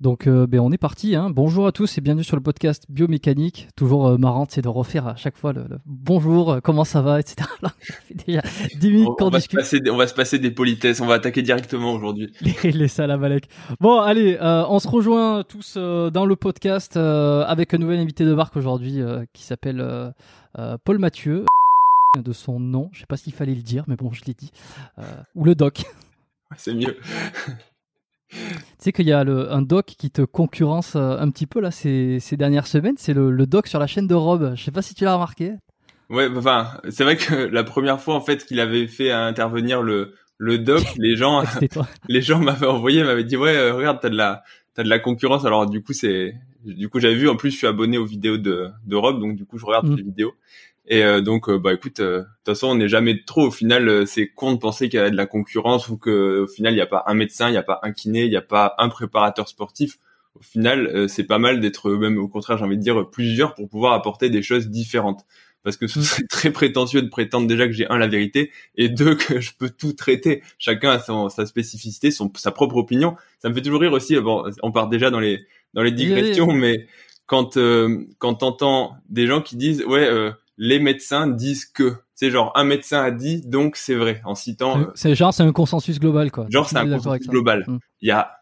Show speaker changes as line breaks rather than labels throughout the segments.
Donc euh, ben, on est parti. Hein. Bonjour à tous et bienvenue sur le podcast Biomécanique. Toujours euh, marrant, c'est de refaire à chaque fois le, le bonjour, euh, comment ça va, etc. Là, ça fait déjà 10 minutes
On, va se passer, des- on va se passer des politesses, on va attaquer directement aujourd'hui.
Les, les Salamalek. Bon, allez, on se rejoint tous dans le podcast avec un nouvel invité de marque aujourd'hui qui s'appelle Paul Mathieu. De son nom, je sais pas s'il fallait le dire, mais bon, je l'ai dit. Ou le doc.
C'est mieux.
Tu sais qu'il y a le- un doc qui te concurrence euh, un petit peu là ces, ces dernières semaines. C'est le, le doc sur la chaîne de Rob. Je sais pas si tu l'as remarqué.
Ouais, bah, enfin, c'est vrai que la première fois en fait qu'il avait fait intervenir le le doc, les gens, les gens m'avaient envoyé, m'avaient dit ouais, euh, regarde, t'as de la t'as de la concurrence. Alors du coup c'est, du coup j'avais vu. En plus, je suis abonné aux vidéos de de Rob, donc du coup je regarde
Mm.
toutes les vidéos. Et euh, donc euh, bah écoute, euh, de toute façon on n'est jamais trop. Au final, euh, c'est con de penser qu'il y a de la concurrence ou que au final il n'y a pas un médecin, il n'y a pas un kiné, il n'y a pas un préparateur sportif. Au final, euh, c'est pas mal d'être même au contraire, j'ai envie de dire plusieurs pour pouvoir apporter des choses différentes. Parce que ce
Mm.
serait très prétentieux de prétendre déjà que j'ai un la vérité et deux que je peux tout traiter. Chacun a son, sa spécificité, son, sa propre opinion. Ça me fait toujours rire aussi. Bon, on part déjà dans les dans les digressions, mais quand euh, quand t'entends des gens qui disent ouais euh, les médecins disent que c'est genre un médecin a dit donc c'est vrai en citant
C'est genre c'est un consensus global quoi.
genre c'est un consensus global.
Mm.
Il y a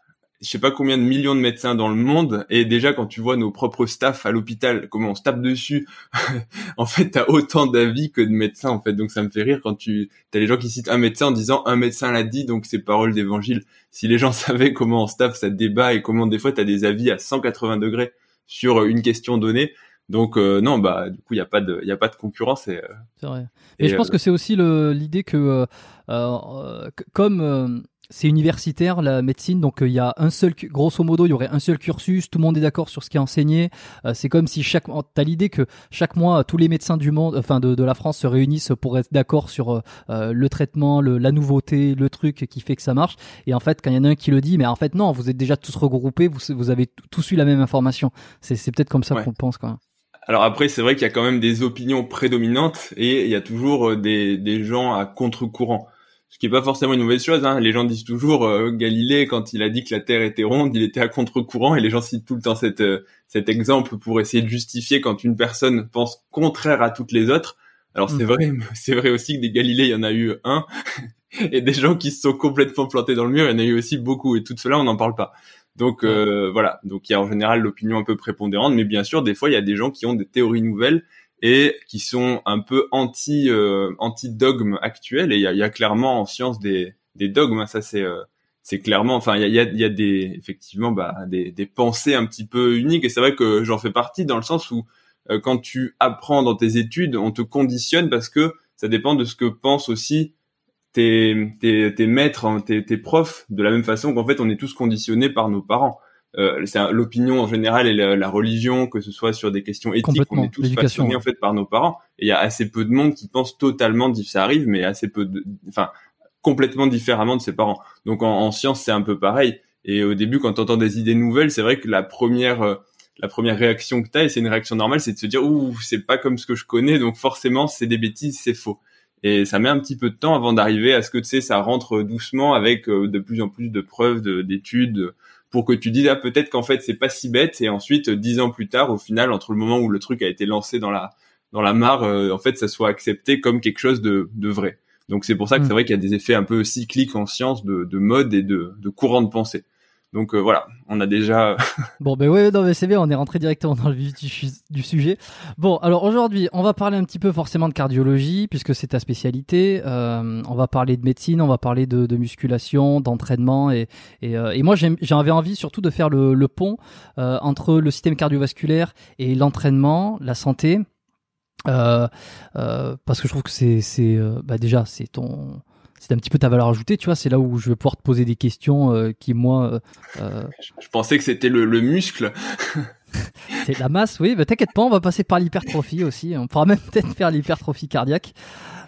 je sais pas combien de millions de médecins dans le monde et déjà quand tu vois nos propres staffs à l'hôpital comment on se tape dessus en fait t'as autant d'avis que de médecins en fait donc ça me fait rire quand tu t'as les gens qui citent un médecin en disant un médecin l'a dit donc c'est parole d'évangile si les gens savaient comment en staff ça débat et comment des fois t'as des avis à 180 degrés sur une question donnée donc euh, non bah du coup il y a pas de il y a pas de concurrence et, euh,
C'est vrai. Et,
et,
je pense
euh,
que c'est aussi le- l'idée que, euh, euh, comme euh, c'est universitaire la médecine, donc euh, il y a un seul, grosso modo, il y aurait un seul cursus, tout le monde est d'accord sur ce qui est enseigné. Euh, c'est comme si chaque, t'as l'idée que chaque mois tous les médecins du monde, enfin de, de la France, se réunissent pour être d'accord sur euh, le traitement, le, la nouveauté, le truc qui fait que ça marche. Et en fait, quand il y en a un qui le dit, mais en fait non, vous êtes déjà tous regroupés, vous, vous avez tous eu la même information. C'est, c'est peut-être comme ça
Ouais.
qu'on pense quand même.
Alors après, c'est vrai qu'il y a quand même des opinions prédominantes et il y a toujours euh, des, des gens à contre-courant. Ce qui est pas forcément une mauvaise chose. Hein. Les gens disent toujours euh, Galilée, quand il a dit que la Terre était ronde, il était à contre-courant et les gens citent tout le temps cette, euh, cet exemple pour essayer de justifier quand une personne pense contraire à toutes les autres. Alors c'est
Mm.
vrai, c'est vrai aussi que des Galilées, il y en a eu un. et des gens qui se sont complètement plantés dans le mur, il y en a eu aussi beaucoup. Et tout cela, on n'en parle pas. Donc euh, voilà, donc il y a en général l'opinion un peu prépondérante, mais bien sûr, des fois, il y a des gens qui ont des théories nouvelles et qui sont un peu anti euh, anti dogme actuel. Et il y a, y a clairement en science des des dogmes. ça c'est euh, c'est clairement, enfin il y a, il y a y a des effectivement bah des des pensées un petit peu uniques. Et c'est vrai que j'en fais partie dans le sens où euh, quand tu apprends dans tes études, on te conditionne parce que ça dépend de ce que pensent aussi tes, tes, tes maîtres, hein, tes, tes profs, de la même façon qu'en fait on est tous conditionnés par nos parents. Euh, c'est l'opinion en général et la, la religion, que ce soit sur des questions éthiques, on est tous façonnés
ouais.
en fait par nos parents. Et il y a assez peu de monde qui pense totalement, ça arrive, mais assez peu de, enfin complètement différemment de ses parents. Donc en, en science c'est un peu pareil. Et au début quand tu entends des idées nouvelles, c'est vrai que la première euh, la première réaction que tu as, et c'est une réaction normale, c'est de se dire ouh c'est pas comme ce que je connais, donc forcément c'est des bêtises, c'est faux. Et ça met un petit peu de temps avant d'arriver à ce que tu sais, ça rentre doucement avec euh, de plus en plus de preuves, de- d'études, pour que tu dises ah peut-être qu'en fait c'est pas si bête. Et ensuite dix ans plus tard, au final, entre le moment où le truc a été lancé dans la dans la mare, euh, en fait ça soit accepté comme quelque chose de, de vrai. Donc c'est pour ça que
Mm.
c'est vrai qu'il y a des effets un peu cycliques en science de, de mode et de, de courant de pensée. Donc euh, voilà, on a déjà.
bon ben ouais, non mais c'est bien, on est rentré directement dans le vif du, sujet. Bon, alors aujourd'hui, on va parler un petit peu forcément de cardiologie puisque c'est ta spécialité. Euh, on va parler de médecine, on va parler de, musculation, d'entraînement et et, euh, et moi j'avais envie surtout de faire le, le pont entre le système cardiovasculaire et l'entraînement, la santé. parce que je trouve que c'est c'est bah déjà c'est ton c'est un petit peu ta valeur ajoutée, tu vois. C'est là où je vais pouvoir te poser des questions euh, qui, moi. Euh,
euh je pensais que c'était le, muscle.
c'est la masse, oui. Mais t'inquiète pas, on va passer par l'hypertrophie aussi. On pourra même peut-être faire l'hypertrophie cardiaque.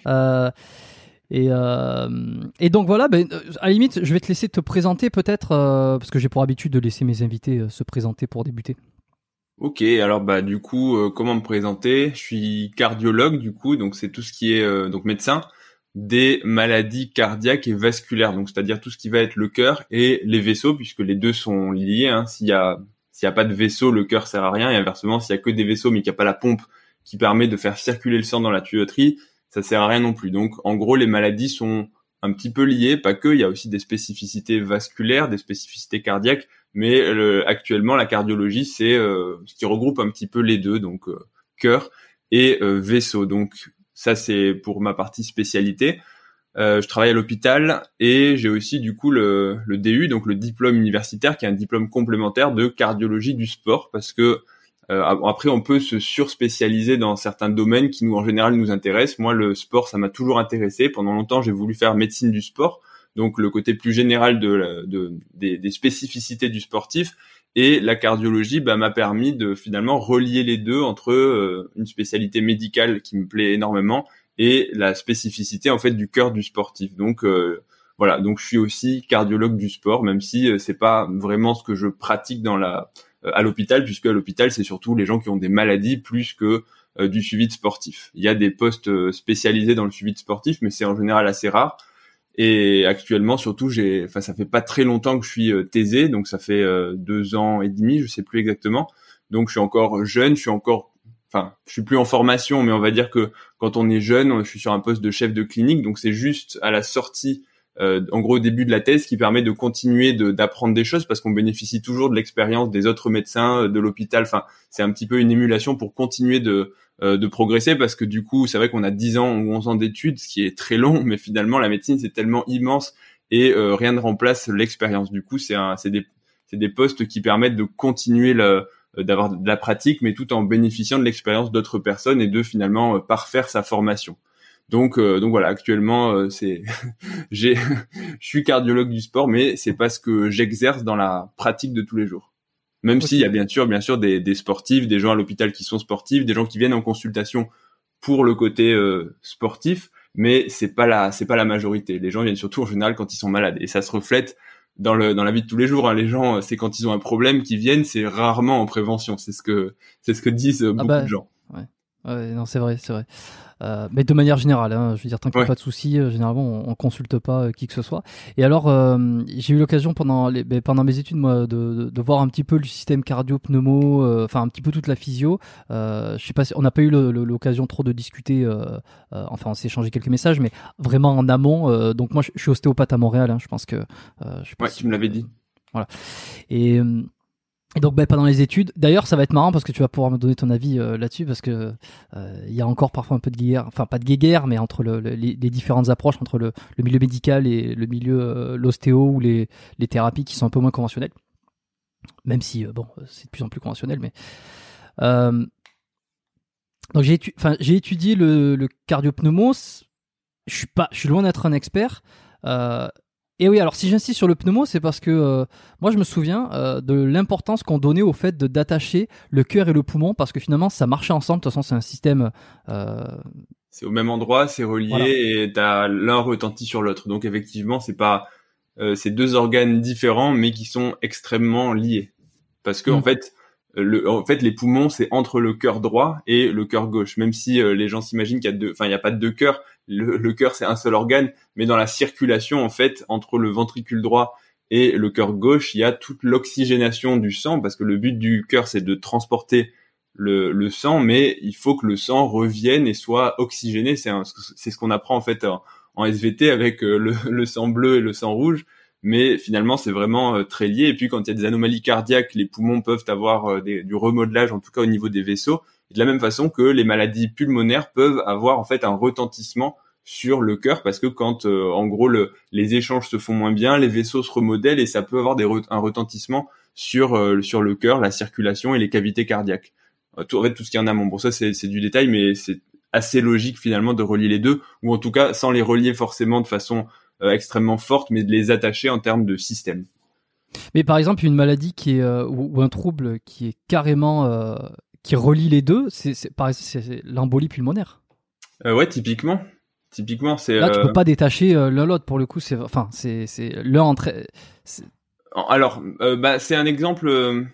Euh, et, et, donc voilà, ben, à la limite, je vais te laisser te présenter peut-être, parce que j'ai pour habitude de laisser mes invités se présenter pour débuter.
Ok, alors bah du coup, comment me présenter? Je suis cardiologue du coup, donc c'est tout ce qui est donc médecin des maladies cardiaques et vasculaires, donc c'est-à-dire tout ce qui va être le cœur et les vaisseaux, puisque les deux sont liés. Hein. S'il y a s'il y a pas de vaisseau, le cœur sert à rien, et inversement, s'il y a que des vaisseaux mais qu'il n'y a pas la pompe qui permet de faire circuler le sang dans la tuyauterie, ça sert à rien non plus. Donc en gros, les maladies sont un petit peu liées, pas que, il y a aussi des spécificités vasculaires, des spécificités cardiaques, mais actuellement la cardiologie c'est euh, ce qui regroupe un petit peu les deux, donc euh, cœur et euh, vaisseau. Donc ça, c'est pour ma partie spécialité. Euh, je travaille à l'hôpital et j'ai aussi du coup le, le, DU, donc le diplôme universitaire, qui est un diplôme complémentaire de cardiologie du sport, parce que euh, après on peut se surspécialiser dans certains domaines qui nous en général nous intéressent. Moi, le sport, ça m'a toujours intéressé. Pendant longtemps, j'ai voulu faire médecine du sport, donc le côté plus général de, de des, des, spécificités du sportif. Et la cardiologie bah, m'a permis de finalement relier les deux entre euh, une spécialité médicale qui me plaît énormément et la spécificité en fait du cœur du sportif. Donc euh, voilà, donc je suis aussi cardiologue du sport, même si euh, c'est pas vraiment ce que je pratique dans la à l'hôpital, puisque à l'hôpital c'est surtout les gens qui ont des maladies plus que du suivi de sportif. Il y a des postes spécialisés dans le suivi de sportif, mais c'est en général assez rare. Et actuellement, surtout, j'ai, enfin, ça fait pas très longtemps que je suis euh, taisé, donc ça fait euh, deux ans et demi, je sais plus exactement. Donc, je suis encore jeune, je suis encore, enfin, je suis plus en formation, mais on va dire que quand on est jeune, je suis sur un poste de chef de clinique, donc c'est juste à la sortie, euh, en gros, au début de la thèse, qui permet de continuer d'apprendre des choses parce qu'on bénéficie toujours de l'expérience des autres médecins de l'hôpital. Enfin, c'est un petit peu une émulation pour continuer de euh, de progresser parce que du coup, c'est vrai qu'on a 10 ans ou 11 ans d'études, ce qui est très long, mais finalement, la médecine, c'est tellement immense et euh, rien ne remplace l'expérience. Du coup, c'est des, des postes qui permettent de continuer euh, d'avoir de la pratique, mais tout en bénéficiant de l'expérience d'autres personnes et de finalement parfaire sa formation. Donc, donc voilà, actuellement, c'est, j'ai, je suis cardiologue du sport, mais c'est pas ce que j'exerce dans la pratique de tous les jours. Même s'il y a bien sûr, bien sûr, des, des sportifs, des gens à l'hôpital qui sont sportifs, des gens qui viennent en consultation pour le côté euh, sportif, mais c'est pas la, c'est pas la majorité. Les gens viennent surtout en général quand ils sont malades, et ça se reflète dans le dans la vie de tous les jours. Hein. Les gens, c'est quand ils ont un problème qu'ils viennent, c'est rarement en prévention. C'est ce que c'est ce que disent ah beaucoup
bah,
de gens.
Ouais. Ouais, non, c'est vrai, c'est vrai. Euh, mais de manière générale, hein, je veux dire, tant qu'il n'y a pas de soucis, euh, généralement, on, on, consulte pas euh, qui que ce soit. Et alors, j'ai eu l'occasion pendant les, ben, pendant mes études, moi, de, de, de, voir un petit peu le système cardio-pneumo, enfin un petit peu toute la physio. je sais pas, si, on n'a pas eu l'occasion trop de discuter. enfin, on s'est échangé quelques messages, mais vraiment en amont. donc moi, je, suis ostéopathe à Montréal. Hein, je pense que.
je ouais, tu me l'avais dit.
Voilà. Et et donc bah, pendant les études, d'ailleurs ça va être marrant parce que tu vas pouvoir me donner ton avis euh, là-dessus parce que euh, il y a encore parfois un peu de guerre, enfin pas de guéguerre, mais entre le, les, différentes approches entre le, milieu médical et le milieu euh, l'ostéo ou les, thérapies qui sont un peu moins conventionnelles. Même si bon c'est de plus en plus conventionnel, mais donc j'ai enfin étudié le, le cardiopneumo. Je suis pas, je suis loin d'être un expert. Et oui, alors si j'insiste sur le pneumo, c'est parce que euh, moi je me souviens euh, de l'importance qu'on donnait au fait de d'attacher le cœur et le poumon, parce que finalement ça marchait ensemble. De toute façon, c'est un système. Euh...
C'est au même endroit, c'est relié et t'as l'un retentit sur l'autre. Donc effectivement, c'est pas c'est deux organes différents, mais qui sont extrêmement liés. Parce que en mm. fait, le, en fait, les poumons, c'est entre le cœur droit et le cœur gauche. Même si les gens s'imaginent qu'il y a deux, enfin, il n'y a pas de deux cœurs, le, cœur c'est un seul organe, mais dans la circulation en fait entre le ventricule droit et le cœur gauche, il y a toute l'oxygénation du sang parce que le but du cœur c'est de transporter le, sang, mais il faut que le sang revienne et soit oxygéné. C'est ce qu'on apprend en fait en, SVT avec euh, le, sang bleu et le sang rouge. mais finalement c'est vraiment très lié. Et puis quand il y a des anomalies cardiaques, les poumons peuvent avoir du remodelage, en tout cas au niveau des vaisseaux, de la même façon que les maladies pulmonaires peuvent avoir en fait un retentissement sur le cœur parce que quand en gros le, les échanges se font moins bien, les vaisseaux se remodèlent et ça peut avoir un retentissement sur sur le cœur, la circulation et les cavités cardiaques. Tout, en fait, tout ce qui en amont. Bon, ça c'est du détail, mais c'est assez logique finalement de relier les deux, ou en tout cas sans les relier forcément de façon euh, extrêmement forte, mais de les attacher en termes de système.
Mais par exemple, une maladie qui est euh, ou, un trouble qui est carrément euh, qui relie les deux, c'est l'embolie pulmonaire.
ouais, typiquement. Typiquement, c'est
là tu peux pas détacher l'un l'autre pour le coup. C'est enfin c'est c'est l'un entre.
Alors, bah c'est un exemple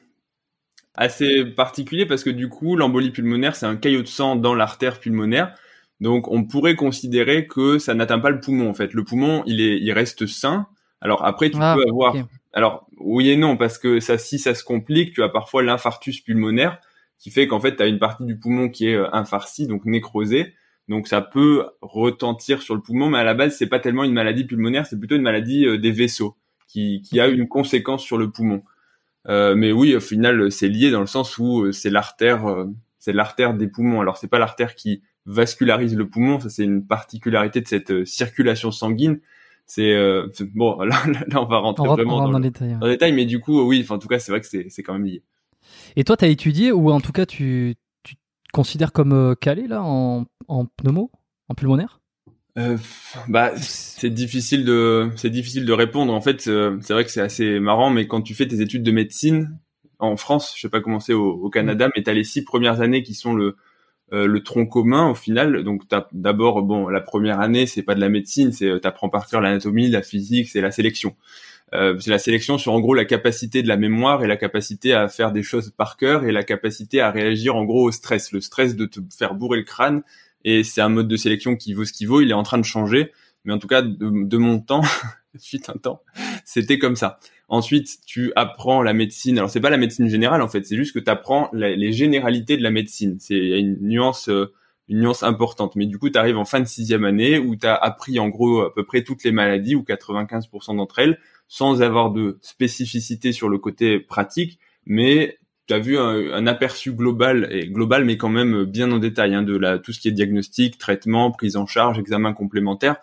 assez particulier parce que du coup, l'embolie pulmonaire, c'est un caillot de sang dans l'artère pulmonaire. Donc, on pourrait considérer que ça n'atteint pas le poumon. En fait, le poumon, il est, il reste sain. Alors après, tu ah, peux avoir. Alors oui et non parce que ça, si ça se complique, tu as parfois l'infarctus pulmonaire qui fait qu'en fait, tu as une partie du poumon qui est euh, infarcie, donc nécrosée. Donc ça peut retentir sur le poumon, mais à la base, c'est pas tellement une maladie pulmonaire, c'est plutôt une maladie euh, des vaisseaux qui, qui a une conséquence sur le poumon. Euh, mais oui, au final, c'est lié dans le sens où euh, c'est l'artère, euh, c'est l'artère des poumons. Alors c'est pas l'artère qui vascularise le poumon, ça c'est une particularité de cette circulation sanguine. C'est bon, là, là, on va rentrer vraiment dans, le, détail, dans, le, détail, mais du coup, oui, en tout cas, c'est vrai que c'est quand même lié.
Et toi, tu as étudié ou en tout cas, tu, tu te considères comme calé là en, en pneumo, en pulmonaire?
Euh, bah, c'est difficile de c'est difficile de répondre. En fait, euh, c'est vrai que c'est assez marrant, mais quand tu fais tes études de médecine en France, je sais pas comment c'est au, au, Canada, mais tu as les six premières années qui sont le euh, le tronc commun au final. Donc t'as d'abord bon la première année c'est pas de la médecine, c'est t'apprends par cœur l'anatomie, la physique, c'est la sélection. Euh, c'est la sélection sur en gros la capacité de la mémoire et la capacité à faire des choses par cœur et la capacité à réagir en gros au stress, le stress de te faire bourrer le crâne et c'est un mode de sélection qui vaut ce qu'il vaut. Il est en train de changer, mais en tout cas de, mon temps, suite un temps, c'était comme ça. Ensuite, tu apprends la médecine. Alors c'est pas la médecine générale en fait, c'est juste que tu apprends les généralités de la médecine. C'est une nuance euh, une nuance importante. Mais du coup, tu arrives en fin de sixième année où tu as appris en gros à peu près toutes les maladies ou 95% d'entre elles sans avoir de spécificité sur le côté pratique, mais tu as vu un, aperçu global et global mais quand même bien en détail hein, de la tout ce qui est diagnostic, traitement, prise en charge, examen complémentaire.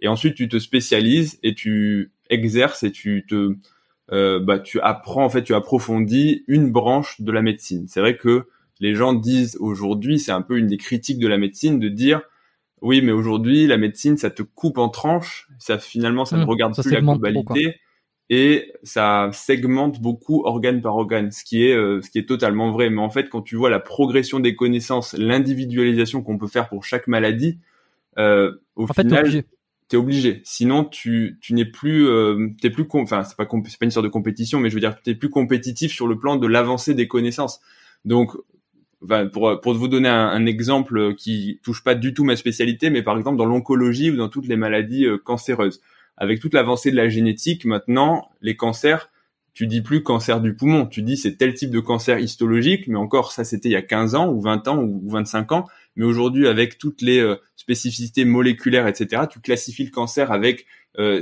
Et ensuite tu te spécialises et tu exerces et tu te euh, bah tu apprends en fait tu approfondis une branche de la médecine. C'est vrai que les gens disent aujourd'hui, c'est un peu une des critiques de la médecine de dire oui, mais aujourd'hui la médecine ça te coupe en tranches, ça finalement ça ne mmh, regarde plus la globalité et ça segmente beaucoup organe par organe, ce qui est euh, ce qui est totalement vrai. Mais en fait, quand tu vois la progression des connaissances, l'individualisation qu'on peut faire pour chaque maladie, euh, au final, t'es obligé. obligé. Sinon, tu tu n'es plus euh, t'es plus enfin c'est pas c'est pas une sorte de compétition, mais je veux dire t'es plus compétitif sur le plan de l'avancée des connaissances. Donc pour, pour vous donner un, un, exemple qui touche pas du tout ma spécialité, mais par exemple dans l'oncologie ou dans toutes les maladies euh, cancéreuses avec toute l'avancée de la génétique, maintenant, les cancers, tu dis plus cancer du poumon, tu dis c'est tel type de cancer histologique, mais encore ça c'était il y a 15 ans ou 20 ans ou 25 ans, mais aujourd'hui avec toutes les euh, spécificités moléculaires, etc., tu classifies le cancer avec euh,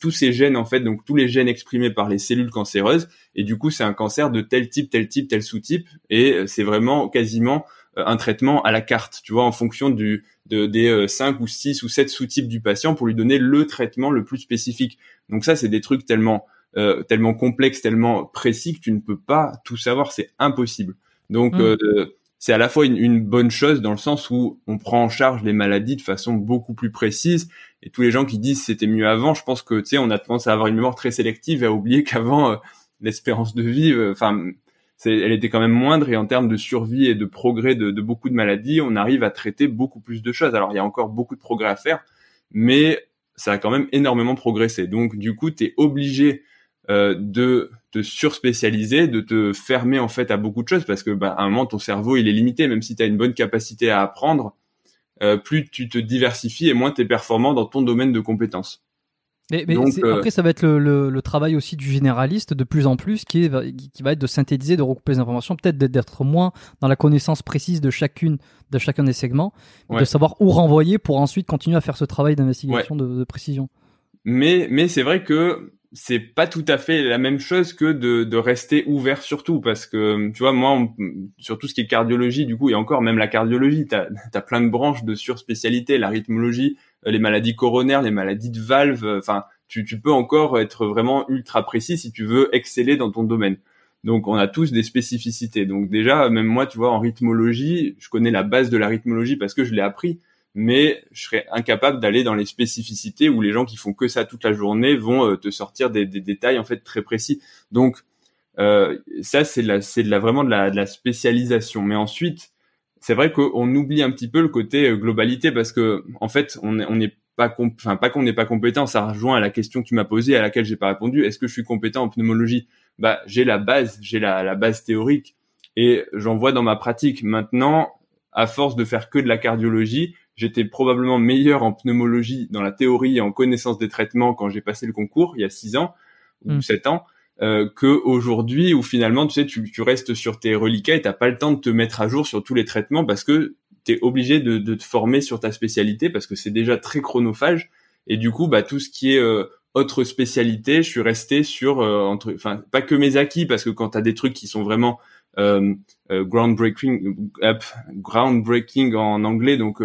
tous ces gènes en fait, donc tous les gènes exprimés par les cellules cancéreuses, et du coup c'est un cancer de tel type, tel type, tel sous-type, et euh, c'est vraiment quasiment un traitement à la carte, tu vois, en fonction du de, des 5 euh, ou 6 ou 7 sous-types du patient pour lui donner le traitement le plus spécifique. Donc ça, c'est des trucs tellement euh, tellement complexes, tellement précis que tu ne peux pas tout savoir, c'est impossible. Donc mmh. euh, c'est à la fois une, une, bonne chose dans le sens où on prend en charge les maladies de façon beaucoup plus précise. Et tous les gens qui disent c'était mieux avant, je pense que tu sais, on a tendance à avoir une mémoire très sélective et à oublier qu'avant l'espérance de vie, enfin elle était quand même moindre et en termes de survie et de progrès de, beaucoup de maladies, on arrive à traiter beaucoup plus de choses. Alors il y a encore beaucoup de progrès à faire, mais ça a quand même énormément progressé. Donc du coup, tu es obligé euh, de te surspécialiser, de te fermer en fait à beaucoup de choses parce que bah, à un moment ton cerveau il est limité, même si tu as une bonne capacité à apprendre, euh, plus tu te diversifies et moins tu es performant dans ton domaine de compétences.
Mais, euh, après, ça va être le, le, travail aussi du généraliste de plus en plus, qui, est, qui va être de synthétiser, de recouper les informations, peut-être d'être moins dans la connaissance précise de chacune, de chacun des segments, de savoir où renvoyer pour ensuite continuer à faire ce travail d'investigation de, de, précision.
Mais, mais c'est vrai que c'est pas tout à fait la même chose que de, de rester ouvert sur tout parce que tu vois moi sur tout ce qui est cardiologie du coup et encore même la cardiologie t'as as plein de branches de surspécialité la rythmologie les maladies coronaires les maladies de valves euh, enfin tu, tu peux encore être vraiment ultra précis si tu veux exceller dans ton domaine donc on a tous des spécificités donc déjà même moi tu vois en rythmologie je connais la base de la rythmologie parce que je l'ai appris mais je serais incapable d'aller dans les spécificités où les gens qui font que ça toute la journée vont euh, te sortir des, détails en fait très précis. Donc euh, ça c'est la c'est de la vraiment de la, de la spécialisation. Mais ensuite c'est vrai qu'on oublie un petit peu le côté euh, globalité parce que en fait on on n'est pas enfin pas qu'on n'est pas compétent, ça rejoint à la question que tu m'as posée à laquelle j'ai pas répondu. Est-ce que je suis compétent en pneumologie? Bah j'ai la base, j'ai la, la base théorique et j'en vois dans ma pratique. Maintenant, à force de faire que de la cardiologie, j'étais probablement meilleur en pneumologie dans la théorie et en connaissance des traitements quand j'ai passé le concours il y a six ans ou hmm. sept ans euh, que aujourd'hui où finalement tu sais tu, tu restes sur tes reliquats et t'as pas le temps de te mettre à jour sur tous les traitements parce que tu es obligé de, de, te former sur ta spécialité parce que c'est déjà très chronophage. Et du coup bah tout ce qui est euh, autre spécialité je suis resté sur euh, entre enfin pas que mes acquis parce que quand tu as des trucs qui sont vraiment euh, euh groundbreaking groundbreaking en anglais donc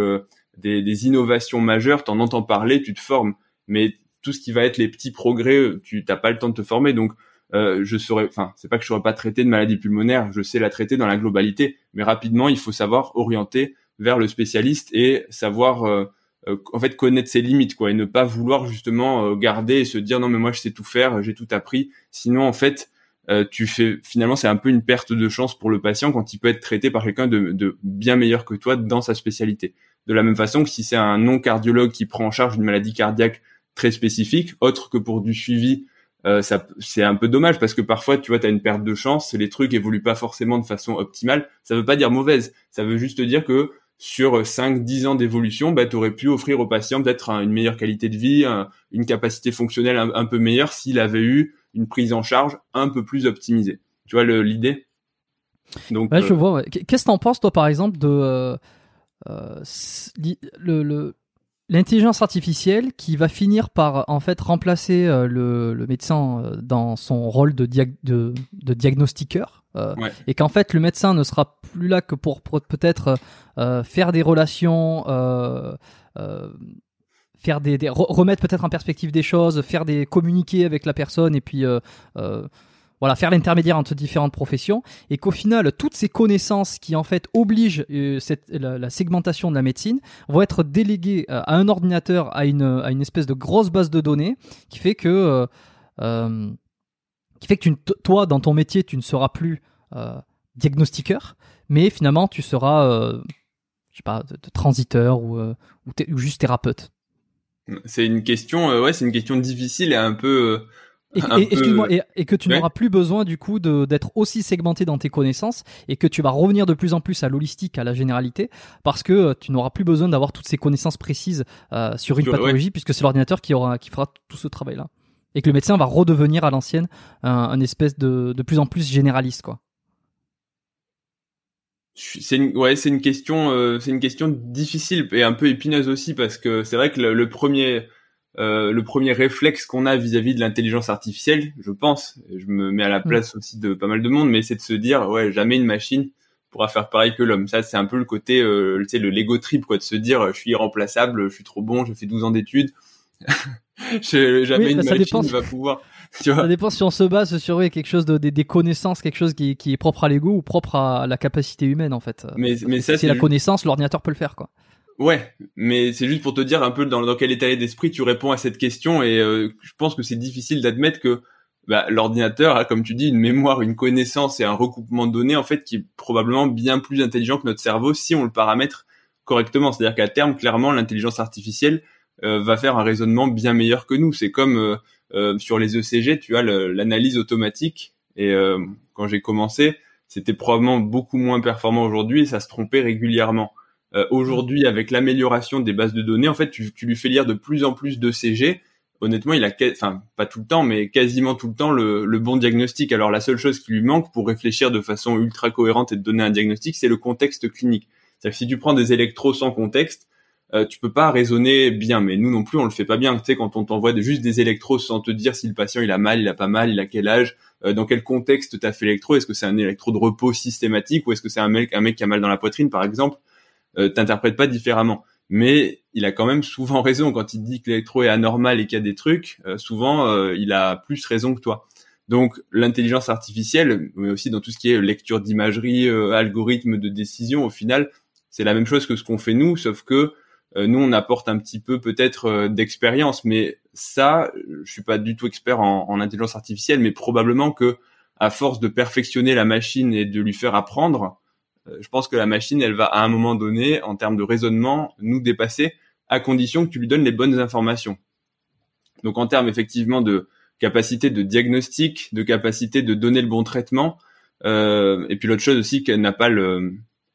des, des innovations majeures, t'en entends parler, tu te formes, mais tout ce qui va être les petits progrès, tu t'as pas le temps de te former, donc euh, je saurais, enfin, c'est pas que je saurais pas traiter de maladie pulmonaire, je sais la traiter dans la globalité, mais rapidement, il faut savoir orienter vers le spécialiste et savoir, euh, euh, en fait, connaître ses limites, quoi, et ne pas vouloir justement euh, garder et se dire non mais moi je sais tout faire, j'ai tout appris. Sinon, en fait, tu fais finalement c'est un peu une perte de chance pour le patient quand il peut être traité par quelqu'un de, de bien meilleur que toi dans sa spécialité. De la même façon que si c'est un non-cardiologue qui prend en charge une maladie cardiaque très spécifique, autre que pour du suivi, euh, ça c'est un peu dommage parce que parfois tu vois tu as une perte de chance, les trucs évoluent pas forcément de façon optimale. Ça veut pas dire mauvaise, ça veut juste dire que sur 5 10 ans d'évolution, bah tu aurais pu offrir au patient peut-être une meilleure qualité de vie, une capacité fonctionnelle un, peu meilleure s'il avait eu une prise en charge un peu plus optimisée. Tu vois l'idée?
Donc ouais, je euh, vois. Qu'est-ce que t'en penses toi par exemple de euh, euh, le, l'intelligence artificielle qui va finir par en fait remplacer euh, le, le, médecin euh, dans son rôle de, de, de, diagnostiqueur et qu'en fait le médecin ne sera plus là que pour, peut-être faire des relations faire des, des remettre peut-être en perspective des choses faire des communiquer avec la personne et puis voilà, faire l'intermédiaire entre différentes professions, et qu'au final, toutes ces connaissances qui en fait obligent euh, la, segmentation de la médecine vont être déléguées euh, à un ordinateur, à une, à une espèce de grosse base de données, qui fait que, euh, qui fait que toi, dans ton métier, tu ne seras plus diagnostiqueur, mais finalement, tu seras, je sais pas, de, transiteur ou, ou, juste thérapeute.
C'est une question, ouais, c'est une question difficile et un peu
et, et, que tu n'auras plus besoin du coup d'être aussi segmenté dans tes connaissances et que tu vas revenir de plus en plus à l'holistique, à la généralité, parce que euh, tu n'auras plus besoin d'avoir toutes ces connaissances précises euh, sur une pathologie, puisque c'est l'ordinateur qui aura qui fera tout ce travail-là, et que le médecin va redevenir à l'ancienne un, espèce de, de plus en plus généraliste, quoi.
C'est une, ouais, c'est une question, euh, c'est une question difficile et un peu épineuse aussi parce que c'est vrai que le premier euh, le premier réflexe qu'on a vis-à-vis de l'intelligence artificielle, je pense, je me mets à la mm. place aussi de pas mal de monde, mais c'est de se dire ouais jamais une machine pourra faire pareil que l'homme. Ça c'est un peu le côté, euh, tu sais, le Lego trip quoi, de se dire je suis irremplaçable, je suis trop bon, j'ai fait 12 ans d'études, jamais une bah, machine va pouvoir.
Tu vois ça dépend si on se base sur quelque chose de, des connaissances, quelque chose qui, qui est propre à l'ego ou propre à la capacité humaine en fait.
Mais, mais ça,
c'est la connaissance, l'ordinateur peut le faire quoi.
Ouais, mais c'est juste pour te dire un peu dans, dans quel état d'esprit tu réponds à cette question et euh, je pense que c'est difficile d'admettre que bah, l'ordinateur a, comme tu dis, une mémoire, une connaissance et un recoupement de données en fait qui est probablement bien plus intelligent que notre cerveau si on le paramètre correctement. C'est-à-dire qu'à terme, clairement, l'intelligence artificielle euh, va faire un raisonnement bien meilleur que nous. C'est comme euh, sur les ECG, tu as l'analyse automatique et quand j'ai commencé, c'était probablement beaucoup moins performant aujourd'hui et ça se trompait régulièrement. Euh, aujourd'hui, avec l'amélioration des bases de données, en fait, tu, tu, lui fais lire de plus en plus de CG. Honnêtement, il a, enfin, pas tout le temps, mais quasiment tout le temps le, le bon diagnostic. Alors, la seule chose qui lui manque pour réfléchir de façon ultra cohérente et de donner un diagnostic, c'est le contexte clinique. C'est-à-dire que si tu prends des électros sans contexte, euh, tu peux pas raisonner bien. Mais nous non plus, on le fait pas bien. Tu sais, quand on t'envoie juste des électros sans te dire si le patient il a mal, il a pas mal, il a quel âge, euh, dans quel contexte t'as fait l'électro, est-ce que c'est un électro de repos systématique ou est-ce que c'est un mec, un mec qui a mal dans la poitrine par exemple, euh, t'interprètes pas différemment. Mais il a quand même souvent raison quand il dit que l'électro est anormal et qu'il y a des trucs. Euh, souvent, euh, il a plus raison que toi. Donc l'intelligence artificielle, mais aussi dans tout ce qui est lecture d'imagerie, algorithme de décision, au final, c'est la même chose que ce qu'on fait nous, sauf que euh, nous, on apporte un petit peu peut-être euh, d'expérience, mais ça, je suis pas du tout expert en, en, intelligence artificielle, mais probablement que à force de perfectionner la machine et de lui faire apprendre, euh, je pense que la machine, elle va à un moment donné, en termes de raisonnement, nous dépasser, à condition que tu lui donnes les bonnes informations. Donc en termes effectivement de capacité de diagnostic, de capacité de donner le bon traitement, euh, et puis l'autre chose aussi qu'elle n'a pas le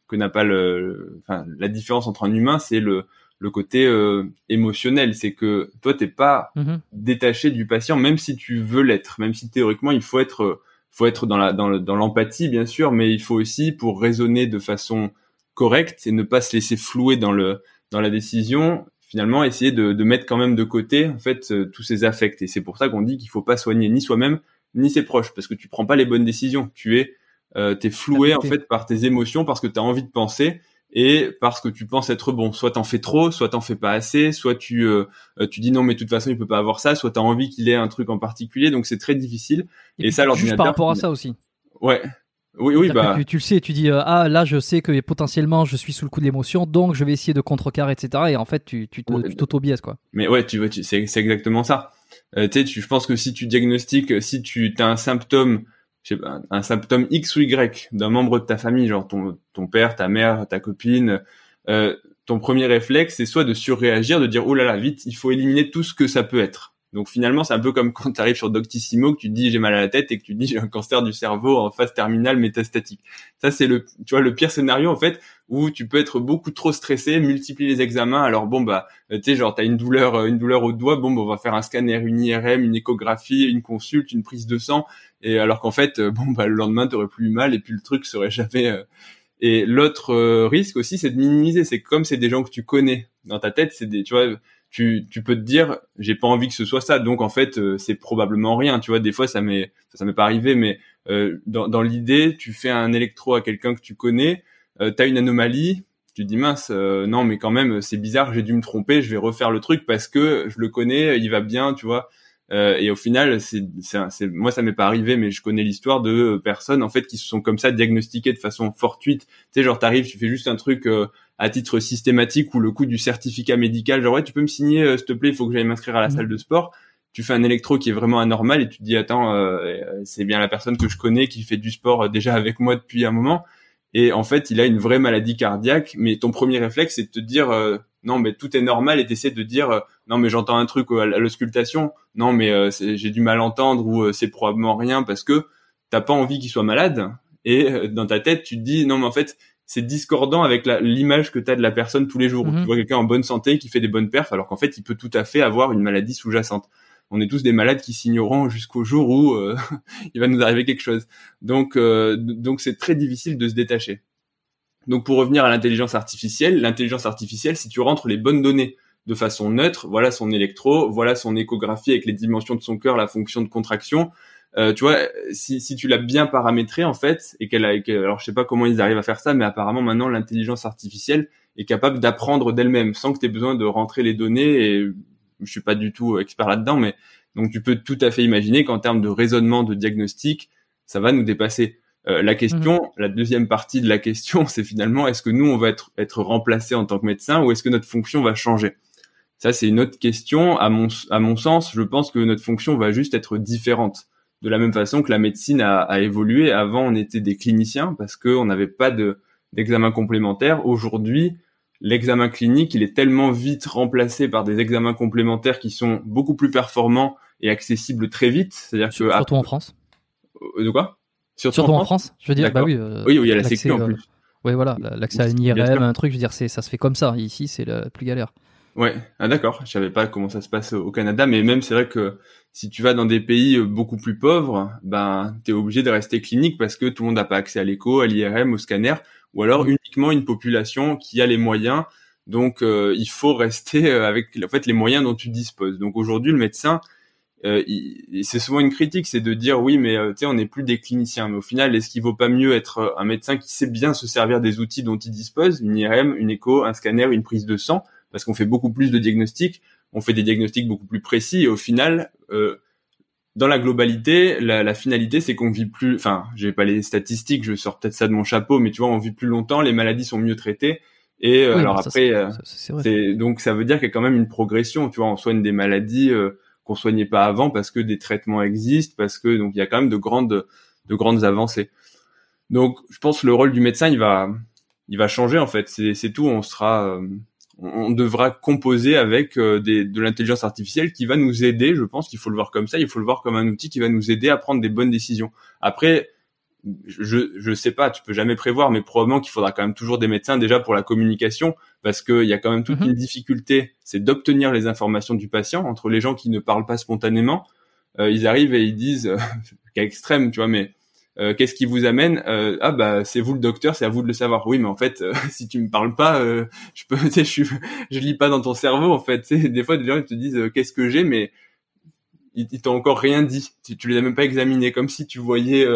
que n'a pas le, enfin, la différence entre un humain, c'est le le côté euh, émotionnel, c'est que toi t'es pas mhm. détaché du patient, même si tu veux l'être, même si théoriquement il faut être, faut être dans la dans l'empathie bien sûr, mais il faut aussi pour raisonner de façon correcte et ne pas se laisser flouer dans le dans la décision, finalement essayer de, de mettre quand même de côté en fait euh, tous ces affects. Et c'est pour ça qu'on dit qu'il faut pas soigner ni soi-même ni ses proches, parce que tu prends pas les bonnes décisions. Tu es euh, t'es floué en fait par tes émotions parce que tu as envie de penser et parce que tu penses être bon. Soit t'en fais trop, soit t'en fais pas assez, soit tu euh, euh, tu dis non mais de toute façon il peut pas avoir ça, soit t'as envie qu'il ait un truc en particulier, donc c'est très difficile.
Et, ça l'ordinateur. Juste par rapport à ça aussi.
Ouais. Oui, oui, bah.
Tu, le sais, tu dis euh, ah là je sais que potentiellement je suis sous le coup de l'émotion, donc je vais essayer de contrecarrer, etc. Et en fait tu tu t'auto-biaises quoi.
Mais ouais, tu vois, tu, c'est c'est exactement ça. tu sais, je pense que si tu diagnostiques, si tu as un symptôme un symptôme X ou Y d'un membre de ta famille, genre ton, ton père, ta mère, ta copine, euh, ton premier réflexe, c'est soit de surréagir, de dire oh là là, vite, il faut éliminer tout ce que ça peut être. Donc finalement, c'est un peu comme quand tu arrives sur Doctissimo, que tu te dis j'ai mal à la tête et que tu dis j'ai un cancer du cerveau en phase terminale métastatique. Ça c'est le, tu vois, le pire scénario en fait où tu peux être beaucoup trop stressé, multiplier les examens. Alors bon bah, tu sais genre t'as une douleur, euh, une douleur au doigt, bon bah, on va faire un scanner, une IRM, une échographie, une consulte, une prise de sang. Et alors qu'en fait, euh, bon bah le lendemain t'aurais plus mal et puis le truc serait jamais. Euh, et l'autre risque aussi, c'est de minimiser. C'est comme c'est des gens que tu connais dans ta tête, c'est des, tu vois tu, tu peux te dire j'ai pas envie que ce soit ça. Donc en fait euh, c'est probablement rien. Tu vois des fois ça m'est ça, m'est pas arrivé mais euh, dans, dans l'idée tu fais un électro à quelqu'un que tu connais euh, tu as une anomalie tu dis mince euh, non mais quand même c'est bizarre j'ai dû me tromper je vais refaire le truc parce que je le connais il va bien tu vois. Euh, et au final, c'est, c'est, moi ça m'est pas arrivé, mais je connais l'histoire de personnes en fait qui se sont comme ça diagnostiquées de façon fortuite. Tu sais, genre t'arrives, tu fais juste un truc à titre systématique ou le coût du certificat médical, genre ouais, tu peux me signer, euh, s'il te plaît, il faut que j'aille m'inscrire à la mhm. salle de sport. Tu fais un électro qui est vraiment anormal et tu te dis attends, euh, c'est bien la personne que je connais qui fait du sport euh, déjà avec moi depuis un moment. Et en fait, il a une vraie maladie cardiaque, mais ton premier réflexe, c'est de te dire non, mais tout est normal et t'essaies de dire non, mais j'entends un truc à l'auscultation, non, mais j'ai du mal entendre ou c'est probablement rien parce que t'as pas envie qu'il soit malade. Et dans ta tête, tu te dis non, mais en fait, c'est discordant avec l'image que tu as de la personne tous les jours. Mhm. Tu vois quelqu'un en bonne santé qui fait des bonnes perfs, alors qu'en fait, il peut tout à fait avoir une maladie sous-jacente. On est tous des malades qui s'ignorent jusqu'au jour où euh, il va nous arriver quelque chose. Donc, euh, donc c'est très difficile de se détacher. Donc, pour revenir à l'intelligence artificielle, l'intelligence artificielle, si tu rentres les bonnes données de façon neutre, voilà son électro, voilà son échographie avec les dimensions de son cœur, la fonction de contraction, euh, tu vois, si, si tu l'as bien paramétré en fait, et qu'elle a, alors je sais pas comment ils arrivent à faire ça, mais apparemment maintenant l'intelligence artificielle est capable d'apprendre d'elle-même sans que tu aies besoin de rentrer les données. Et je suis pas du tout expert là-dedans, mais donc tu peux tout à fait imaginer qu'en termes de raisonnement, de diagnostic, ça va nous dépasser. Euh, la question, mhm. la deuxième partie de la question, c'est finalement est-ce que nous on va être être remplacé en tant que médecin ou est-ce que notre fonction va changer? Ça c'est une autre question. À mon à mon sens, je pense que notre fonction va juste être différente de la même façon que la médecine a, évolué. Avant, on était des cliniciens parce qu'on n'avait pas de d'examen complémentaire. Aujourd'hui, l'examen clinique, il est tellement vite remplacé par des examens complémentaires qui sont beaucoup plus performants et accessibles très vite. C'est-à-dire que
surtout en France.
Euh, de quoi?
Surtout, en, France, Je veux dire, bah oui. Euh,
oui, il y a la sécu en plus. Euh,
oui, voilà, l'accès à une IRM, un truc. Je veux dire, c'est ça se fait comme ça. Ici, c'est la plus galère.
Ouais, ah d'accord. Je savais pas comment ça se passe au Canada, mais même c'est vrai que si tu vas dans des pays euh, beaucoup plus pauvres, ben t'es obligé de rester clinique parce que tout le monde n'a pas accès à l'écho, à l'IRM, au scanner, ou alors uniquement une population qui a les moyens Donc il faut rester avec en fait les moyens dont tu disposes. Donc aujourd'hui le médecin euh, c'est souvent une critique, c'est de dire oui, mais tu sais, on n'est plus des cliniciens. Mais au final, est-ce qu'il vaut pas mieux être un médecin qui sait bien se servir des outils dont il dispose, une IRM, une écho, un scanner, une prise de sang, parce qu'on fait beaucoup plus de diagnostics, on fait des diagnostics beaucoup plus précis, et au final, euh, dans la globalité, la, la finalité, c'est qu'on vit plus. Enfin, j'ai pas les statistiques, je sors peut-être ça de mon chapeau, mais tu vois, on vit plus longtemps, les maladies sont mieux traitées. Et euh, alors après, euh, c'est donc ça veut dire qu'il y a quand même une progression. Tu vois, on soigne des maladies euh, qu'on soignait pas avant parce que des traitements existent, parce que donc il y a quand même de grandes de grandes avancées. Donc, je pense que le rôle du médecin, il va il va changer en fait. C'est tout. On sera on devra composer avec euh, des, de l'intelligence artificielle qui va nous aider. Je pense qu'il faut le voir comme ça. Il faut le voir comme un outil qui va nous aider à prendre des bonnes décisions. Après, je je sais pas, tu peux jamais prévoir, mais probablement qu'il faudra quand même toujours des médecins déjà pour la communication, parce qu'il y a quand même toute mhm. une difficulté, c'est d'obtenir les informations du patient entre les gens qui ne parlent pas spontanément. Euh, ils arrivent et ils disent, euh, cas extrême, tu vois, mais euh, qu'est-ce qui vous amène euh, Ah bah c'est vous le docteur, c'est à vous de le savoir. Oui, mais en fait, euh, si tu me parles pas, je peux, tu sais, je, je lis pas dans ton cerveau en fait. Des fois, des gens ils te disent qu'est-ce que j'ai, mais ils, t'ont encore rien dit. Tu, tu, les as même pas examinés, comme si tu voyais.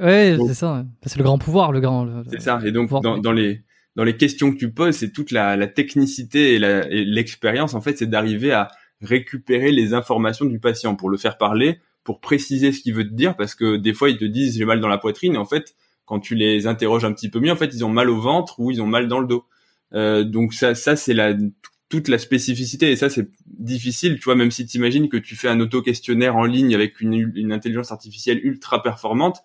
ouais, c'est ça. C'est le grand pouvoir, le grand.
C'est ça. Et donc dans, dans, les dans les questions que tu poses, c'est toute la, la technicité et l'expérience en fait, c'est d'arriver à récupérer les informations du patient pour le faire parler pour préciser ce qu'il veut te dire parce que des fois ils te disent j'ai mal dans la poitrine et en fait quand tu les interroges un petit peu mieux en fait ils ont mal au ventre ou ils ont mal dans le dos. Euh, donc ça ça c'est la toute la spécificité et ça c'est difficile tu vois même si tu imagines que tu fais un auto questionnaire en ligne avec une, une intelligence artificielle ultra performante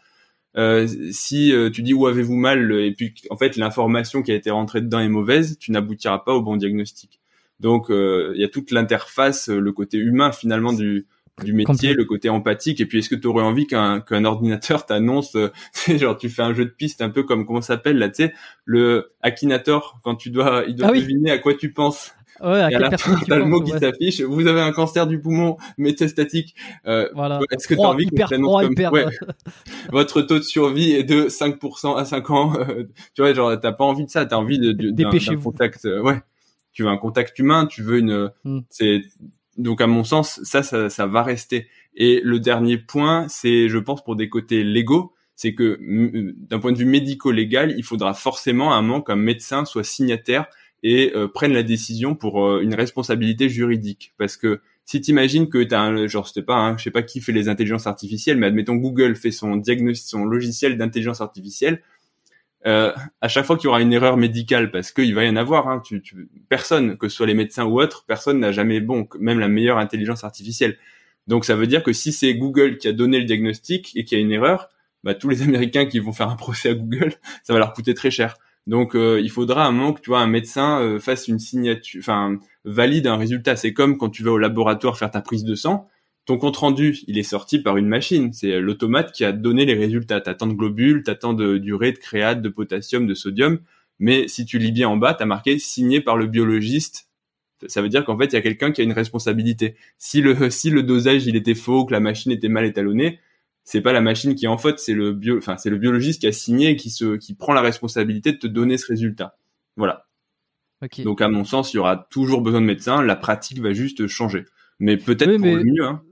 euh, si euh, tu dis où avez-vous mal et puis en fait l'information qui a été rentrée dedans est mauvaise tu n'aboutiras pas au bon diagnostic. Donc euh, il y a toute l'interface le côté humain finalement du du métier, le côté empathique. Et puis, est-ce que tu aurais envie qu'un qu'un ordinateur t'annonce, euh, genre tu fais un jeu de piste un peu comme comment ça s'appelle là, tu sais, le Akinator quand tu dois, il doit ah deviner à quoi tu penses.
Ouais, à, et à la fin,
t'as le mot qui s'affiche. Vous avez un cancer du poumon métastatique. Euh, voilà. Est-ce que tu as envie qu'on t'annonce comme ouais. votre taux de survie est de 5% à 5 ans euh, Tu vois, genre t'as pas envie de ça. T'as envie de, de d'un contact. Euh, ouais. Tu veux un contact humain. Tu veux une. Hmm. C'est donc à mon sens, ça, ça, ça va rester. Et le dernier point, c'est, je pense, pour des côtés légaux, c'est que d'un point de vue médico-légal, il faudra forcément un moment qu'un médecin soit signataire et euh, prenne la décision pour euh, une responsabilité juridique. Parce que si t'imagines que t'as un, genre, je sais pas, hein, je sais pas qui fait les intelligences artificielles, mais admettons Google fait son diagnostic, son logiciel d'intelligence artificielle, euh, à chaque fois qu'il y aura une erreur médicale, parce qu'il va y en avoir, hein, tu, tu, personne, que ce soit les médecins ou autres, personne n'a jamais bon, même la meilleure intelligence artificielle. Donc ça veut dire que si c'est Google qui a donné le diagnostic et qu'il y a une erreur, bah, tous les Américains qui vont faire un procès à Google, ça va leur coûter très cher. Donc euh, il faudra un moment que tu vois un médecin euh, fasse une signature, enfin valide un résultat. C'est comme quand tu vas au laboratoire faire ta prise de sang ton compte rendu, il est sorti par une machine. C'est l'automate qui a donné les résultats. T'as tant de globules, t'as tant de d'urée, de créate, de potassium, de sodium. Mais si tu lis bien en bas, t'as marqué signé par le biologiste. Ça veut dire qu'en fait, il y a quelqu'un qui a une responsabilité. Si le, si le dosage, il était faux, que la machine était mal étalonnée, c'est pas la machine qui est en faute, c'est le bio, enfin, c'est le biologiste qui a signé et qui se, qui prend la responsabilité de te donner ce résultat. Voilà. Donc, à mon sens, il y aura toujours besoin de médecins. La pratique va juste changer. Mais peut-être pour le mieux, hein.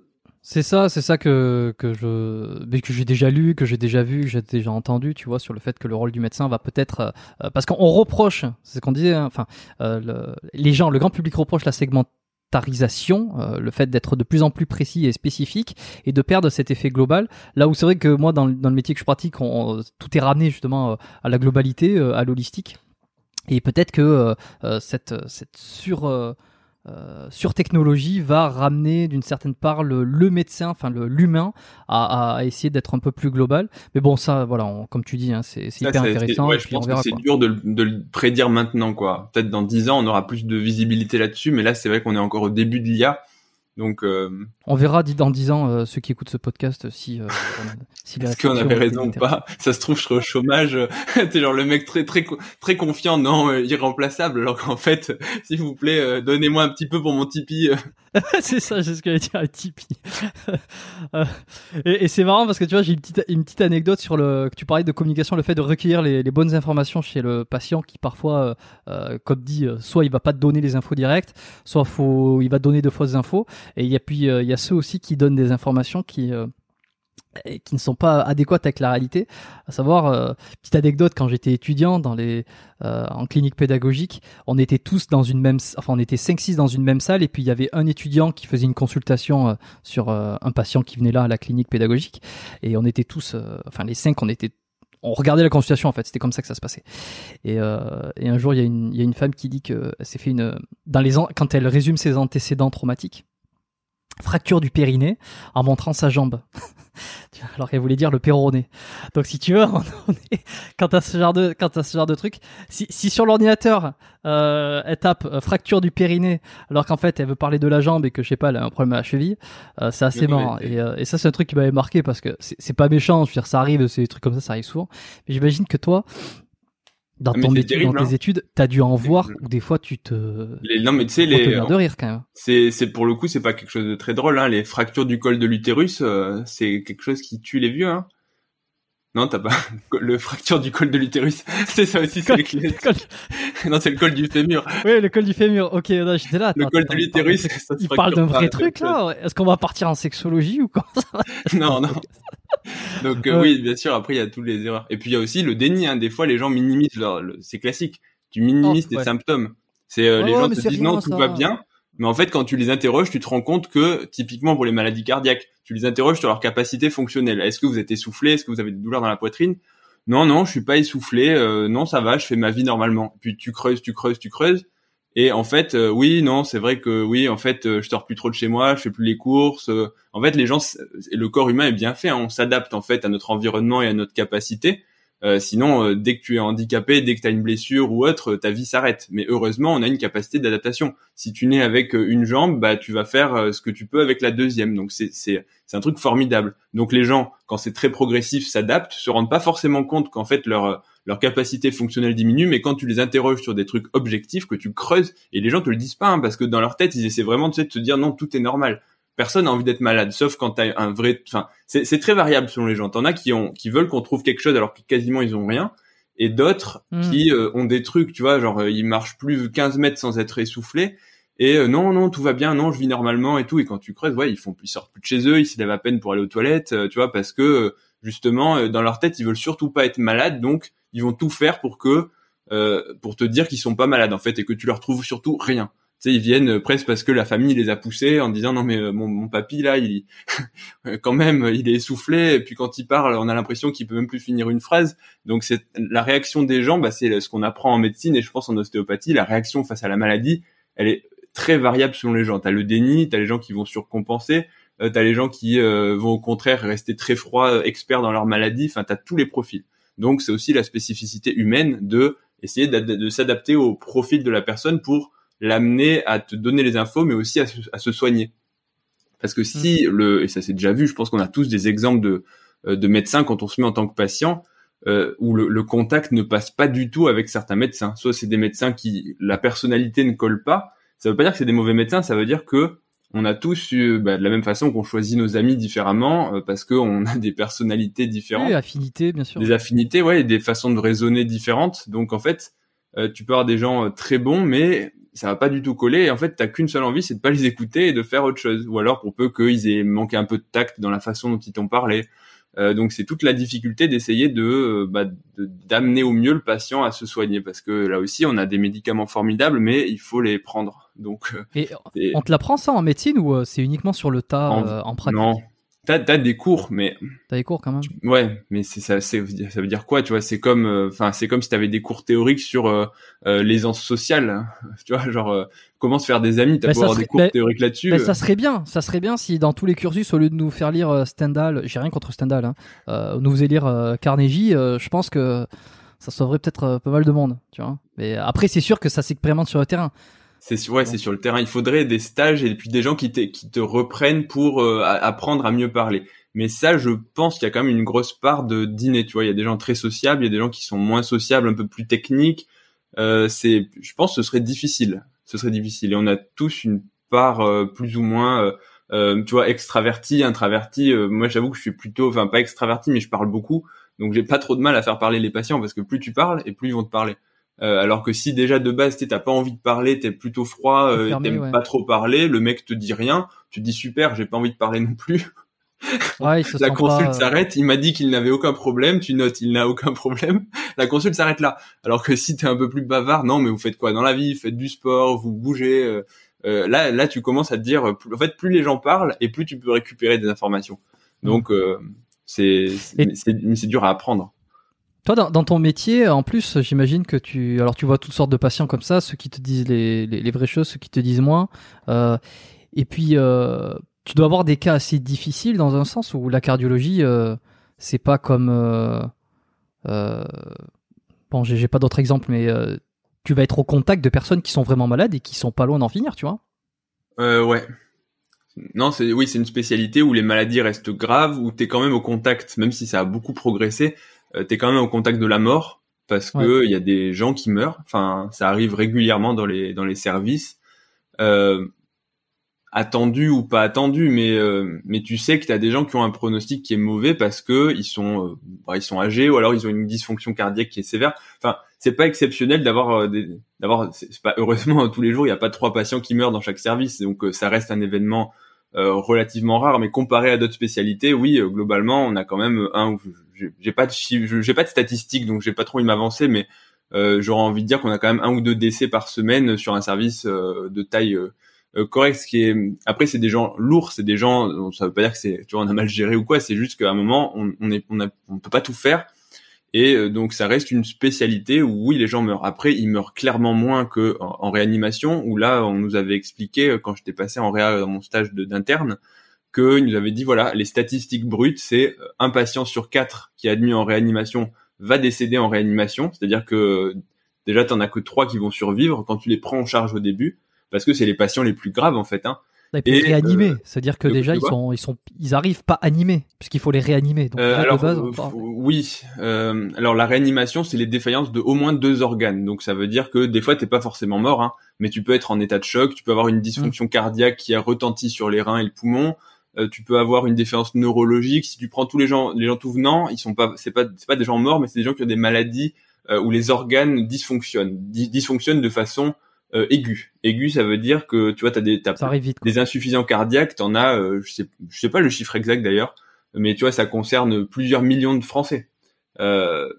C'est ça, c'est ça que, que je que j'ai déjà lu, que j'ai déjà vu, que j'ai déjà entendu, tu vois, sur le fait que le rôle du médecin va peut-être euh, parce qu'on reproche, c'est ce qu'on disait, hein, enfin, euh, les gens, le grand public reproche la segmentarisation, euh, le fait d'être de plus en plus précis et spécifique et de perdre cet effet global. Là où c'est vrai que moi, dans, dans, le métier que je pratique, on, tout est ramené justement à la globalité, à l'holistique. Et peut-être que cette, cette sur euh, sur technologie va ramener d'une certaine part le, médecin, enfin l'humain, à, à, essayer d'être un peu plus global. Mais bon, ça, voilà, comme tu dis, hein, c'est hyper intéressant.
je pense que c'est dur de, de, le prédire maintenant, quoi. Peut-être dans 10 ans, on aura plus de visibilité là-dessus, mais là, c'est vrai qu'on est encore au début de l'IA. Donc, euh...
on verra dans dix ans euh, ceux qui écoutent ce podcast si, euh,
si est-ce qu'on avait raison ou pas. Ça se trouve, je serai au chômage. T'es genre le mec très très très confiant, non, irremplaçable. Alors qu'en fait, s'il vous plaît, donnez-moi un petit peu pour mon Tipeee.
c'est ça, c'est ce que j'allais dire à Tipeee. Et, et c'est marrant parce que tu vois, j'ai une petite, une petite anecdote sur le. que Tu parlais de communication, le fait de recueillir les, les bonnes informations chez le patient qui parfois, comme dit, soit il va pas te donner les infos directes, soit faut, il va te donner de fausses infos. Et il y a puis euh, il y a ceux aussi qui donnent des informations qui euh, qui ne sont pas adéquates avec la réalité. À savoir, euh, petite anecdote, quand j'étais étudiant dans les, euh, en clinique pédagogique, on était tous dans une même, enfin on était 5-6 dans une même salle et puis il y avait un étudiant qui faisait une consultation euh, sur euh, un patient qui venait là à la clinique pédagogique et on était tous, enfin les cinq, on était on regardait la consultation en fait, c'était comme ça que ça se passait. Et, euh, et un jour, il y, y a une femme qui dit que s'est fait une dans les an- quand elle résume ses antécédents traumatiques, fracture du périnée en montrant sa jambe. Alors qu'elle voulait dire le péroné. Donc si tu veux, on on est, quand t'as ce genre de quand t'as ce genre de truc, si, si sur l'ordinateur euh, elle tape euh, fracture du périnée, alors qu'en fait elle veut parler de la jambe et que je sais pas elle a un problème à la cheville, euh, c'est assez marrant. Et, et ça c'est un truc qui m'avait marqué parce que c'est c'est pas méchant, je veux dire ça arrive, c'est des trucs comme ça, ça arrive souvent. Mais j'imagine que toi, dans
Ah,
ton
terrible,
dans tes
hein.
études, t'as dû en voir où des fois tu te
Les, non, mais tu sais,
te
les,
de rire quand même.
c'est, c'est pour le coup, c'est pas quelque chose de très drôle, hein. Les fractures du col de l'utérus, euh, c'est quelque chose qui tue les vieux, hein. Non, t'as pas le fracture du col de l'utérus. C'est ça aussi, c'est les
col-
Non, c'est le col du fémur.
Oui, le col du fémur. Ok, j'étais là.
Le col de l'utérus,
d'un
ça se
Il parle d'un vrai
pas,
truc là. Est-ce qu'on va partir en sexologie ou quoi?
Non, non. Donc euh,
Ouais.
oui, bien sûr. Après, il y a toutes les erreurs. Et puis il y a aussi le déni. Hein. Des fois, les gens minimisent leur. le- C'est classique. Tu minimises
Oh,
tes
ouais.
symptômes. C'est euh, les gens te disent
rien,
non, tout
ça.
va bien. Mais en fait, quand tu les interroges, tu te rends compte que typiquement pour les maladies cardiaques, tu les interroges sur leur capacité fonctionnelle. Est-ce que vous êtes essoufflé? Est-ce que vous avez des douleurs dans la poitrine? Non, non, je suis pas essoufflé. euh, non, ça va. Je fais ma vie normalement. Puis tu creuses, tu creuses, tu creuses. Et en fait, euh, oui, non, c'est vrai que oui, en fait, euh, je sors plus trop de chez moi, je fais plus les courses. euh, en fait, les gens, le corps humain est bien fait. hein, on s'adapte en fait à notre environnement et à notre capacité. Euh, sinon, euh, dès que tu es handicapé, dès que tu as une blessure ou autre, euh, ta vie s'arrête. Mais heureusement, on a une capacité d'adaptation. Si tu nais avec une jambe, bah tu vas faire ce que tu peux avec la deuxième. Donc c'est c'est c'est un truc formidable. Donc les gens, quand c'est très progressif, s'adaptent, se rendent pas forcément compte qu'en fait leur leur capacité fonctionnelle diminue, mais quand tu les interroges sur des trucs objectifs, que tu creuses, et les gens te le disent pas, hein, parce que dans leur tête, ils essaient vraiment tu sais, de te dire non, tout est normal. Personne n'a envie d'être malade, sauf quand t'as un vrai. Enfin, c'est c'est très variable selon les gens. T'en as qui ont qui veulent qu'on trouve quelque chose alors que quasiment ils ont rien, et d'autres
Hmm.
qui euh, ont des trucs, tu vois, genre euh, ils marchent plus 15 mètres sans être essoufflés. Et euh, non, non, tout va bien, non, je vis normalement et tout. Et quand tu creuses, ouais, ils font, ils sortent plus de chez eux, ils se lèvent à peine pour aller aux toilettes, euh, tu vois, parce que euh, justement, euh, dans leur tête, ils veulent surtout pas être malades, donc ils vont tout faire pour que, euh, pour te dire qu'ils sont pas malades en fait, et que tu leur trouves surtout rien. Tu sais, ils viennent euh, presque parce que la famille les a poussés en disant non mais euh, mon, mon papy là, il, quand même, il est essoufflé. Et puis quand il parle, on a l'impression qu'il peut même plus finir une phrase. Donc c'est la réaction des gens, bah, c'est ce qu'on apprend en médecine et je pense en ostéopathie. La réaction face à la maladie, elle est très variable selon les gens. T'as le déni, t'as les gens qui vont surcompenser, euh, t'as les gens qui euh, vont au contraire rester très froids, euh, experts dans leur maladie. Enfin, t'as tous les profils. Donc c'est aussi la spécificité humaine de essayer de s'adapter au profil de la personne pour l'amener à te donner les infos, mais aussi à se, à se soigner. Parce que si le et ça c'est déjà vu, je pense qu'on a tous des exemples de de médecins quand on se met en tant que patient euh, où le, le contact ne passe pas du tout avec certains médecins. Soit c'est des médecins qui la personnalité ne colle pas. Ça veut pas dire que c'est des mauvais médecins. Ça veut dire que on a tous eu, bah, de la même façon qu'on choisit nos amis différemment euh, parce qu'on a des personnalités différentes
Oui, affinité, bien sûr.
des affinités, ouais, et des façons de raisonner différentes. Donc en fait, euh, tu peux avoir des gens euh, très bons, mais ça va pas du tout coller. Et en fait, t'as qu'une seule envie, c'est de pas les écouter et de faire autre chose. Ou alors pour peu qu'ils aient manqué un peu de tact dans la façon dont ils t'ont parlé. Euh, donc c'est toute la difficulté d'essayer de euh, bah, de- d'amener au mieux le patient à se soigner parce que là aussi on a des médicaments formidables mais il faut les prendre donc euh,
Et on te l'apprend ça en médecine ou euh, c'est uniquement sur le tas
En-
euh, en pratique?
non t'as as des cours mais
T'as des cours quand même?
Ouais, mais c'est ça, ça veut dire quoi, tu vois? C'est comme, euh, enfin, c'est comme si t'avais des cours théoriques sur euh, l'aisance sociale, hein. tu vois, genre comment se faire des amis? T'as
Bah,
avoir
serait-
des cours
bah,
théoriques là-dessus.
Ça serait bien, ça serait bien si dans tous les cursus, au lieu de nous faire lire Stendhal, j'ai rien contre Stendhal, hein, euh, nous faisait lire Carnegie, je pense que ça sauverait peut-être pas mal de monde, tu vois? Mais après, c'est sûr que ça s'expérimente sur le terrain.
C'est sur, ouais, c'est sur le terrain. Il faudrait des stages et puis des gens qui, te- qui te reprennent pour euh, apprendre à mieux parler. Mais ça, je pense qu'il y a quand même une grosse part de dîner. Tu vois, il y a des gens très sociables, il y a des gens qui sont moins sociables, un peu plus techniques. Euh, c'est, je pense, que ce serait difficile. Ce serait difficile. Et on a tous une par plus ou moins tu vois extraverti introverti moi j'avoue que je suis plutôt enfin pas extraverti mais je parle beaucoup donc j'ai pas trop de mal à faire parler les patients parce que plus tu parles et plus ils vont te parler euh, alors que si déjà de base t'as pas envie de parler, t'es plutôt froid, euh, t'aimes pas trop parler, le mec te dit rien, tu te dis super, j'ai pas envie de parler non plus.
Ouais,
la consulte euh, s'arrête, il m'a dit qu'il n'avait aucun problème, tu notes, il n'a aucun problème. La consulte s'arrête là. Alors que si t'es un peu plus bavard, non, mais vous faites quoi dans la vie? Faites du sport, vous bougez. Euh, là, là, tu commences à te dire, en fait, plus les gens parlent et plus tu peux récupérer des informations. Mm. Donc, c'est c'est dur à apprendre.
Toi, dans, ton métier, en plus, j'imagine que tu, alors tu vois toutes sortes de patients comme ça, ceux qui te disent les, les, vraies choses, ceux qui te disent moins. Euh, et puis, euh, tu dois avoir des cas assez difficiles dans un sens où la cardiologie, euh, c'est pas comme, bon, j'ai pas d'autres exemples, mais tu vas être au contact de personnes qui sont vraiment malades et qui sont pas loin d'en finir, tu vois.
Ouais. Non, c'est oui, c'est une spécialité où les maladies restent graves, où tu es quand même au contact, même si ça a beaucoup progressé, euh, t'es quand même au contact de la mort parce que il y a des gens qui meurent. Enfin, ça arrive régulièrement dans les dans les services. Euh, attendu ou pas attendu, mais euh, mais tu sais que tu as des gens qui ont un pronostic qui est mauvais parce que ils sont euh, bah, ils sont âgés ou alors ils ont une dysfonction cardiaque qui est sévère. Enfin, c'est pas exceptionnel d'avoir d'avoir c'est pas heureusement tous les jours il y a pas trois patients qui meurent dans chaque service, donc ça reste un événement relativement rare, mais comparé à d'autres spécialités, oui, globalement, on a quand même un j'ai pas de j'ai pas de statistiques, donc j'ai pas trop envie de m'avancer, mais euh, j'aurais envie de dire qu'on a quand même un ou deux décès par semaine sur un service euh, de taille euh, correcte. Ce qui est après, c'est des gens lourds, c'est des gens. Ça veut pas dire que c'est, tu vois, on a mal géré ou quoi. C'est juste qu'à un moment, on, on est, on, a, on peut pas tout faire. Et donc ça reste une spécialité où oui les gens meurent. Après ils meurent clairement moins que en, réanimation où là on nous avait expliqué quand j'étais passé en réa dans mon stage d'interne qu'il nous avait dit voilà les statistiques brutes c'est euh, un patient sur quatre qui est admis en réanimation va décéder en réanimation c'est-à-dire que déjà t'en as que trois qui vont survivre quand tu les prends en charge au début parce que c'est les patients les plus graves en fait hein.
Et, réanimer, euh, c'est-à-dire que déjà ils sont, ils sont, ils arrivent pas animés puisqu'il faut les réanimer. Donc, euh,
alors, oui. alors la réanimation, c'est les défaillances de au moins deux organes. Donc ça veut dire que des fois t'es pas forcément mort, hein, mais tu peux être en état de choc, tu peux avoir une dysfonction mmh. cardiaque qui a retenti sur les reins et le poumon, euh, tu peux avoir une défense neurologique. Si tu prends tous les gens, les gens tout venant, ils sont pas, c'est pas, c'est pas des gens morts, mais c'est des gens qui ont des maladies euh, où les organes dysfonctionnent, dysfonctionnent de façon euh, aiguë. Aiguë, ça veut dire que tu vois, t'as des, t'as des insuffisants cardiaques, t'en as, euh, je sais, je sais pas le chiffre exact d'ailleurs, mais tu vois, ça concerne plusieurs millions de Français.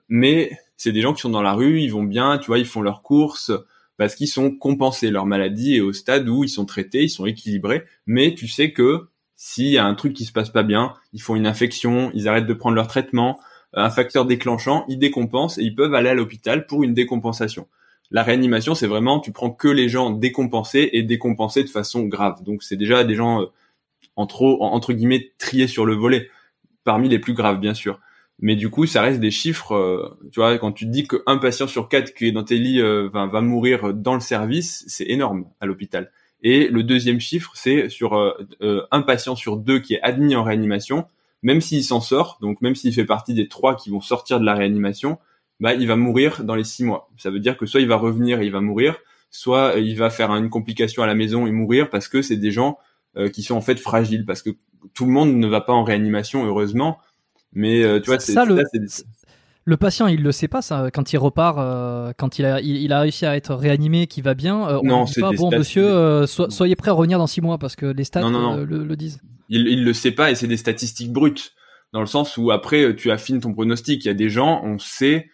mais c'est des gens qui sont dans la rue, ils vont bien, tu vois, ils font leurs courses parce qu'ils sont compensés. Leur maladie est au stade où ils sont traités, ils sont équilibrés, mais tu sais que s'il y a un truc qui se passe pas bien, ils font une infection, ils arrêtent de prendre leur traitement, un facteur déclenchant, ils décompensent et ils peuvent aller à l'hôpital pour une décompensation. La réanimation, c'est vraiment, tu prends que les gens décompensés et décompensés de façon grave. Donc c'est déjà des gens, euh, entre, guillemets, triés sur le volet, parmi les plus graves, bien sûr. Mais du coup, ça reste des chiffres, euh, tu vois, quand tu dis qu'un patient sur quatre qui est dans tes lits euh, va mourir dans le service, c'est énorme à l'hôpital. Et le deuxième chiffre, c'est sur euh, euh, un patient sur deux qui est admis en réanimation, même s'il s'en sort, donc même s'il fait partie des trois qui vont sortir de la réanimation, bah, il va mourir dans les six mois. Ça veut dire que soit il va revenir et il va mourir, soit il va faire une complication à la maison et mourir parce que c'est des gens euh, qui sont en fait fragiles, parce que tout le monde ne va pas en réanimation, heureusement. Mais tu vois, c'est ça, le,
le patient, il le sait pas ça quand il repart, euh, quand il a, il, a réussi à être réanimé, qui va bien. Euh, on non, dit pas bon monsieur, euh, soyez prêt à revenir dans six mois parce que les stats le, disent.
Il, il le sait pas et c'est des statistiques brutes dans le sens où après tu affines ton pronostic. Il y a des gens, on sait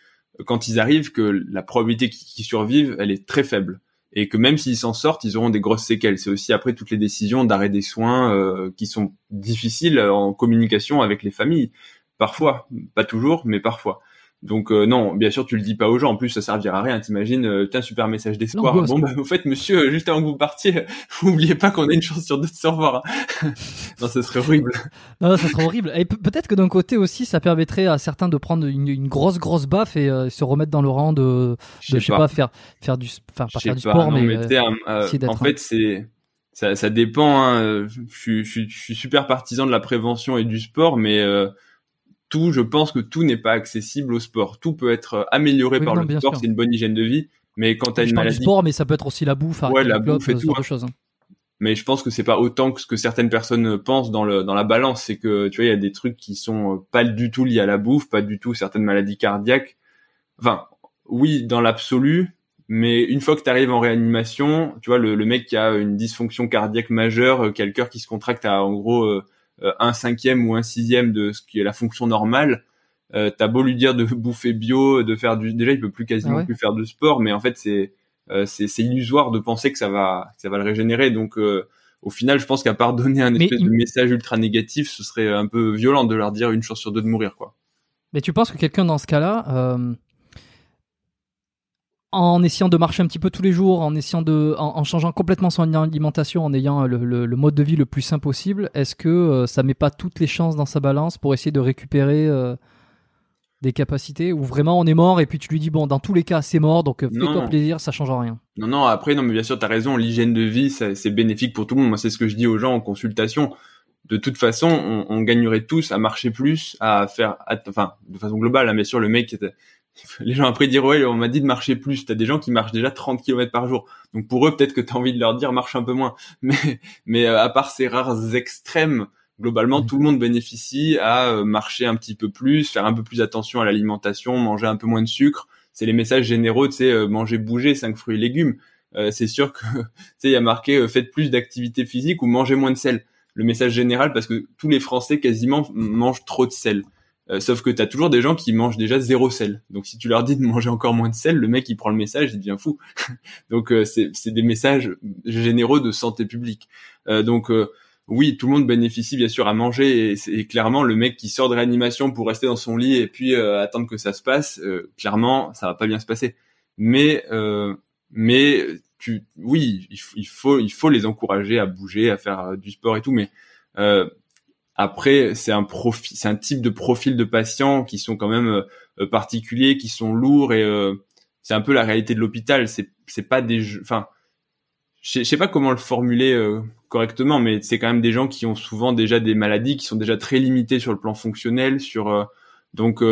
quand ils arrivent que la probabilité qu'ils survivent, elle est très faible et que même s'ils s'en sortent, ils auront des grosses séquelles. C'est aussi après toutes les décisions d'arrêt des soins qui sont difficiles en communication avec les familles. Parfois, pas toujours, mais parfois. Donc euh, non, bien sûr, tu le dis pas aux gens. En plus, ça servira à rien. T'imagines, euh, tiens, super message d'espoir. Bon, bah, au fait, monsieur, juste avant que vous partiez, vous oubliez pas qu'on a une chance sur deux de se revoir. Hein. non, ce serait horrible.
non, ça serait horrible. Et peut-être que d'un côté aussi, ça permettrait à certains de prendre une, grosse, grosse baffe et euh, se remettre dans le rang de, je sais pas. faire, faire du, enfin, pas faire du sport, mais,
en fait, c'est ça, ça dépend. Hein. Je, je, je, suis super partisan de la prévention et du sport, mais tout, je pense que tout n'est pas accessible au sport. Tout peut être euh, amélioré par le sport, c'est une bonne hygiène de vie. Mais quand tu as une maladie.
du sport, mais ça peut être aussi la bouffe,
ouais, la bouffe et tout.
Hein.
mais je pense que c'est pas autant que ce que certaines personnes pensent dans le dans la balance. C'est que tu vois, il y a des trucs qui sont pas du tout liés à la bouffe, pas du tout certaines maladies cardiaques. Enfin, oui, dans l'absolu, mais une fois que tu arrives en réanimation, tu vois, le, le, mec qui a une dysfonction cardiaque majeure, euh, qui a le cœur qui se contracte à en gros euh, euh, un cinquième ou un sixième de ce qui est la fonction normale, euh, t'as beau lui dire de bouffer bio, de faire du, déjà il peut plus quasiment ah plus faire de sport, mais en fait c'est c'est illusoire de penser que ça va que ça va le régénérer. Donc au final, je pense qu'à part donner un espèce de message ultra négatif, ce serait un peu violent de leur dire une chose sur deux de mourir, quoi.
Mais tu penses que quelqu'un dans ce cas-là, euh, en essayant de marcher un petit peu tous les jours, en essayant de, en, changeant complètement son alimentation, en ayant le, mode de vie le plus sain possible, est-ce que euh, ça met pas toutes les chances dans sa balance pour essayer de récupérer euh, des capacités ou vraiment on est mort et puis tu lui dis bon dans tous les cas c'est mort donc euh, fais-toi plaisir ça change rien.
Non non après non mais bien sûr tu as raison l'hygiène de vie c'est bénéfique pour tout le monde. Moi c'est ce que je dis aux gens en consultation. De toute façon on, on gagnerait tous à marcher plus à faire enfin de façon globale hein, bien sûr le mec était les gens après dire ouais on m'a dit de marcher plus. T'as des gens qui marchent déjà 30 km par jour. Donc pour eux peut-être que t'as envie de leur dire marche un peu moins. Mais mais euh, à part ces rares extrêmes globalement tout le monde bénéficie à euh, marcher un petit peu plus faire un peu plus attention à l'alimentation manger un peu moins de sucre. C'est les messages généraux tu sais euh, manger bouger cinq fruits et légumes. C'est sûr que tu sais il y a marqué faites plus d'activité physique ou mangez moins de sel. Le message général parce que tous les français quasiment mangent trop de sel euh, sauf que tu as toujours des gens qui mangent déjà zéro sel. Donc si tu leur dis de manger encore moins de sel, le mec il prend le message, il devient fou. donc euh, c'est des messages généraux de santé publique. Euh, donc oui, tout le monde bénéficie bien sûr à manger et, c'est clairement le mec qui sort de réanimation pour rester dans son lit et puis attendre que ça se passe, clairement ça va pas bien se passer. Mais mais tu oui, il, il, faut il faut les encourager à bouger, à faire du sport et tout, mais après, c'est un profil, c'est un type de profil de patients qui sont quand même euh, euh, particuliers, qui sont lourds et euh, c'est un peu la réalité de l'hôpital. C'est c'est pas des, enfin, je sais pas comment le formuler correctement, mais c'est quand même des gens qui ont souvent déjà des maladies qui sont déjà très limitées sur le plan fonctionnel, sur donc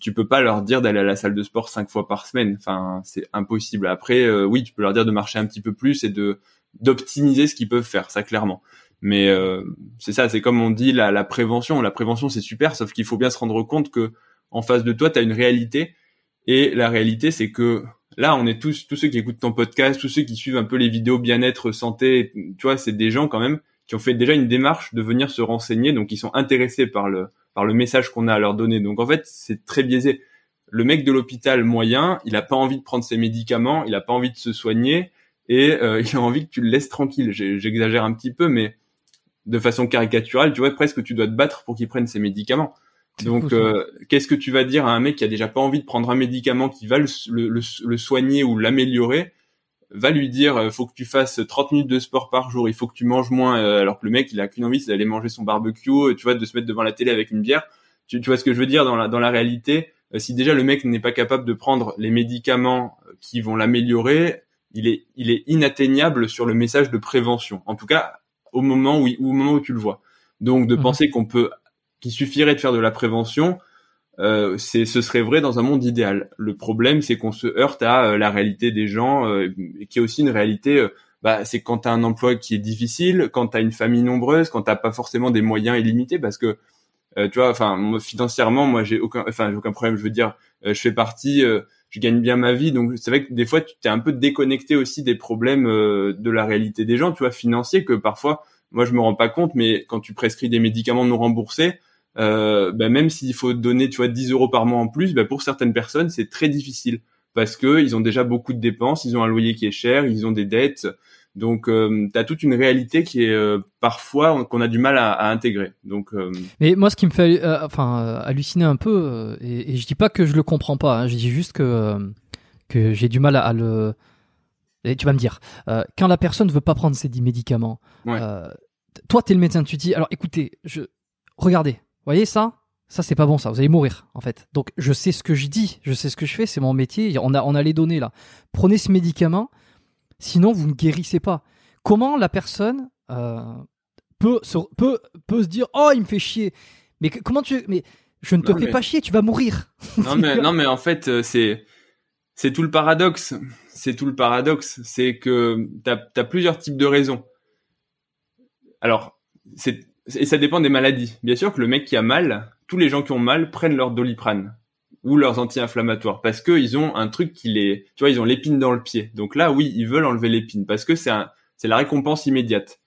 tu peux pas leur dire d'aller à la salle de sport cinq fois par semaine. Enfin, c'est impossible. Après, oui, tu peux leur dire de marcher un petit peu plus et de d'optimiser ce qu'ils peuvent faire, ça clairement. Mais euh, c'est ça, c'est comme on dit la, la prévention. La prévention c'est super, sauf qu'il faut bien se rendre compte que en face de toi, tu as une réalité. Et la réalité, c'est que là, on est tous, tous ceux qui écoutent ton podcast, tous ceux qui suivent un peu les vidéos bien-être, santé, tu vois, c'est des gens quand même qui ont fait déjà une démarche de venir se renseigner, donc ils sont intéressés par le par le message qu'on a à leur donner. Donc en fait, c'est très biaisé. Le mec de l'hôpital moyen, il a pas envie de prendre ses médicaments, il a pas envie de se soigner et euh, il a envie que tu le laisses tranquille. J'exagère un petit peu, mais de façon caricaturale, tu vois, presque tu dois te battre pour qu'il prenne ses médicaments. Donc, euh, qu'est-ce que tu vas dire à un mec qui a déjà pas envie de prendre un médicament qui va le, le, soigner ou l'améliorer? Va lui dire, euh, faut que tu fasses 30 minutes de sport par jour, il faut que tu manges moins, euh, alors que le mec, il a qu'une envie, c'est d'aller manger son barbecue, tu vois, de se mettre devant la télé avec une bière. Tu, tu vois ce que je veux dire dans la, dans la réalité? Si déjà le mec n'est pas capable de prendre les médicaments qui vont l'améliorer, il est, il est inatteignable sur le message de prévention. En tout cas, au moment où, au moment où tu le vois. Donc de mhm. penser qu'on peut, qu'il suffirait de faire de la prévention, euh, c'est, ce serait vrai dans un monde idéal. Le problème, c'est qu'on se heurte à euh, la réalité des gens, euh, qui est aussi une réalité. Bah, c'est quand t'as un emploi qui est difficile, quand t'as une famille nombreuse, quand t'as pas forcément des moyens illimités, parce que tu vois, enfin, financièrement, moi, j'ai aucun, enfin, j'ai aucun problème. Je veux dire, je fais partie, je gagne bien ma vie, donc c'est vrai que des fois, tu t'es un peu déconnecté aussi des problèmes de la réalité des gens, tu vois, financiers, que parfois, moi, je me rends pas compte, mais quand tu prescris des médicaments non remboursés, euh, bah, même s'il faut donner, tu vois, 10 euros par mois en plus, bah, pour certaines personnes, c'est très difficile parce que ils ont déjà beaucoup de dépenses, ils ont un loyer qui est cher, ils ont des dettes. Donc, euh, tu as toute une réalité qui est euh, parfois qu'on a du mal à, à intégrer. Donc, euh,
mais moi, ce qui me fait, euh, enfin, halluciner un peu, et, et, je dis pas que je le comprends pas, hein, je dis juste que que j'ai du mal à, à, le. Et tu vas me dire, quand la personne veut pas prendre ses médicaments, ouais. toi, t'es le médecin, tu dis, alors écoutez, je, regardez, voyez ça? Ça c'est pas bon ça, vous allez mourir en fait. Donc je sais ce que je dis, je sais ce que je fais, c'est mon métier, on a on a les données là. Prenez ce médicament, sinon vous ne guérissez pas. Comment la personne euh, peut, se, peut peut se dire oh il me fait chier, mais comment tu mais je ne te fais pas chier, tu vas mourir.
Non mais non mais en fait euh, c'est c'est tout le paradoxe, c'est tout le paradoxe, c'est que t'as as plusieurs types de raisons. alors, c'est et ça dépend des maladies. Bien sûr que le mec qui a mal, tous les gens qui ont mal prennent leur doliprane ou leurs anti-inflammatoires parce que ils ont un truc qui les, tu vois, ils ont l'épine dans le pied. Donc là, oui, ils veulent enlever l'épine parce que c'est c'est la récompense immédiate.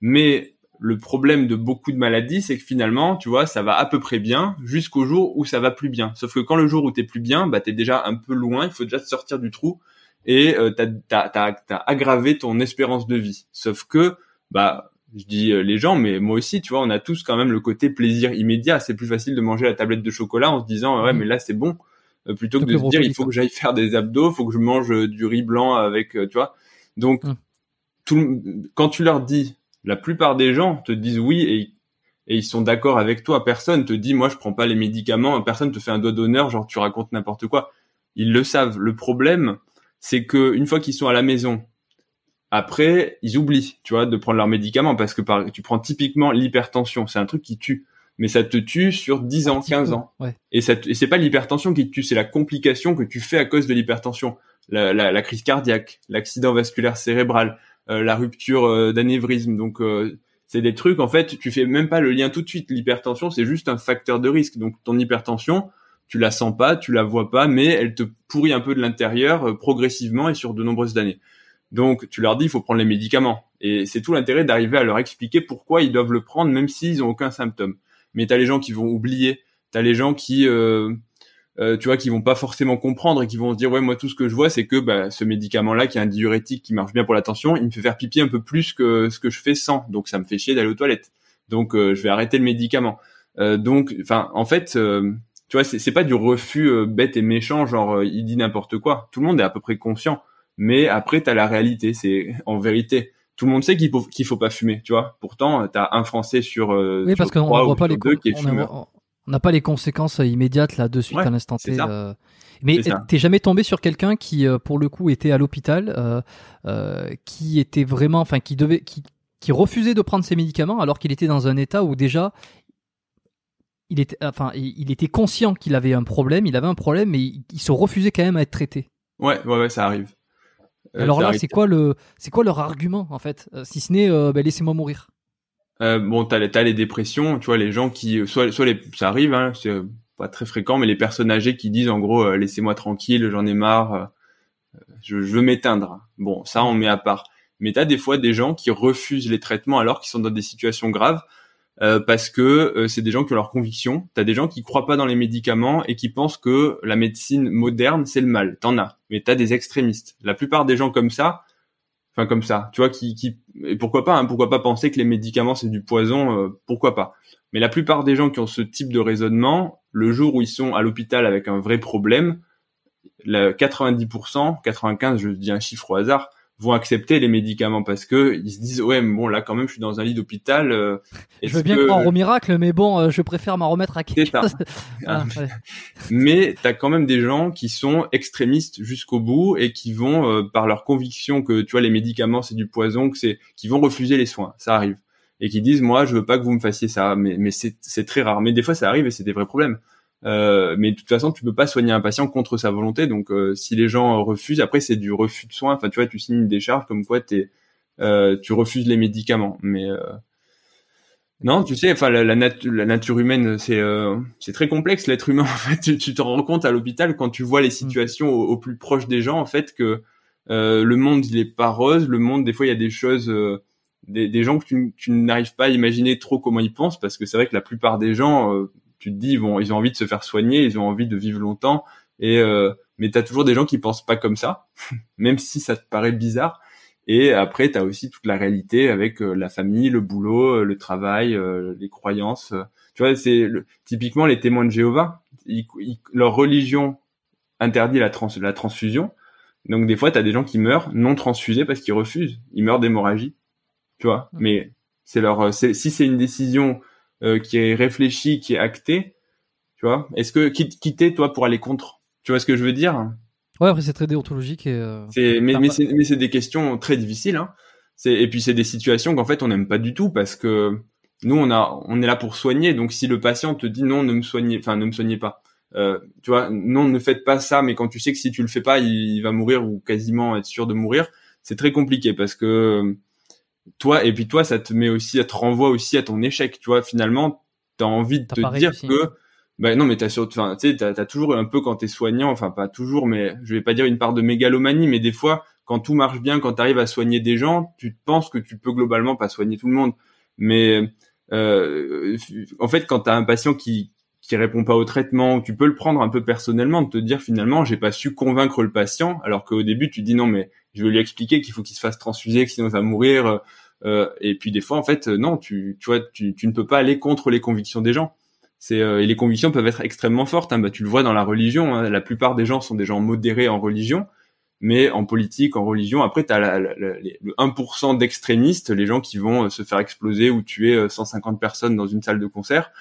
Mais le problème de beaucoup de maladies, c'est que finalement, tu vois, ça va à peu près bien jusqu'au jour où ça va plus bien. Sauf que quand le jour où t'es plus bien, bah t'es déjà un peu loin, il faut déjà sortir du trou et euh, t'as, t'as, t'as aggravé ton espérance de vie. Sauf que, bah, je dis euh, les gens, mais moi aussi, tu vois, on a tous quand même le côté plaisir immédiat. C'est plus facile de manger la tablette de chocolat en se disant ouais, mmh. mais là c'est bon, euh, plutôt que de se dire il faut que j'aille faire des abdos, faut que je mange euh, du riz blanc avec, tu vois. Donc, tout, quand tu leur dis, la plupart des gens te disent oui et, et ils sont d'accord avec toi. Personne te dit moi je prends pas les médicaments, personne te fait un doigt d'honneur, genre tu racontes n'importe quoi. Ils le savent. Le problème, c'est que une fois qu'ils sont à la maison, après, ils oublient, tu vois, de prendre leurs médicaments parce que par, tu prends typiquement l'hypertension, c'est un truc qui tue, mais ça te tue sur 10 ans, 15 ans. Et, ça, et c'est pas l'hypertension qui te tue, c'est la complication que tu fais à cause de l'hypertension, la, la, la, crise cardiaque, l'accident vasculaire cérébral, euh, la rupture euh, d'anévrisme. Donc euh, c'est des trucs en fait, tu fais même pas le lien tout de suite. L'hypertension, c'est juste un facteur de risque. Donc ton hypertension, tu la sens pas, tu la vois pas, mais elle te pourrit un peu de l'intérieur progressivement et sur de nombreuses années. Donc tu leur dis il faut prendre les médicaments et c'est tout l'intérêt d'arriver à leur expliquer pourquoi ils doivent le prendre même s'ils ont aucun symptôme. Mais t'as les gens qui vont oublier, t'as les gens qui euh, euh, tu vois qui vont pas forcément comprendre et qui vont se dire ouais moi tout ce que je vois c'est que bah, ce médicament là qui est un diurétique qui marche bien pour la tension, il me fait faire pipi un peu plus que ce que je fais sans. Donc ça me fait chier d'aller aux toilettes. Donc euh, je vais arrêter le médicament. donc enfin en fait tu vois c'est pas du refus bête et méchant genre il dit n'importe quoi. Tout le monde est à peu près conscient mais après tu as la réalité c'est en vérité tout le monde sait qu'il faut qu'il faut pas fumer tu vois. Pourtant tu as un français sur euh,
oui parce qu'on voit pas les qui est on n'a pas les conséquences immédiates là de suite à l'instant T euh... mais t'es jamais tombé sur quelqu'un qui euh, pour le coup était à l'hôpital euh, euh, qui était vraiment enfin qui devait qui qui refusait de prendre ses médicaments alors qu'il était dans un état où déjà il était enfin il était conscient qu'il avait un problème il avait un problème mais il, il se refusait quand même à être traité.
Ouais ouais ouais ça arrive.
euh, Alors là, c'est quoi le, c'est quoi leur argument en fait, euh, si ce n'est euh, bah, laissez-moi mourir?
Euh, bon, t'as les, les dépressions, tu vois, les gens qui, soit, soit les, ça arrive, hein, c'est pas très fréquent, mais les personnes âgées qui disent en gros, laissez-moi tranquille, j'en ai marre, je, je, veux m'éteindre. Bon, ça on met à part. Mais t'as des fois des gens qui refusent les traitements alors qu'ils sont dans des situations graves euh, parce que euh, c'est des gens qui ont leurs convictions. T'as des gens qui croient pas dans les médicaments et qui pensent que la médecine moderne c'est le mal. T'en as, mais t'as des extrémistes. La plupart des gens comme ça, enfin comme ça, tu vois, qui, et pourquoi pas, hein, pourquoi pas penser que les médicaments c'est du poison, euh, pourquoi pas. Mais la plupart des gens qui ont ce type de raisonnement, le jour où ils sont à l'hôpital avec un vrai problème, 90%, 95, je dis un chiffre au hasard, vont accepter les médicaments parce que ils se disent ouais bon là quand même je suis dans un lit d'hôpital euh,
je veux bien croire au miracle mais bon euh, je préfère m'en remettre à quelque chose.
Ah, mais t'as quand même des gens qui sont extrémistes jusqu'au bout et qui vont euh, par leur conviction que tu vois les médicaments c'est du poison que c'est qui vont refuser les soins. Ça arrive. Et qui disent moi je veux pas que vous me fassiez ça. Mais mais c'est c'est très rare. Mais des fois ça arrive et c'est des vrais problèmes euh, mais de toute façon, tu peux pas soigner un patient contre sa volonté. Donc, euh, si les gens refusent, après c'est du refus de soins. Enfin, tu vois, tu signes une décharge comme quoi t'es, euh, tu refuses les médicaments. Mais euh, non, tu sais, enfin la, la, la nature humaine, c'est c'est très complexe. L'être humain, en fait, tu, tu te rends compte à l'hôpital quand tu vois les mm. situations au, plus proche des gens, en fait, que le monde il est pas rose. Le monde, des fois, il y a des choses. Des, des, gens que tu, tu n'arrives pas à imaginer trop comment ils pensent parce que c'est vrai que la plupart des gens tu te dis ils vont ils ont envie de se faire soigner, ils ont envie de vivre longtemps et euh, mais t'as toujours des gens qui pensent pas comme ça, même si ça te paraît bizarre. Et après t'as aussi toute la réalité avec euh, la famille, le boulot, euh, le travail, euh, les croyances. Tu vois, c'est typiquement les témoins de Jéhovah. leur religion interdit la, trans, la transfusion. Donc des fois, tu as des gens qui meurent non transfusés parce qu'ils refusent. Ils meurent d'hémorragie. Tu vois. Mmh. Mais c'est leur, si c'est une décision euh, qui est réfléchi, qui est acté, tu vois. Est-ce que quitter toi pour aller contre? Tu vois ce que je veux dire?
Ouais, après c'est très déontologique et. Euh,
c'est mais mais c'est mais c'est des questions très difficiles. Hein. C'est et puis c'est des situations qu'en fait on n'aime pas du tout parce que nous on a on est là pour soigner. Donc si le patient te dit non, ne me soignez, enfin ne me soignez pas. Euh, tu vois, non, ne faites pas ça. Mais quand tu sais que si tu le fais pas, il va mourir ou quasiment être sûr de mourir, c'est très compliqué parce que toi et puis toi ça te met aussi, ça te renvoie aussi à ton échec. Tu vois, finalement, t'as envie de te dire que bah non mais t'as enfin tu sais t'as, toujours un peu quand t'es soignant enfin pas toujours mais je vais pas dire une part de mégalomanie mais des fois quand tout marche bien quand t'arrives à soigner des gens tu penses que tu peux globalement pas soigner tout le monde mais euh, en fait quand t'as un patient qui qui répond pas au traitement tu peux le prendre un peu personnellement de te dire finalement j'ai pas su convaincre le patient alors qu'au début tu dis non mais je vais lui expliquer qu'il faut qu'il se fasse transfuser que sinon il va mourir euh, et puis des fois en fait non tu tu vois tu, tu ne peux pas aller contre les convictions des gens c'est euh, et les convictions peuvent être extrêmement fortes. Hein. Bah, tu le vois dans la religion. Hein. La plupart des gens sont des gens modérés en religion, mais en politique, en religion, après, tu as le 1% d'extrémistes, les gens qui vont euh, se faire exploser ou tuer 150 euh, personnes dans une salle de concert,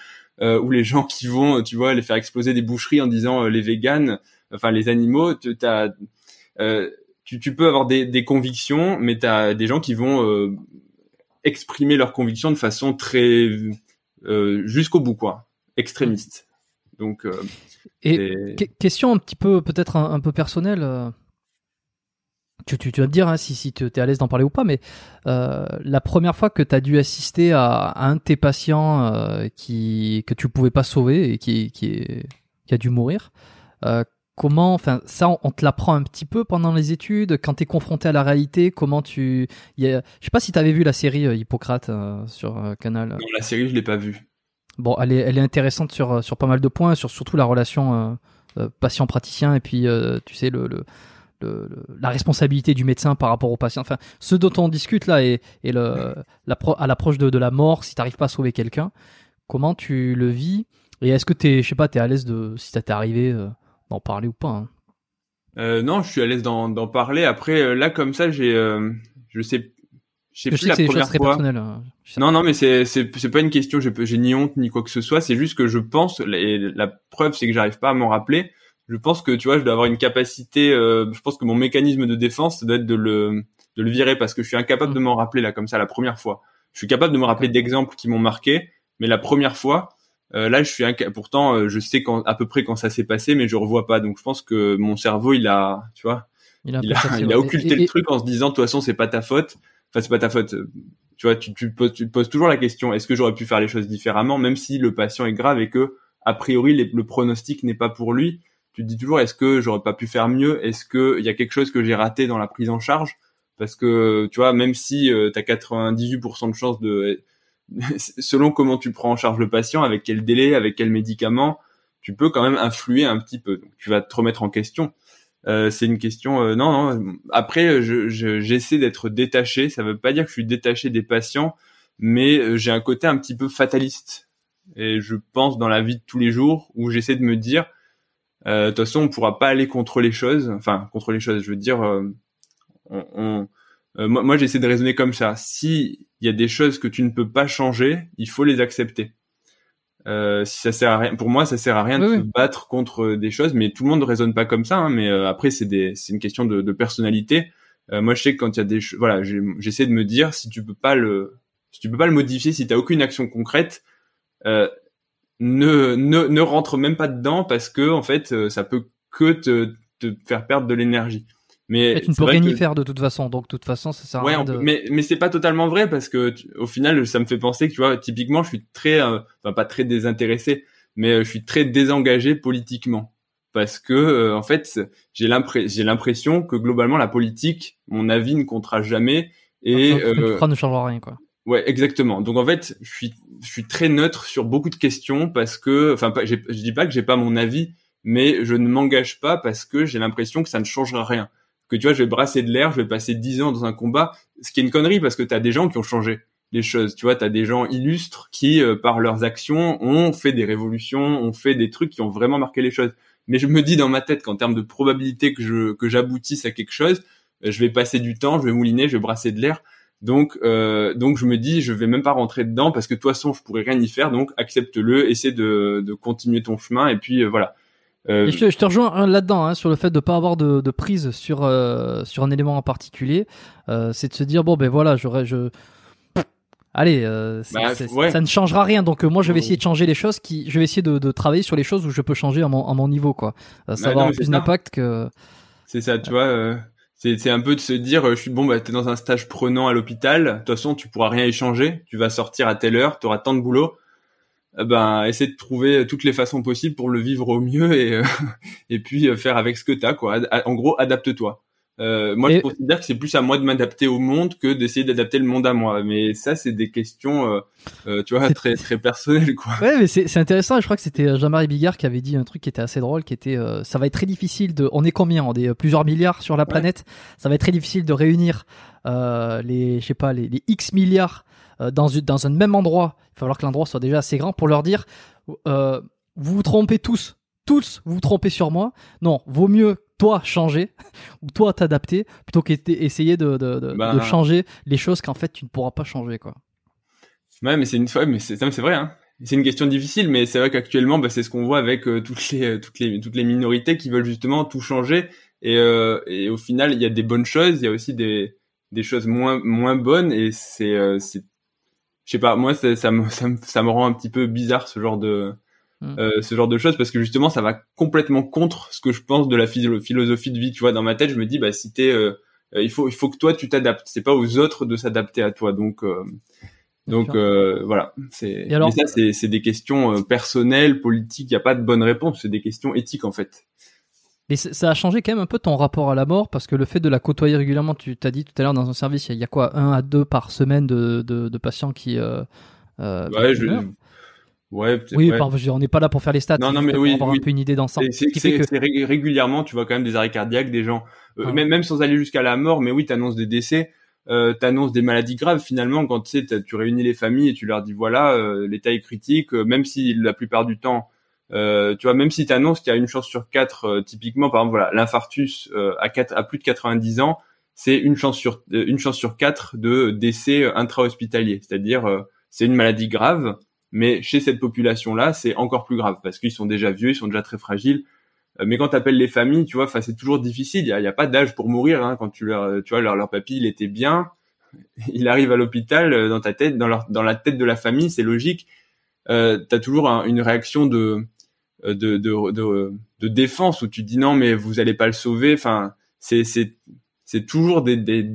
euh, ou les gens qui vont, tu vois, les faire exploser des boucheries en disant les véganes, enfin les animaux. T'as, euh, tu, tu, peux avoir des, des convictions, mais tu as des gens qui vont exprimer leurs convictions de façon très jusqu'au bout, quoi extrémiste. Donc, euh,
et question un petit peu, peut-être un, peu personnelle. Euh, tu, tu, tu, vas me dire hein, si, si tu es à l'aise d'en parler ou pas, mais euh, la première fois que tu as dû assister à, un de tes patients qui, que tu pouvais pas sauver et qui, qui, est, qui a dû mourir, comment, enfin, ça, on, te l'apprend un petit peu pendant les études, quand tu es confronté à la réalité, comment tu. Y a, je sais pas si tu avais vu la série Hippocrate sur Canal.
Non, la série, je l'ai pas vue.
Bon, elle est, elle est intéressante sur, euh, sur pas mal de points, sur surtout la relation euh, euh, patient-praticien et puis, tu sais, le, le, le, la responsabilité du médecin par rapport au patient. Enfin, ce dont on discute là et, et le, la, à l'approche de, de la mort, si tu n'arrives pas à sauver quelqu'un, comment tu le vis Et est-ce que tu es, je sais pas, tu es à l'aise de, si ça t'est arrivé, d'en parler ou pas hein
euh, non, je suis à l'aise d'en parler. Après, là, comme ça, j'ai, je sais
je sais plus la première fois. Hein.
Non, non, mais c'est c'est c'est pas une question. J'ai ni honte ni quoi que ce soit. C'est juste que je pense. Et la preuve, c'est que j'arrive pas à m'en rappeler. Je pense que tu vois, je dois avoir une capacité. Euh, je pense que mon mécanisme de défense doit être de le de le virer parce que je suis incapable de mm. m'en rappeler là comme ça la première fois. Je suis capable de me rappeler d'exemples qui m'ont marqué, mais la première fois, euh, là, je suis pourtant euh, je sais quand à peu près quand ça s'est passé, mais je revois pas. Donc je pense que mon cerveau, il a, tu vois, il a, il a, occulté le truc en se disant de toute façon c'est pas ta faute. Enfin c'est pas ta faute. Tu vois tu, tu, poses, tu te poses toujours la question est-ce que j'aurais pu faire les choses différemment même si le patient est grave et que a priori le pronostic n'est pas pour lui. Tu te dis toujours est-ce que j'aurais pas pu faire mieux? Est-ce que il y a quelque chose que j'ai raté dans la prise en charge? Parce que tu vois même si euh, tu as 98% de chances de selon comment tu prends en charge le patient avec quel délai avec quel médicament tu peux quand même influer un petit peu donc tu vas te remettre en question euh, c'est une question. Euh, non, non. Après, j'essaie d'être détaché. Ça veut pas dire que je suis détaché des patients, mais euh, j'ai un côté un petit peu fataliste. Et je pense dans la vie de tous les jours où j'essaie de me dire, de toute façon, on pourra pas aller contre les choses. Enfin, contre les choses. Je veux dire, on, moi, moi j'essaie de raisonner comme ça. Si il y a des choses que tu ne peux pas changer, il faut les accepter. Euh, si ça sert à rien, pour moi, ça sert à rien de se battre contre des choses, mais tout le monde ne raisonne pas comme ça. Hein, mais euh, après, c'est des, c'est une question de, de personnalité. Euh, moi, je sais que quand il y a des, voilà, j'essaie de me dire si tu peux pas le, si tu peux pas le modifier, si t'as aucune action concrète, euh, ne, ne, ne rentre même pas dedans parce que en fait, ça peut que te, te faire perdre de l'énergie.
Mais tu ne peux rien y faire de toute façon, donc de toute façon ça sert à rien. De...
Mais mais c'est pas totalement vrai parce que au final ça me fait penser que tu vois typiquement je suis très, euh, enfin pas très désintéressé, mais euh, je suis très désengagé politiquement parce que euh, en fait j'ai l'impression que globalement la politique mon avis ne comptera jamais et
euh, ne changera rien quoi.
Ouais, exactement. Donc en fait, je suis je suis très neutre sur beaucoup de questions parce que enfin je dis pas que j'ai pas mon avis, mais je ne m'engage pas parce que j'ai l'impression que ça ne changera rien que tu vois, je vais brasser de l'air, je vais passer dix ans dans un combat, ce qui est une connerie parce que tu as des gens qui ont changé les choses, tu vois, tu as des gens illustres qui, euh, par leurs actions, ont fait des révolutions, ont fait des trucs qui ont vraiment marqué les choses. Mais je me dis dans ma tête qu'en termes de probabilité que je que j'aboutisse à quelque chose, euh, je vais passer du temps, je vais mouliner, je vais brasser de l'air. Donc, euh, donc je me dis, je vais même pas rentrer dedans parce que de toute façon, je pourrais rien y faire. Donc, accepte-le, essaie de, de continuer ton chemin et puis voilà.
Euh, je, te, rejoins hein, là-dedans hein, sur le fait de pas avoir de, de prise sur euh, sur un élément en particulier. Euh, c'est de se dire bon ben voilà, j'aurais je allez, bah, ça ne changera rien. Donc moi je vais essayer de changer les choses qui, je vais essayer de, de travailler sur les choses où je peux changer à mon, à mon niveau quoi. ça va avoir plus d'impact que.
C'est ça, tu vois. c'est un peu de se dire, je suis bon, bah t'es dans un stage prenant à l'hôpital. De toute façon, tu pourras rien échanger. Tu vas sortir à telle heure, tu auras tant de boulot. Eh ben, essaie de trouver toutes les façons possibles pour le vivre au mieux et et puis faire avec ce que t'as, quoi. En gros, adapte-toi. Euh, moi, je considère que c'est plus à moi de m'adapter au monde que d'essayer d'adapter le monde à moi. Mais ça, c'est des questions, euh, euh tu vois, très très personnelles, quoi.
Ouais, mais c'est intéressant. Je crois que c'était euh, Jean-Marie Bigard qui avait dit un truc qui était assez drôle, qui était, euh, ça va être très difficile de. On est combien? On est plusieurs milliards sur la planète. Ça va être très difficile de réunir les, je sais pas, les, les X milliards dans dans un même endroit. Il va falloir que l'endroit soit déjà assez grand pour leur dire, vous vous trompez tous tous vous, vous trompez sur moi. Non, vaut mieux toi changer ou toi t'adapter plutôt qu'essayer de, de, de, bah. changer les choses qu'en fait tu ne pourras pas changer quoi.
Ouais, mais c'est une fois, mais c'est vrai. Hein. C'est une question difficile, mais c'est vrai qu'actuellement, bah, c'est ce qu'on voit avec euh, toutes les euh, toutes les toutes les minorités qui veulent justement tout changer. Et, euh, et au final, il y a des bonnes choses, il y a aussi des des choses moins moins bonnes, et c'est euh, c'est je sais pas, moi ça, ça me ça me ça me rend un petit peu bizarre ce genre de Mm. Euh, ce genre de choses parce que justement ça va complètement contre ce que je pense de la philosophie de vie tu vois. Dans ma tête je me dis bah si t'es euh, euh, il faut il faut que toi tu t'adaptes. C'est pas aux autres de s'adapter à toi. Donc donc voilà. C'est mais ça c'est c'est des questions personnelles politiques. Il y a pas de bonne réponse. C'est des questions éthiques en fait
mais ça a changé quand même un peu ton rapport à la mort parce que le fait de la côtoyer régulièrement, tu t'as dit tout à l'heure dans un service, il y a quoi, un à deux par semaine de, de, de patients qui. Euh,
ouais, je, Ouais,
oui, on n'est pas là pour faire les stats.
Non, non, mais oui,
avoir
un
peu une idée d'ensemble.
C'est que... régulièrement, tu vois quand même des arrêts cardiaques, des gens, euh, ah. même, même sans aller jusqu'à la mort, mais oui, t'annonces des décès, euh, t'annonces des maladies graves. Finalement, quand tu sais, tu réunis les familles et tu leur dis voilà, euh, l'état est critique, euh, même si la plupart du temps, euh, tu vois, même si t'annonces qu'il y a une chance sur quatre, typiquement, par exemple, voilà, l'infarctus à, quatre, à plus de 90 ans, c'est une chance sur une chance sur quatre de décès intra-hospitalier, c'est-à-dire c'est une maladie grave mais chez cette population-là, c'est encore plus grave parce qu'ils sont déjà vieux, ils sont déjà très fragiles. Euh, mais quand tu appelles les familles, tu vois, c'est toujours difficile. Il y a, pas d'âge pour mourir. Hein. Quand tu leur, tu vois, leur, leur papy, il était bien, il arrive à l'hôpital euh, dans ta tête, dans, leur, dans la tête de la famille, c'est logique. Euh, as toujours une réaction de de, de, de, de, défense où tu dis non, mais vous allez pas le sauver. Enfin, c'est c'est c'est toujours des, des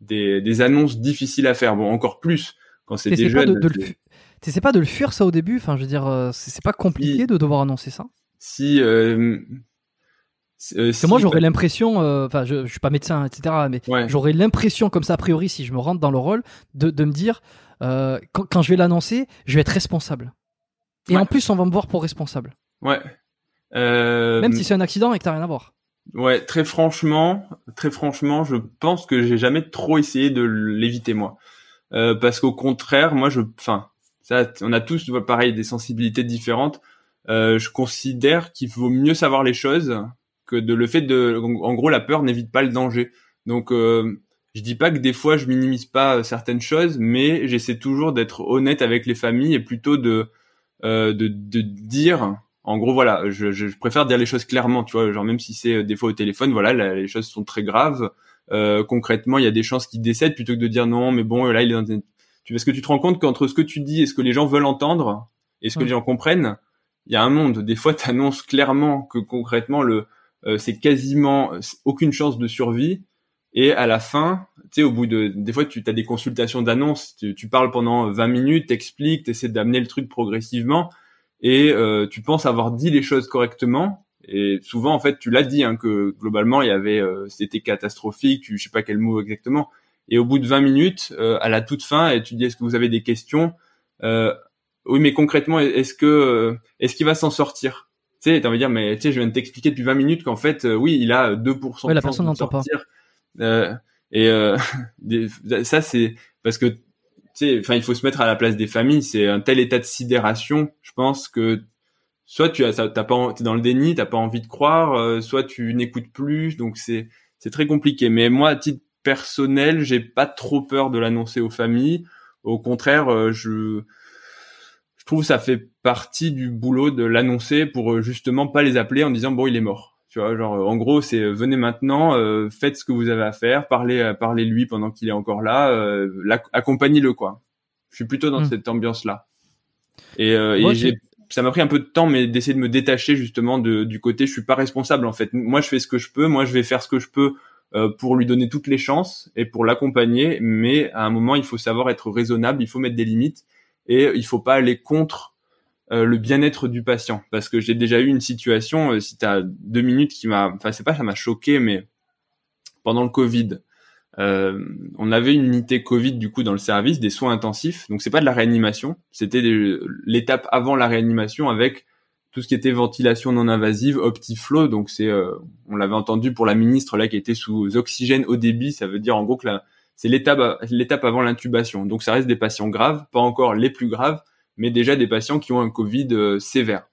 des, des annonces difficiles à faire. Bon, encore plus quand c'est des jeunes.
C'est pas de le fuir ça au début? Enfin, je veux dire, euh, c'est pas compliqué de devoir annoncer ça?
Si. Euh...
Euh, moi j'aurais l'impression, euh, enfin je, je suis pas médecin etc, mais j'aurais l'impression comme ça a priori si je me rentre dans le rôle de, de me dire quand, quand, je vais l'annoncer, je vais être responsable. Et en plus on va me voir pour responsable.
Ouais.
Même si c'est un accident et que t'as rien à voir.
Ouais, très franchement, très franchement, je pense que j'ai jamais trop essayé de l'éviter moi, parce qu'au contraire, moi je, enfin, ça, on a tous, pareil, des sensibilités différentes. Euh, je considère qu'il vaut mieux savoir les choses que de le fait de, en gros, la peur n'évite pas le danger. Donc, euh, je dis pas que des fois je minimise pas certaines choses, mais j'essaie toujours d'être honnête avec les familles et plutôt de euh, de, de dire, en gros, voilà, je, je, préfère dire les choses clairement, tu vois, genre même si c'est des fois au téléphone, voilà, les choses sont très graves. Euh, concrètement, il y a des chances qu'il décède plutôt que de dire non, mais bon, là il est dans une tu, parce que tu te rends compte qu'entre ce que tu dis et ce que les gens veulent entendre et ce que les gens comprennent, il y a un monde. Des fois, tu annonces clairement que concrètement, le euh, c'est quasiment aucune chance de survie. Et à la fin, tu sais, au bout de, des fois, tu as des consultations d'annonces, tu, tu, parles pendant 20 minutes, t'expliques, t'essaies d'amener le truc progressivement, et euh, tu penses avoir dit les choses correctement. Et souvent, en fait, tu l'as dit hein, que globalement, il y avait, euh, c'était catastrophique. Tu, je sais pas quel mot exactement, et au bout de 20 minutes, euh, à la toute fin, et tu dis est-ce que vous avez des questions euh, Oui, mais concrètement, est-ce que euh, est-ce qu'il va s'en sortir? Tu sais, envie de dire mais tu sais, je viens de t'expliquer depuis 20 minutes qu'en fait, oui, il a 2%
ouais, la personne sortir.
Pas. et ça, c'est parce que enfin, il faut se mettre à la place des familles. C'est un tel état de sidération, je pense que soit tu as, t'as pas, t'es dans le déni, t'as pas envie de croire, soit tu n'écoutes plus, donc c'est c'est très compliqué. Mais moi, à titre personnel, j'ai pas trop peur de l'annoncer aux familles. Au contraire, euh, je je trouve que ça fait partie du boulot de l'annoncer pour euh, justement pas les appeler en disant bon il est mort. Tu vois, genre en gros c'est euh, venez maintenant, faites ce que vous avez à faire, parlez parlez lui pendant qu'il est encore là, accompagnez-le quoi. Je suis plutôt dans hmm. cette ambiance là. Et, et ça m'a pris un peu de temps mais d'essayer de me détacher justement de, du côté je suis pas responsable en fait. Moi je fais ce que je peux, moi je vais faire ce que je peux euh, pour lui donner toutes les chances et pour l'accompagner. Mais à un moment, il faut savoir être raisonnable, il faut mettre des limites et il faut pas aller contre euh, le bien-être du patient. Parce que j'ai déjà eu une situation, si tu as deux minutes, qui m'a, enfin c'est pas ça m'a choqué, mais pendant le Covid, euh, on avait une unité Covid du coup dans le service, des soins intensifs. Donc c'est pas de la réanimation, c'était l'étape avant la réanimation avec tout ce qui était ventilation non invasive, OptiFlow. Donc euh, on l'avait entendu pour la ministre là qui était sous oxygène au débit. Ça veut dire en gros que c'est l'étape avant l'intubation. Donc ça reste des patients graves, pas encore les plus graves, mais déjà des patients qui ont un Covid euh, sévère.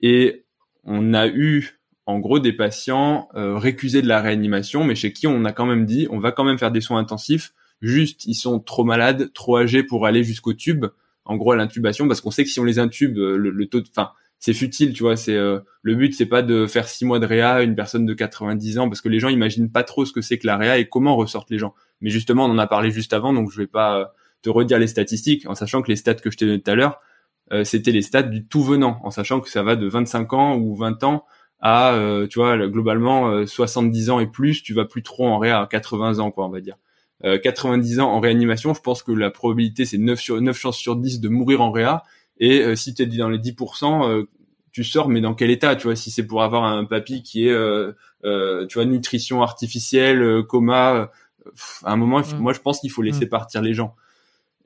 Et on a eu en gros des patients euh, récusés de la réanimation, mais chez qui on a quand même dit on va quand même faire des soins intensifs. Juste, ils sont trop malades, trop âgés pour aller jusqu'au tube, en gros à l'intubation, parce qu'on sait que si on les intube, euh, le, taux, de, enfin, c'est futile, tu vois. C'est euh, le but, c'est pas de faire six mois de réa à une personne de 90 ans, parce que les gens imaginent pas trop ce que c'est que la réa et comment ressortent les gens. Mais justement, on en a parlé juste avant, donc je vais pas te redire les statistiques, en sachant que les stats que je t'ai donné tout à l'heure, c'était les stats du tout venant, en sachant que ça va de 25 ans ou 20 ans à euh, tu vois globalement 70 euh, ans et plus, tu vas plus trop en réa à 80 ans quoi, on va dire. 90 euh, ans en réanimation, je pense que la probabilité c'est 9 sur 9 chances sur 10 de mourir en réa et si tu es dans les 10% tu sors mais dans quel état, tu vois, si c'est pour avoir un papy qui est tu vois nutrition artificielle, coma à un moment mmh. moi je pense qu'il faut laisser mmh. partir les gens.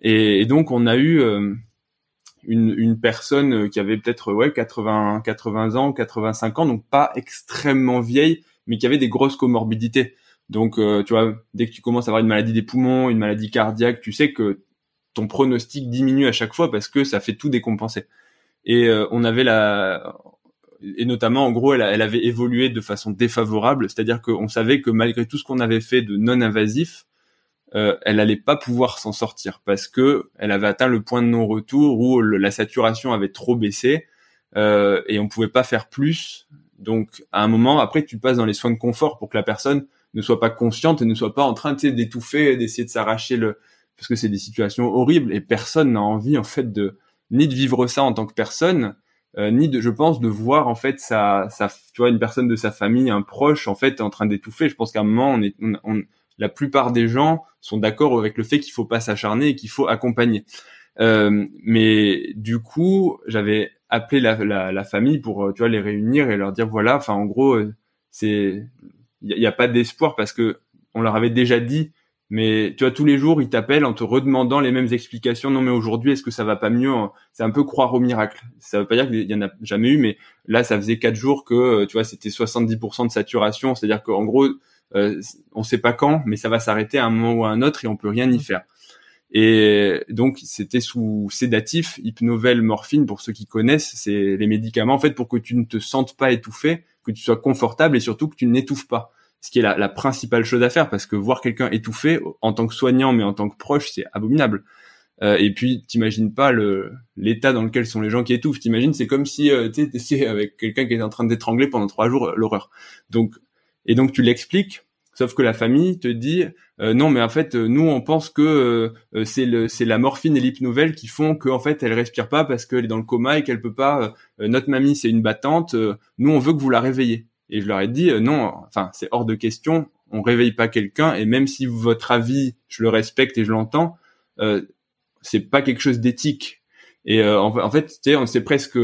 Et, donc on a eu une, une personne euh, qui avait peut-être ouais 80 80 ans, 85 ans, donc pas extrêmement vieille, mais qui avait des grosses comorbidités. Donc euh, tu vois, dès que tu commences à avoir une maladie des poumons, une maladie cardiaque, tu sais que ton pronostic diminue à chaque fois parce que ça fait tout décompenser. Et euh, on avait la et notamment en gros elle, elle avait évolué de façon défavorable, c'est-à-dire qu'on savait que malgré tout ce qu'on avait fait de non invasif, euh, elle allait pas pouvoir s'en sortir parce que elle avait atteint le point de non-retour où la saturation avait trop baissé euh, et on pouvait pas faire plus. Donc à un moment, après, tu passes dans les soins de confort pour que la personne ne soit pas consciente et ne soit pas en train d'étouffer, d'essayer de s'arracher le, parce que c'est des situations horribles et personne n'a envie en fait de ni de vivre ça en tant que personne, euh, ni de, je pense, de voir en fait sa, sa, tu vois, une personne de sa famille, un proche en fait en train d'étouffer. Je pense qu'à un moment, on est, on, la plupart des gens sont d'accord avec le fait qu'il faut pas s'acharner et qu'il faut accompagner. Euh, mais du coup, j'avais appelé la, famille pour tu vois les réunir et leur dire voilà, enfin en gros, euh, c'est il n'y a, pas d'espoir parce que on leur avait déjà dit. Mais tu vois, tous les jours, ils t'appellent en te redemandant les mêmes explications. Non, mais aujourd'hui, est-ce que ça va pas mieux C'est un peu croire au miracle. Ça veut pas dire qu'il y en a jamais eu, mais là, ça faisait quatre jours que, tu vois, c'était 70% de saturation. C'est-à-dire qu'en gros, euh, on sait pas quand, mais ça va s'arrêter à un moment ou à un autre et on peut rien y faire. Et donc c'était sous sédatif, hypnovel, morphine pour ceux qui connaissent, c'est les médicaments en fait pour que tu ne te sentes pas étouffé, que tu sois confortable et surtout que tu n'étouffes pas. Ce qui est la, principale chose à faire parce que voir quelqu'un étouffé en tant que soignant mais en tant que proche c'est abominable. Euh, et puis t'imagines pas le l'état dans lequel sont les gens qui étouffent. T'imagines c'est comme si euh, tu avec quelqu'un qui est en train d'étrangler pendant trois jours l'horreur. Donc et donc tu l'expliques, sauf que la famille te dit euh, non mais en fait euh, nous on pense que euh, c'est le c'est la morphine et l'hypnovel qui font qu'en fait elle respire pas parce qu'elle est dans le coma et qu'elle peut pas notre mamie c'est une battante nous on veut que vous la réveillez. Et je leur ai dit non enfin c'est hors de question on réveille pas quelqu'un et même si votre avis je le respecte et je l'entends c'est pas quelque chose d'éthique et en, fait tu sais on s'est presque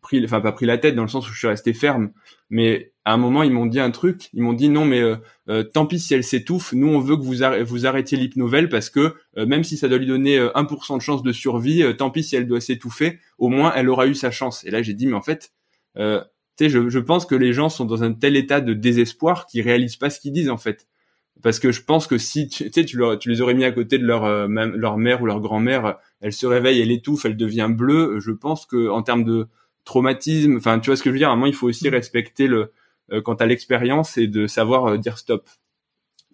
pris enfin pas pris la tête dans le sens où je suis resté ferme mais à un moment, ils m'ont dit un truc. Ils m'ont dit non, mais euh, euh, tant pis si elle s'étouffe. Nous, on veut que vous, vous arrêtiez l'hypnovel parce que euh, même si ça doit lui donner 1% de chance de survie, tant pis si elle doit s'étouffer. Au moins, elle aura eu sa chance. Et là, j'ai dit mais en fait, tu sais, je, je, pense que les gens sont dans un tel état de désespoir qu'ils réalisent pas ce qu'ils disent en fait. Parce que je pense que si tu sais, tu, tu les aurais mis à côté de leur leur mère ou leur grand-mère, elle se réveille, elle étouffe, elle devient bleue. Je pense que en termes de traumatisme, enfin, tu vois ce que je veux dire? À un moment, il faut aussi mmh. respecter le euh, quant à l'expérience et de savoir euh, dire stop.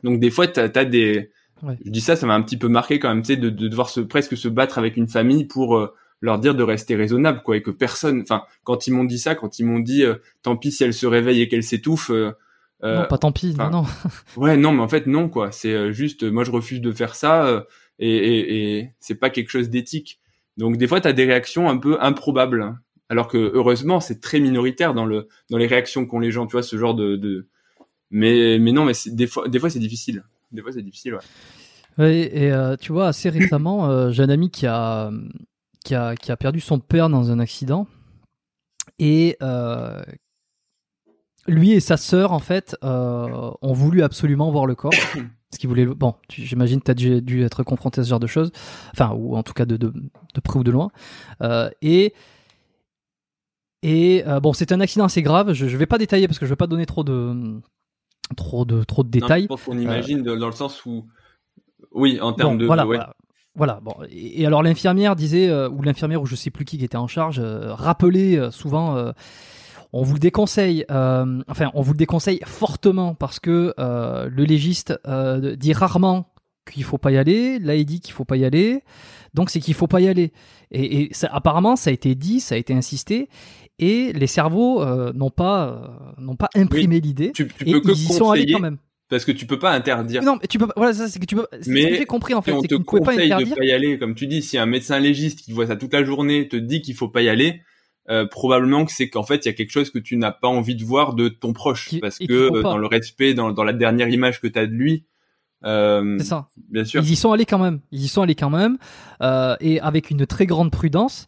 Donc des fois, tu as, des... Je dis ça, ça m'a un petit peu marqué quand même, tu sais, de, de, devoir se, presque se battre avec une famille pour euh, leur dire de rester raisonnable, quoi, et que personne... Enfin, quand ils m'ont dit ça, quand ils m'ont dit tant pis si elle se réveille et qu'elle s'étouffe...
non, pas tant pis, non, non.
ouais, non, mais en fait, non, quoi. C'est juste, moi, je refuse de faire ça, et, et, et c'est pas quelque chose d'éthique. Donc des fois, tu as des réactions un peu improbables. Hein alors que heureusement c'est très minoritaire dans le dans les réactions qu'ont les gens tu vois ce genre de, de... Mais mais non, mais des fois des fois c'est difficile. Des fois c'est difficile. Ouais.
Oui, et euh, tu vois, assez récemment, euh, j'ai un ami qui a, qui, a, qui a perdu son père dans un accident. Et euh, lui et sa sœur, en fait, ont voulu absolument voir le corps. Parce qu'ils voulaient. Bon, j'imagine que tu as dû, être confronté à ce genre de choses. Enfin, ou en tout cas de, de, de près ou de loin. et. Et bon, c'est un accident assez grave. Je ne vais pas détailler parce que je ne vais pas donner trop de, trop de, trop de détails. Non, je
pense qu'on imagine dans le sens où oui, en termes de.
Voilà, voilà. bon. Et, alors l'infirmière disait, euh, ou l'infirmière ou je sais plus qui qui était en charge, euh, rappelait euh, souvent. On vous le déconseille, enfin on vous le déconseille fortement parce que le légiste dit rarement qu'il faut pas y aller, là il dit qu'il faut pas y aller, donc c'est qu'il faut pas y aller. Et, ça, apparemment ça a été dit, ça a été insisté, et les cerveaux n'ont pas n'ont pas imprimé l'idée.
Tu, tu peux que ils y sont allés quand même parce que tu peux pas interdire.
Non, mais tu peux pas. Voilà, ça c'est que tu peux.
Mais
ce que j'ai compris en fait,
c'est qu'on te conseille pas de pas y aller. Comme tu dis, si un médecin légiste qui voit ça toute la journée te dit qu'il faut pas y aller, euh, probablement que c'est qu'en fait il y a quelque chose que tu n'as pas envie de voir de ton proche, parce que euh, dans le respect, dans, dans la dernière image que tu as de lui.
Euh, c'est ça.
Bien sûr.
Ils y sont allés quand même. Ils y sont allés quand même, euh, et avec une très grande prudence.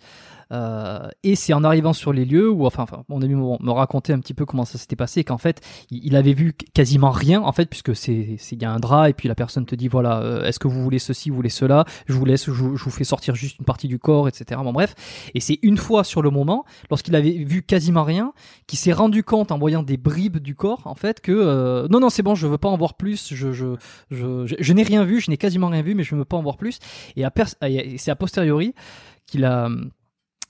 Euh, et c'est en arrivant sur les lieux où, enfin, enfin mon ami me racontait un petit peu comment ça s'était passé, qu'en fait, il, avait vu quasiment rien, en fait, puisque c'est, il y a un drap et puis la personne te dit, voilà, euh, est-ce que vous voulez ceci, vous voulez cela, je vous laisse, je, vous fais sortir juste une partie du corps, etc. Bon, bref. Et c'est une fois sur le moment, lorsqu'il avait vu quasiment rien, qu'il s'est rendu compte en voyant des bribes du corps, en fait, que euh, non, non, c'est bon, je veux pas en voir plus, je, je, je, je, n'ai rien vu, je n'ai quasiment rien vu, mais je veux pas en voir plus. Et, et c'est a posteriori qu'il a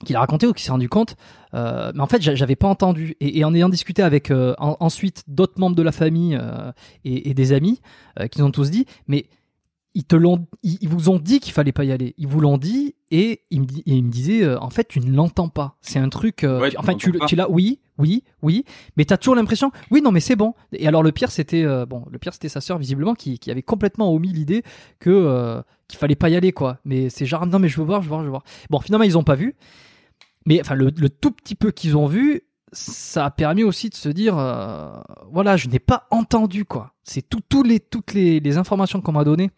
qu'il a raconté ou qu'il s'est rendu compte, euh, mais en fait j'avais pas entendu. Et, en ayant discuté avec euh, ensuite d'autres membres de la famille euh, et, des amis, qui nous ont tous dit, mais ils te l'ont, ils, vous ont dit qu'il fallait pas y aller. Ils vous l'ont dit et ils me, et me disaient, en fait tu ne l'entends pas. C'est un truc, enfin tu, tu l'as, oui, oui, oui, mais tu as toujours l'impression, oui non mais c'est bon. Et alors le pire c'était, bon le pire c'était sa sœur visiblement qui, qui avait complètement omis l'idée que qu'il fallait pas y aller quoi. Mais c'est genre non mais je veux voir, je veux voir, je veux voir. Bon finalement ils ont pas vu. Mais enfin, le, tout petit peu qu'ils ont vu, ça a permis aussi de se dire, euh, voilà, je n'ai pas entendu quoi. C'est tout, tous les, toutes les, informations qu'on m'a données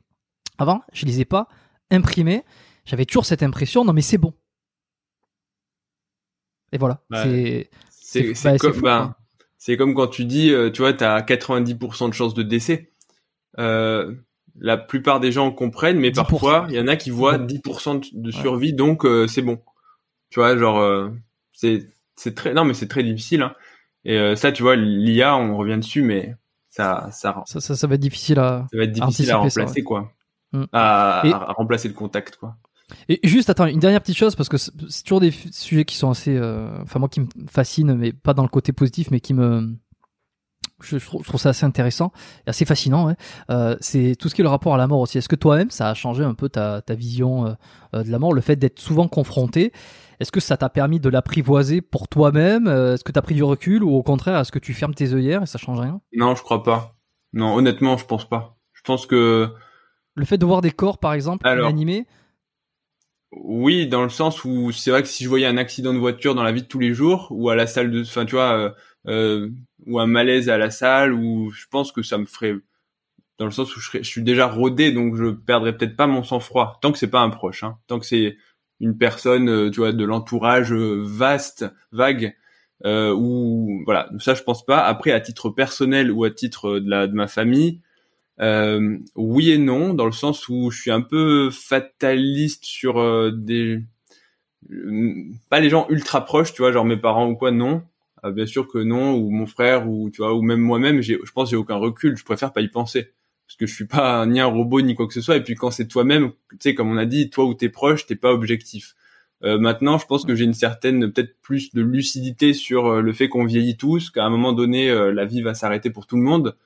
avant, je les ai pas imprimées. J'avais toujours cette impression, non mais c'est bon. Et voilà. c'est
c'est comme, bah, comme quand tu dis, euh, tu vois, tu as 90% de chances de décès. Euh, la plupart des gens comprennent, mais parfois, il y en a qui voient 10% de survie, donc c'est bon. Tu vois, genre, euh, c'est très non mais c'est très difficile. Hein. Et euh, ça, tu vois, l'IA, on revient dessus, mais ça ça
ça, ça, va être difficile à
ça va être difficile à remplacer quoi, mm. à, à, remplacer le contact quoi.
Et juste, attends, une dernière petite chose, parce que c'est toujours des sujets qui sont assez, euh, enfin moi qui me fascinent, mais pas dans le côté positif, mais qui me, je, trouve, ça assez intéressant et assez fascinant. Euh, c'est tout ce qui est le rapport à la mort aussi. Est-ce que toi-même, ça a changé un peu ta, ta vision euh, de la mort, le fait d'être souvent confronté Est-ce que ça t'a permis de l'apprivoiser pour toi-même Est-ce que tu as pris du recul ou au contraire, est-ce que tu fermes tes œillères et ça change rien?
Non, je crois pas. Non, honnêtement, je pense pas. Je pense que
le fait de voir des corps, par exemple, animés.
Oui, dans le sens où c'est vrai que si je voyais un accident de voiture dans la vie de tous les jours ou à la salle de, enfin tu vois, euh, ou un malaise à la salle ou je pense que ça me ferait dans le sens où je, suis déjà rodé donc je perdrais peut-être pas mon sang-froid tant que c'est pas un proche hein. tant que c'est une personne euh, tu vois de l'entourage euh, vaste vague euh, ou voilà. Ça je pense pas. Après à titre personnel ou à titre de la de ma famille euh, oui et non dans le sens où je suis un peu fataliste sur des pas les gens ultra proches tu vois genre mes parents ou quoi non. Ah, bien sûr que non, ou mon frère, ou tu vois, ou même moi-même, je pense j'ai aucun recul. Je préfère pas y penser parce que je suis pas ni un robot ni quoi que ce soit. Et puis quand c'est toi-même, tu sais, comme on a dit, toi ou tes proches, t'es pas objectif. Euh, maintenant, je pense que j'ai une certaine, peut-être plus de lucidité sur euh, le fait qu'on vieillit tous, qu'à un moment donné, euh, la vie va s'arrêter pour tout le monde,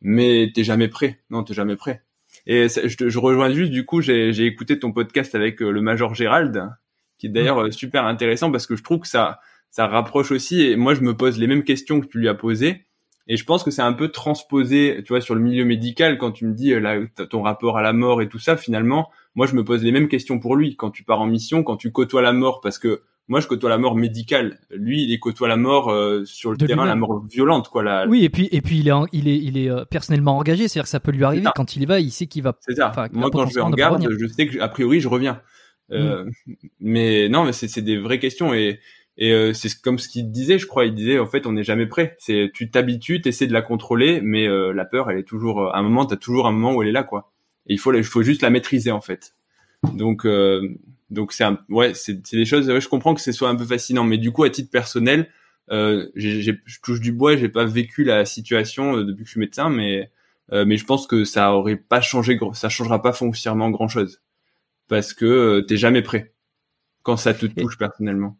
mais t'es jamais prêt. Non, t'es jamais prêt. Et je, je, rejoins juste, du coup, j'ai écouté ton podcast avec le Major Gérald, qui est d'ailleurs mmh. super intéressant parce que je trouve que ça, ça rapproche aussi. Et moi, je me pose les mêmes questions que tu lui as posées. Et je pense que c'est un peu transposé, tu vois, sur le milieu médical, quand tu me dis euh, là, ton rapport à la mort et tout ça, finalement, moi, je me pose les mêmes questions pour lui. Quand tu pars en mission, quand tu côtoies la mort, parce que moi je côtoie la mort médicale. Lui, il est côtoie la mort euh, sur le terrain, la mort violente, quoi. La...
Oui, et puis et puis il est il est il est euh, personnellement engagé, c'est-à-dire que ça peut lui arriver quand il y va, il sait qu'il va.
C'est ça. Moi, quand je vais en garde, je sais que a priori je reviens. Euh, mm. Mais non, mais c'est des vraies questions et et euh, c'est comme ce qu'il disait, je crois. Il disait en fait, on n'est jamais prêt. C'est tu t'habitues, t'essaies de la contrôler, mais la peur, elle est toujours. À un moment, t'as toujours un moment où elle est là, quoi. Et il faut, il faut juste la maîtriser en fait. Donc donc c'est ouais, c'est des choses. je comprends que ce soit un peu fascinant, mais du coup, à titre personnel, euh, je touche du bois. J'ai pas vécu la situation euh, depuis que je suis médecin, mais euh, mais je pense que ça aurait pas changé, ça changera pas foncièrement grand chose parce que euh, t'es jamais prêt quand ça te touche personnellement.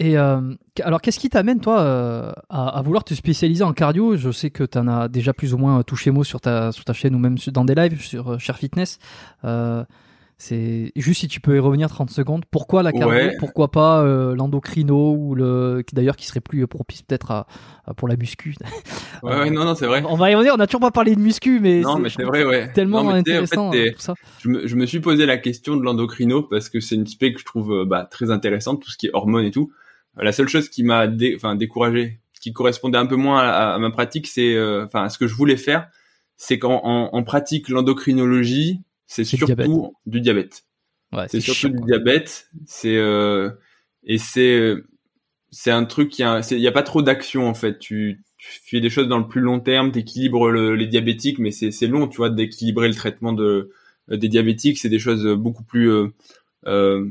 Et euh, alors, qu'est-ce qui t'amène, toi, euh, à, à, vouloir te spécialiser en cardio? Je sais que tu en as déjà plus ou moins touché mot sur ta, sur ta chaîne ou même dans des lives sur euh, Share Fitness. Euh, c'est juste si tu peux y revenir 30 secondes. Pourquoi la cardio? Pourquoi pas euh, l'endocrino ou le d'ailleurs qui serait plus propice peut-être à, pour la muscu?
ouais, ouais, non non, c'est vrai.
On va y revenir, on a toujours pas parlé de muscu mais
Non, mais c'est vrai ouais.
Tellement intéressant ça.
Je me, je me suis posé la question de l'endocrino parce que c'est une spé que je trouve bah, très intéressante tout ce qui est hormones et tout. La seule chose qui m'a enfin découragé, qui correspondait un peu moins à, ma pratique, c'est euh, enfin ce que je voulais faire, c'est qu'en en pratique l'endocrinologie, c'est surtout du diabète. Ouais, c'est surtout du diabète. C'est euh, et c'est c'est un truc qui a il y a pas trop d'action en fait. Tu, tu fais des choses dans le plus long terme, t'équilibres le, les diabétiques, mais c'est c'est long, tu vois, d'équilibrer le traitement de des diabétiques. C'est des choses beaucoup plus euh, euh,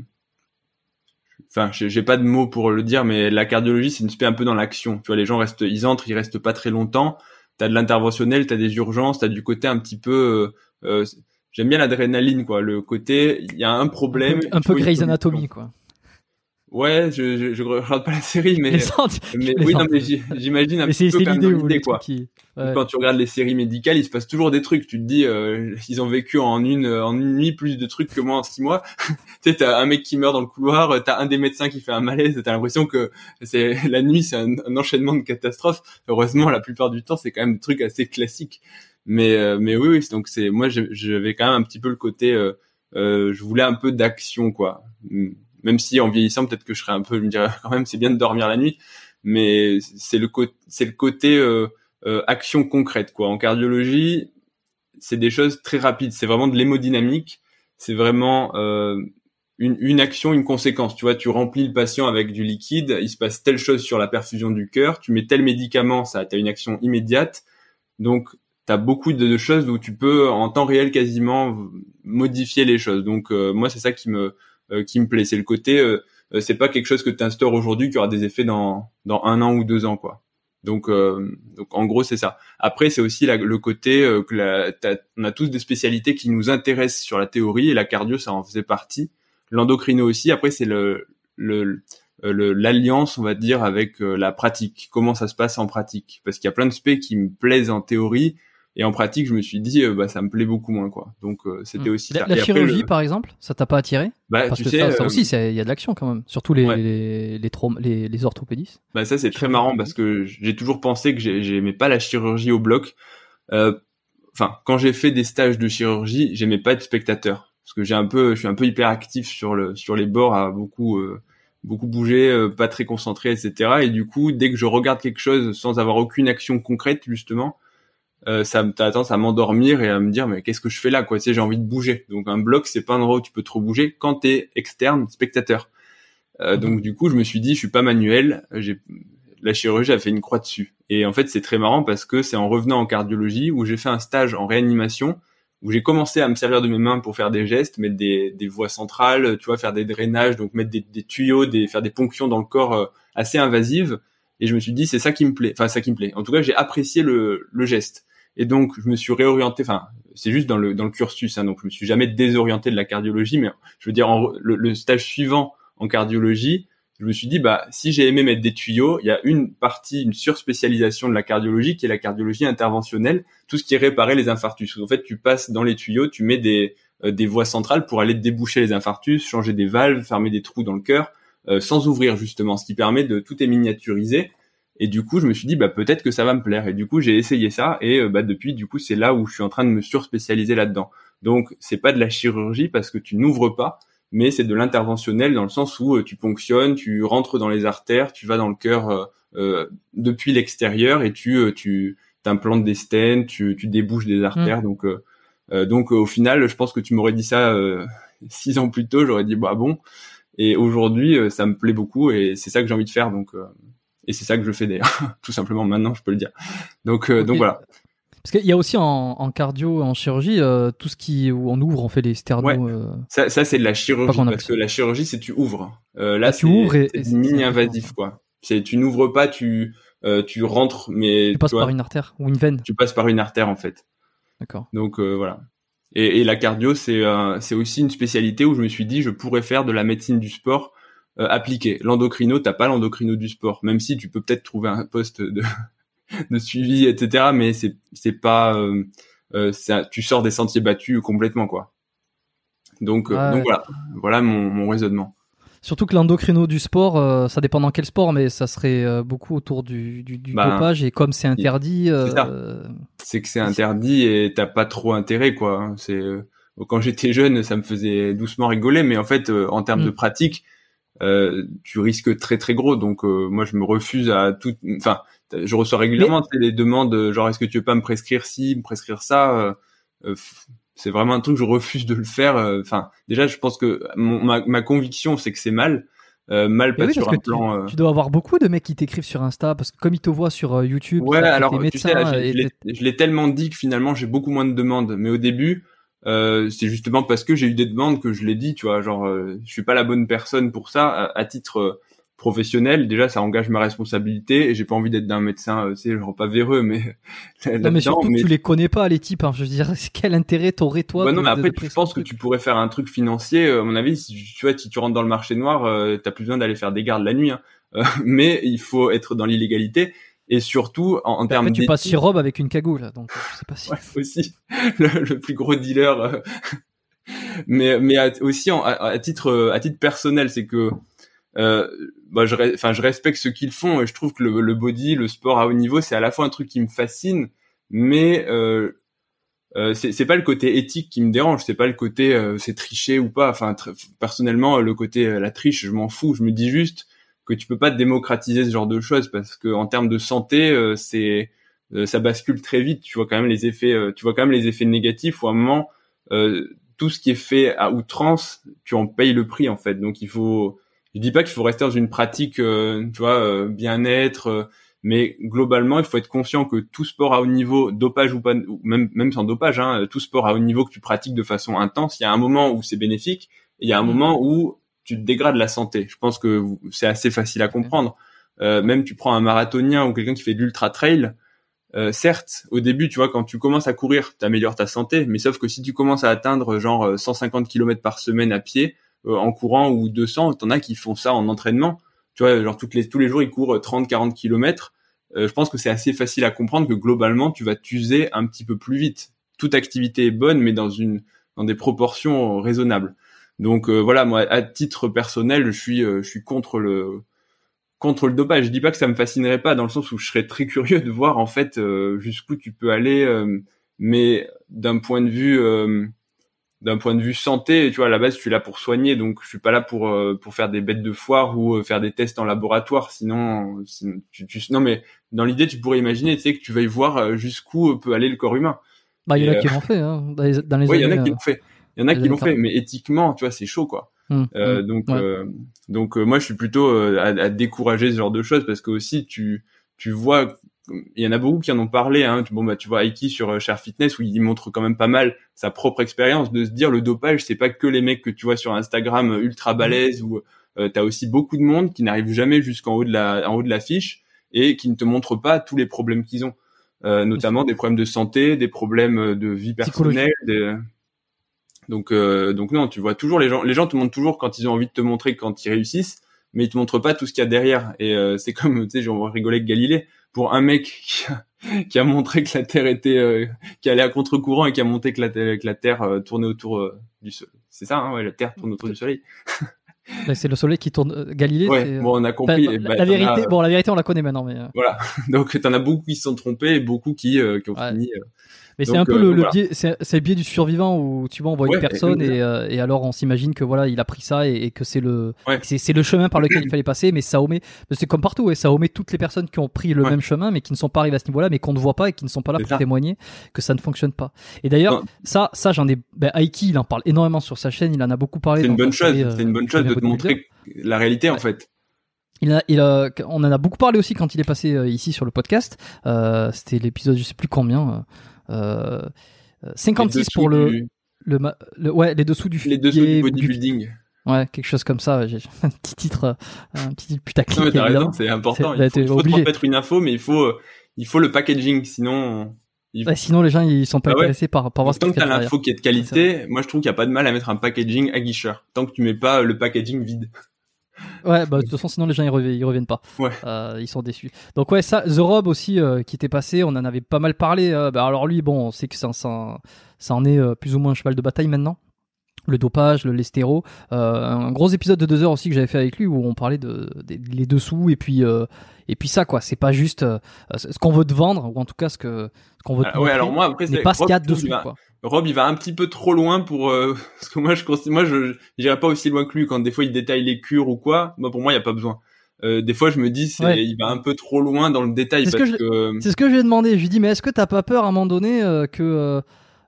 enfin j'ai pas de mots pour le dire mais la cardiologie c'est une spé un peu dans l'action. Tu vois les gens restent ils entrent ils restent pas très longtemps. T'as de l'interventionnel t'as des urgences t'as du côté un petit peu euh, euh j'aime bien l'adrénaline quoi. Le côté il y a un problème
un peu, un peu Grey's Anatomy quoi
ouais je, je, je regarde pas la série mais mais oui non mais j'imagine un peu comme l'idée quoi. quand tu regardes les séries médicales il se passe toujours des trucs. Tu te dis euh, ils ont vécu en une en une nuit plus de trucs que moi en six mois. Tu sais t'as un mec qui meurt dans le couloir t'as un des médecins qui fait un malaise t'as l'impression que c'est la nuit c'est un, un, enchaînement de catastrophes. Heureusement la plupart du temps c'est quand même un truc assez classique mais euh, mais oui, oui donc c'est moi j'avais quand même un petit peu le côté euh, euh, je voulais un peu d'action quoi même si en vieillissant peut-être que je serais un peu je me dirais quand même c'est bien de dormir la nuit mais c'est le côté c'est le côté euh, action concrète quoi. En cardiologie c'est des choses très rapides. C'est vraiment de l'hémodynamique. C'est vraiment une, une action une conséquence. Tu vois tu remplis le patient avec du liquide il se passe telle chose sur la perfusion du cœur tu mets tel médicament ça a une action immédiate. Donc t'as beaucoup de, choses où tu peux en temps réel quasiment modifier les choses. Donc euh, moi c'est ça qui me euh, qui me plaît, c'est le côté euh, c'est pas quelque chose que tu instaures aujourd'hui qui aura des effets dans dans un an ou deux ans quoi. Donc, donc en gros c'est ça. Après c'est aussi le côté que la, on a tous des spécialités qui nous intéressent sur la théorie et la cardio ça en faisait partie. L'endocrino aussi. Après c'est le le l'alliance, on va dire, avec la pratique. Comment ça se passe en pratique? Parce qu'il y a plein de spé qui me plaisent en théorie, et en pratique, je me suis dit, euh, bah, ça me plaît beaucoup moins, quoi. Donc, euh, c'était hmm. aussi.
La, la chirurgie, par exemple, ça t'a pas attiré? Bah, Parce que sais, ça, euh, aussi, il y a de l'action quand même. Surtout les les, les, les, orthopédistes.
Bah ça, c'est très marrant parce que j'ai toujours pensé que j'aimais pas la chirurgie au bloc. Enfin, quand j'ai fait des stages de chirurgie, j'aimais pas être spectateur parce que j'ai un peu, je suis un peu hyperactif sur le sur les bords, à beaucoup beaucoup bouger, pas très concentré, etc. Et du coup, dès que je regarde quelque chose sans avoir aucune action concrète, justement, euh, ça t'as tendance à m'endormir et à me dire mais qu'est-ce que je fais là quoi? Tu sais j'ai envie de bouger. Donc un bloc c'est pas un endroit où tu peux trop bouger quand t'es externe spectateur. Euh, donc du coup je me suis dit je suis pas manuel. J'ai la chirurgie a fait une croix dessus. Et en fait c'est très marrant parce que c'est en revenant en cardiologie où j'ai fait un stage en réanimation où j'ai commencé à me servir de mes mains pour faire des gestes mettre des, des voies centrales tu vois faire des drainages donc mettre des, des tuyaux des faire des ponctions dans le corps euh, assez invasives. Et je me suis dit c'est ça qui me plaît. Enfin ça qui me plaît. En tout cas j'ai apprécié le, le geste et donc, je me suis réorienté. Enfin, c'est juste dans le dans le cursus. Hein, donc, je me suis jamais désorienté de la cardiologie, mais je veux dire, le, stage suivant en cardiologie, je me suis dit, bah, si j'ai aimé mettre des tuyaux, il y a une partie, une surspécialisation de la cardiologie qui est la cardiologie interventionnelle, tout ce qui est réparer les infarctus. En fait, tu passes dans les tuyaux, tu mets des euh, des voies centrales pour aller déboucher les infarctus, changer des valves, fermer des trous dans le cœur, euh, sans ouvrir justement, ce qui permet de tout est miniaturisé et du coup, je me suis dit, bah, peut-être que ça va me plaire. Et du coup, j'ai essayé ça. Et euh, bah, depuis, du coup, c'est là où je suis en train de me surspécialiser là-dedans. Donc, c'est pas de la chirurgie parce que tu n'ouvres pas, mais c'est de l'interventionnel dans le sens où tu ponctionnes, tu rentres dans les artères, tu vas dans le cœur depuis l'extérieur et tu tu t'implantes des stents, tu, tu débouches des artères. Mm. Donc donc au final, je pense que tu m'aurais dit ça six ans plus tôt, j'aurais dit bah bon. Et aujourd'hui, ça me plaît beaucoup et c'est ça que j'ai envie de faire. Donc et c'est ça que je fais d'ailleurs, tout simplement maintenant, je peux le dire. Donc, euh, donc voilà.
Parce qu'il y a aussi en, en cardio, en chirurgie, euh, tout ce qui où on ouvre, on fait les sternos.
Ouais. Euh, ça, ça c'est de la chirurgie parce que la chirurgie, c'est tu ouvres. Euh, là, ah, tu ouvres et, mini invasif quoi. C'est tu n'ouvres pas, tu tu rentres, mais
tu passes par une artère ou une veine.
Tu passes par une artère en fait.
D'accord.
Donc voilà. Et, et, la cardio, c'est c'est aussi une spécialité où je me suis dit, je pourrais faire de la médecine du sport euh, appliqué. L'endocrino, t'as pas l'endocrino du sport, même si tu peux peut-être trouver un poste de, de suivi, etc. Mais c'est c'est pas, euh, euh tu sors des sentiers battus complètement quoi. Donc, euh, donc voilà, voilà mon, mon raisonnement.
Surtout que l'endocrino du sport, ça dépend dans quel sport, mais ça serait beaucoup autour du, du, du bah, dopage. Et comme c'est interdit,
c'est que c'est interdit et t'as pas trop intérêt quoi. Hein. C'est quand j'étais jeune, ça me faisait doucement rigoler, mais en fait, en termes mm. de pratique, euh, tu risques très très gros. Donc euh, moi je me refuse à tout. Enfin, je reçois régulièrement les demandes genre est-ce que tu veux pas me prescrire ci, me prescrire ça. Euh, c'est vraiment un truc je refuse de le faire. Enfin déjà je pense que ma, ma, conviction c'est que c'est mal. mal pas sur un plan.
Tu, dois avoir beaucoup de mecs qui t'écrivent sur Insta parce que comme ils te voient sur YouTube,
ouais, alors tu sais, je l'ai tellement dit que finalement j'ai beaucoup moins de demandes. Mais au début, euh, c'est justement parce que j'ai eu des demandes que je l'ai dit, tu vois, genre euh, je suis pas la bonne personne pour ça à, titre euh, professionnel. Déjà, ça engage ma responsabilité et j'ai pas envie d'être d'un médecin, tu sais, genre pas véreux, mais
non, mais surtout tu les connais pas les types. Hein, je veux dire, quel intérêt t'aurais toi
bah Non, mais après, tu penses que tu pourrais faire un truc financier. à mon avis, si tu vois, si tu rentres dans le marché noir, euh, t'as plus besoin d'aller faire des gardes la nuit. Hein. mais il faut être dans l'illégalité et surtout en, en termes
tu passes chez Rob avec une cagoule donc je sais pas si
ouais, aussi le, plus gros dealer euh. mais mais aussi à, titre à titre personnel c'est que euh, bah, je enfin je respecte ce qu'ils font et je trouve que le, le, body le sport à haut niveau c'est à la fois un truc qui me fascine mais euh, euh, c'est pas le côté éthique qui me dérange, c'est pas le côté euh, c'est tricher ou pas. Enfin, personnellement, le côté la triche, je m'en fous. Je me dis juste, que tu peux pas démocratiser ce genre de choses parce que en termes de santé, euh, c'est euh, ça bascule très vite. Tu vois quand même les effets, euh, tu vois quand même les effets négatifs. Ou à un moment, tout ce qui est fait à outrance, tu en payes le prix en fait. Donc il faut, je dis pas qu'il faut rester dans une pratique, tu vois, bien-être, mais globalement, il faut être conscient que tout sport à haut niveau, dopage ou pas, même même sans dopage, hein, tout sport à haut niveau que tu pratiques de façon intense, il y a un moment où c'est bénéfique, et il y a un mmh. moment où tu te dégrades la santé. Je pense que c'est assez facile à comprendre. Euh, même tu prends un marathonien ou quelqu'un qui fait de l'ultra trail, euh, certes, au début, tu vois, quand tu commences à courir, tu améliores ta santé, mais sauf que si tu commences à atteindre genre 150 km par semaine à pied, euh, en courant ou 200, t'en as qui font ça en entraînement. Tu vois, genre toutes les, tous les jours, ils courent 30, 40 km. je pense que c'est assez facile à comprendre que globalement, tu vas t'user un petit peu plus vite. Toute activité est bonne, mais dans une dans des proportions raisonnables. Donc euh, voilà, moi à titre personnel, je suis euh, je suis contre le contre le dopage. Je dis pas que ça me fascinerait pas dans le sens où je serais très curieux de voir en fait euh, jusqu'où tu peux aller, mais d'un point de vue d'un point de vue santé, tu vois, à la base, je suis là pour soigner, donc je suis pas là pour pour faire des bêtes de foire ou faire des tests en laboratoire. Sinon, tu, tu, non, mais dans l'idée, tu pourrais imaginer, tu sais, que tu veuilles voir jusqu'où peut aller le corps humain.
Bah, il y en a qui l'ont fait, hein, dans les, dans
il y en a qui l'ont fait. Il y en a qui l'ont fait, mais éthiquement, tu vois, c'est chaud, quoi. Hum, euh, hum, donc, euh, donc euh, moi, je suis plutôt à, à, décourager ce genre de choses parce que aussi, tu, tu vois, il y en a beaucoup qui en ont parlé. Hein. Bon, bah, tu vois, Aiki sur Share Fitness où il montre quand même pas mal sa propre expérience de se dire le dopage, c'est pas que les mecs que tu vois sur Instagram ultra hum. balèzes ou euh, t'as aussi beaucoup de monde qui n'arrive jamais jusqu'en haut de la, en haut de la fiche et qui ne te montrent pas tous les problèmes qu'ils ont. Euh, notamment des problèmes de santé, des problèmes de vie personnelle, des, donc, euh, donc non, tu vois toujours les gens, les gens te montrent toujours quand ils ont envie de te montrer quand ils réussissent, mais ils te montrent pas tout ce qu'il y a derrière. Et euh, c'est comme, tu sais, j'en rigoler avec Galilée. Pour un mec qui a, qui a montré que la Terre était, euh, qui allait à contre-courant et qui a montré que la, que la Terre tournait autour du Soleil. C'est ça, hein, ouais, la Terre tourne autour du Soleil.
c'est le soleil qui tourne. euh, Galilée.
Ouais,
euh,
bon, on a compris.
enfin,
Bah,
la,
t'en
vérité,
as, euh,
bon, la vérité, on la connaît maintenant, mais. euh,
Voilà. Donc, t'en as beaucoup qui se sont trompés et beaucoup qui, euh, qui ont
Ouais.
fini.
Mais c'est un peu
euh,
le,
donc
le
voilà.
biais, c'est le biais du survivant où tu vois, on voit
Ouais,
une personne
et-
et, euh, et alors on s'imagine que voilà, il a pris ça et, et que c'est le,
Ouais.
c'est le chemin par lequel il fallait passer, mais ça omet, c'est comme partout, et ça omet toutes les personnes qui ont pris le
Ouais.
même chemin, mais qui ne sont pas arrivées à ce niveau-là, mais qu'on ne voit pas et qui ne sont pas là pour
ça.
témoigner que ça ne fonctionne pas. Et d'ailleurs, ça, ça j'en ai, ben, Aiki, il en parle énormément sur sa chaîne, il en a beaucoup parlé.
C'est une bonne chose.
euh,
C'est une bonne chose de te montrer la réalité, en fait.
Il a, il a- on en a beaucoup parlé aussi quand il est passé ici sur le podcast. Euh, C'était l'épisode, je sais plus combien. Euh, euh, 56
Les
pour le,
du-
le, ouais, les dessous du
les dessous du bodybuilding.
ouais, quelque chose comme ça. J'ai un petit titre, euh, un petit putaclic.
Non, mais t'as raison, c'est important.
C'est- bah,
Il faut, il faut transmettre une info, mais il faut, euh, il faut le packaging, sinon, il
sinon, les gens ils sont pas
Ah ouais.
intéressés par, par voir ce
tant que t'as l'info qui est de qualité, moi je trouve qu'il n'y a pas de mal à mettre un packaging aguicheur. Tant que tu mets pas le packaging vide.
Ouais, bah, de toute façon, sinon les gens ils reviennent, ils reviennent pas.
Ouais.
Euh, ils sont déçus. Donc ouais, ça, The Rob aussi euh, qui était passé, on en avait pas mal parlé. euh, bah, alors lui, bon, on sait que ça, ça, ça en est euh, plus ou moins un cheval de bataille maintenant. Le dopage, le lestéro. Euh, un gros épisode de deux heures aussi que j'avais fait avec lui où on parlait de, des- les dessous et puis euh, et puis ça quoi. C'est pas juste euh, ce qu'on veut te vendre ou en tout cas ce que ce qu'on veut te
Ah, ouais, alors moi après c'est
pas ce qu'il y a dessous
va-
quoi.
Rob, il va un petit peu trop loin pour euh, parce que moi je moi je j'irai pas aussi loin que lui quand des fois il détaille les cures ou quoi. Moi pour moi il y a pas besoin. Euh, des fois je me dis c'est
Ouais.
il va un peu trop loin dans le détail
C'est ce que
que,
C'est ce que je lui ai demandé. Je lui ai dit, mais est-ce que t'as pas peur à un moment donné euh, que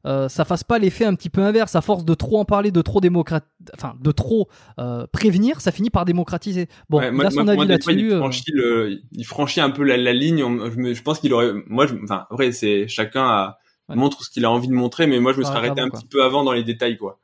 euh, ça fasse pas l'effet un petit peu inverse à force de trop en parler, de trop démocrat... enfin de trop euh, prévenir, ça finit par démocratiser. Bon,
Ouais, moi-
son avis là-dessus.
Il
euh,
franchit le, il franchit un peu la, la ligne. Je, pense qu'il aurait, moi, je, enfin, après, c'est chacun a,
Ouais.
montre ce qu'il a envie de montrer, mais moi, je me serais arrêté un
quoi.
petit peu avant dans les détails, quoi,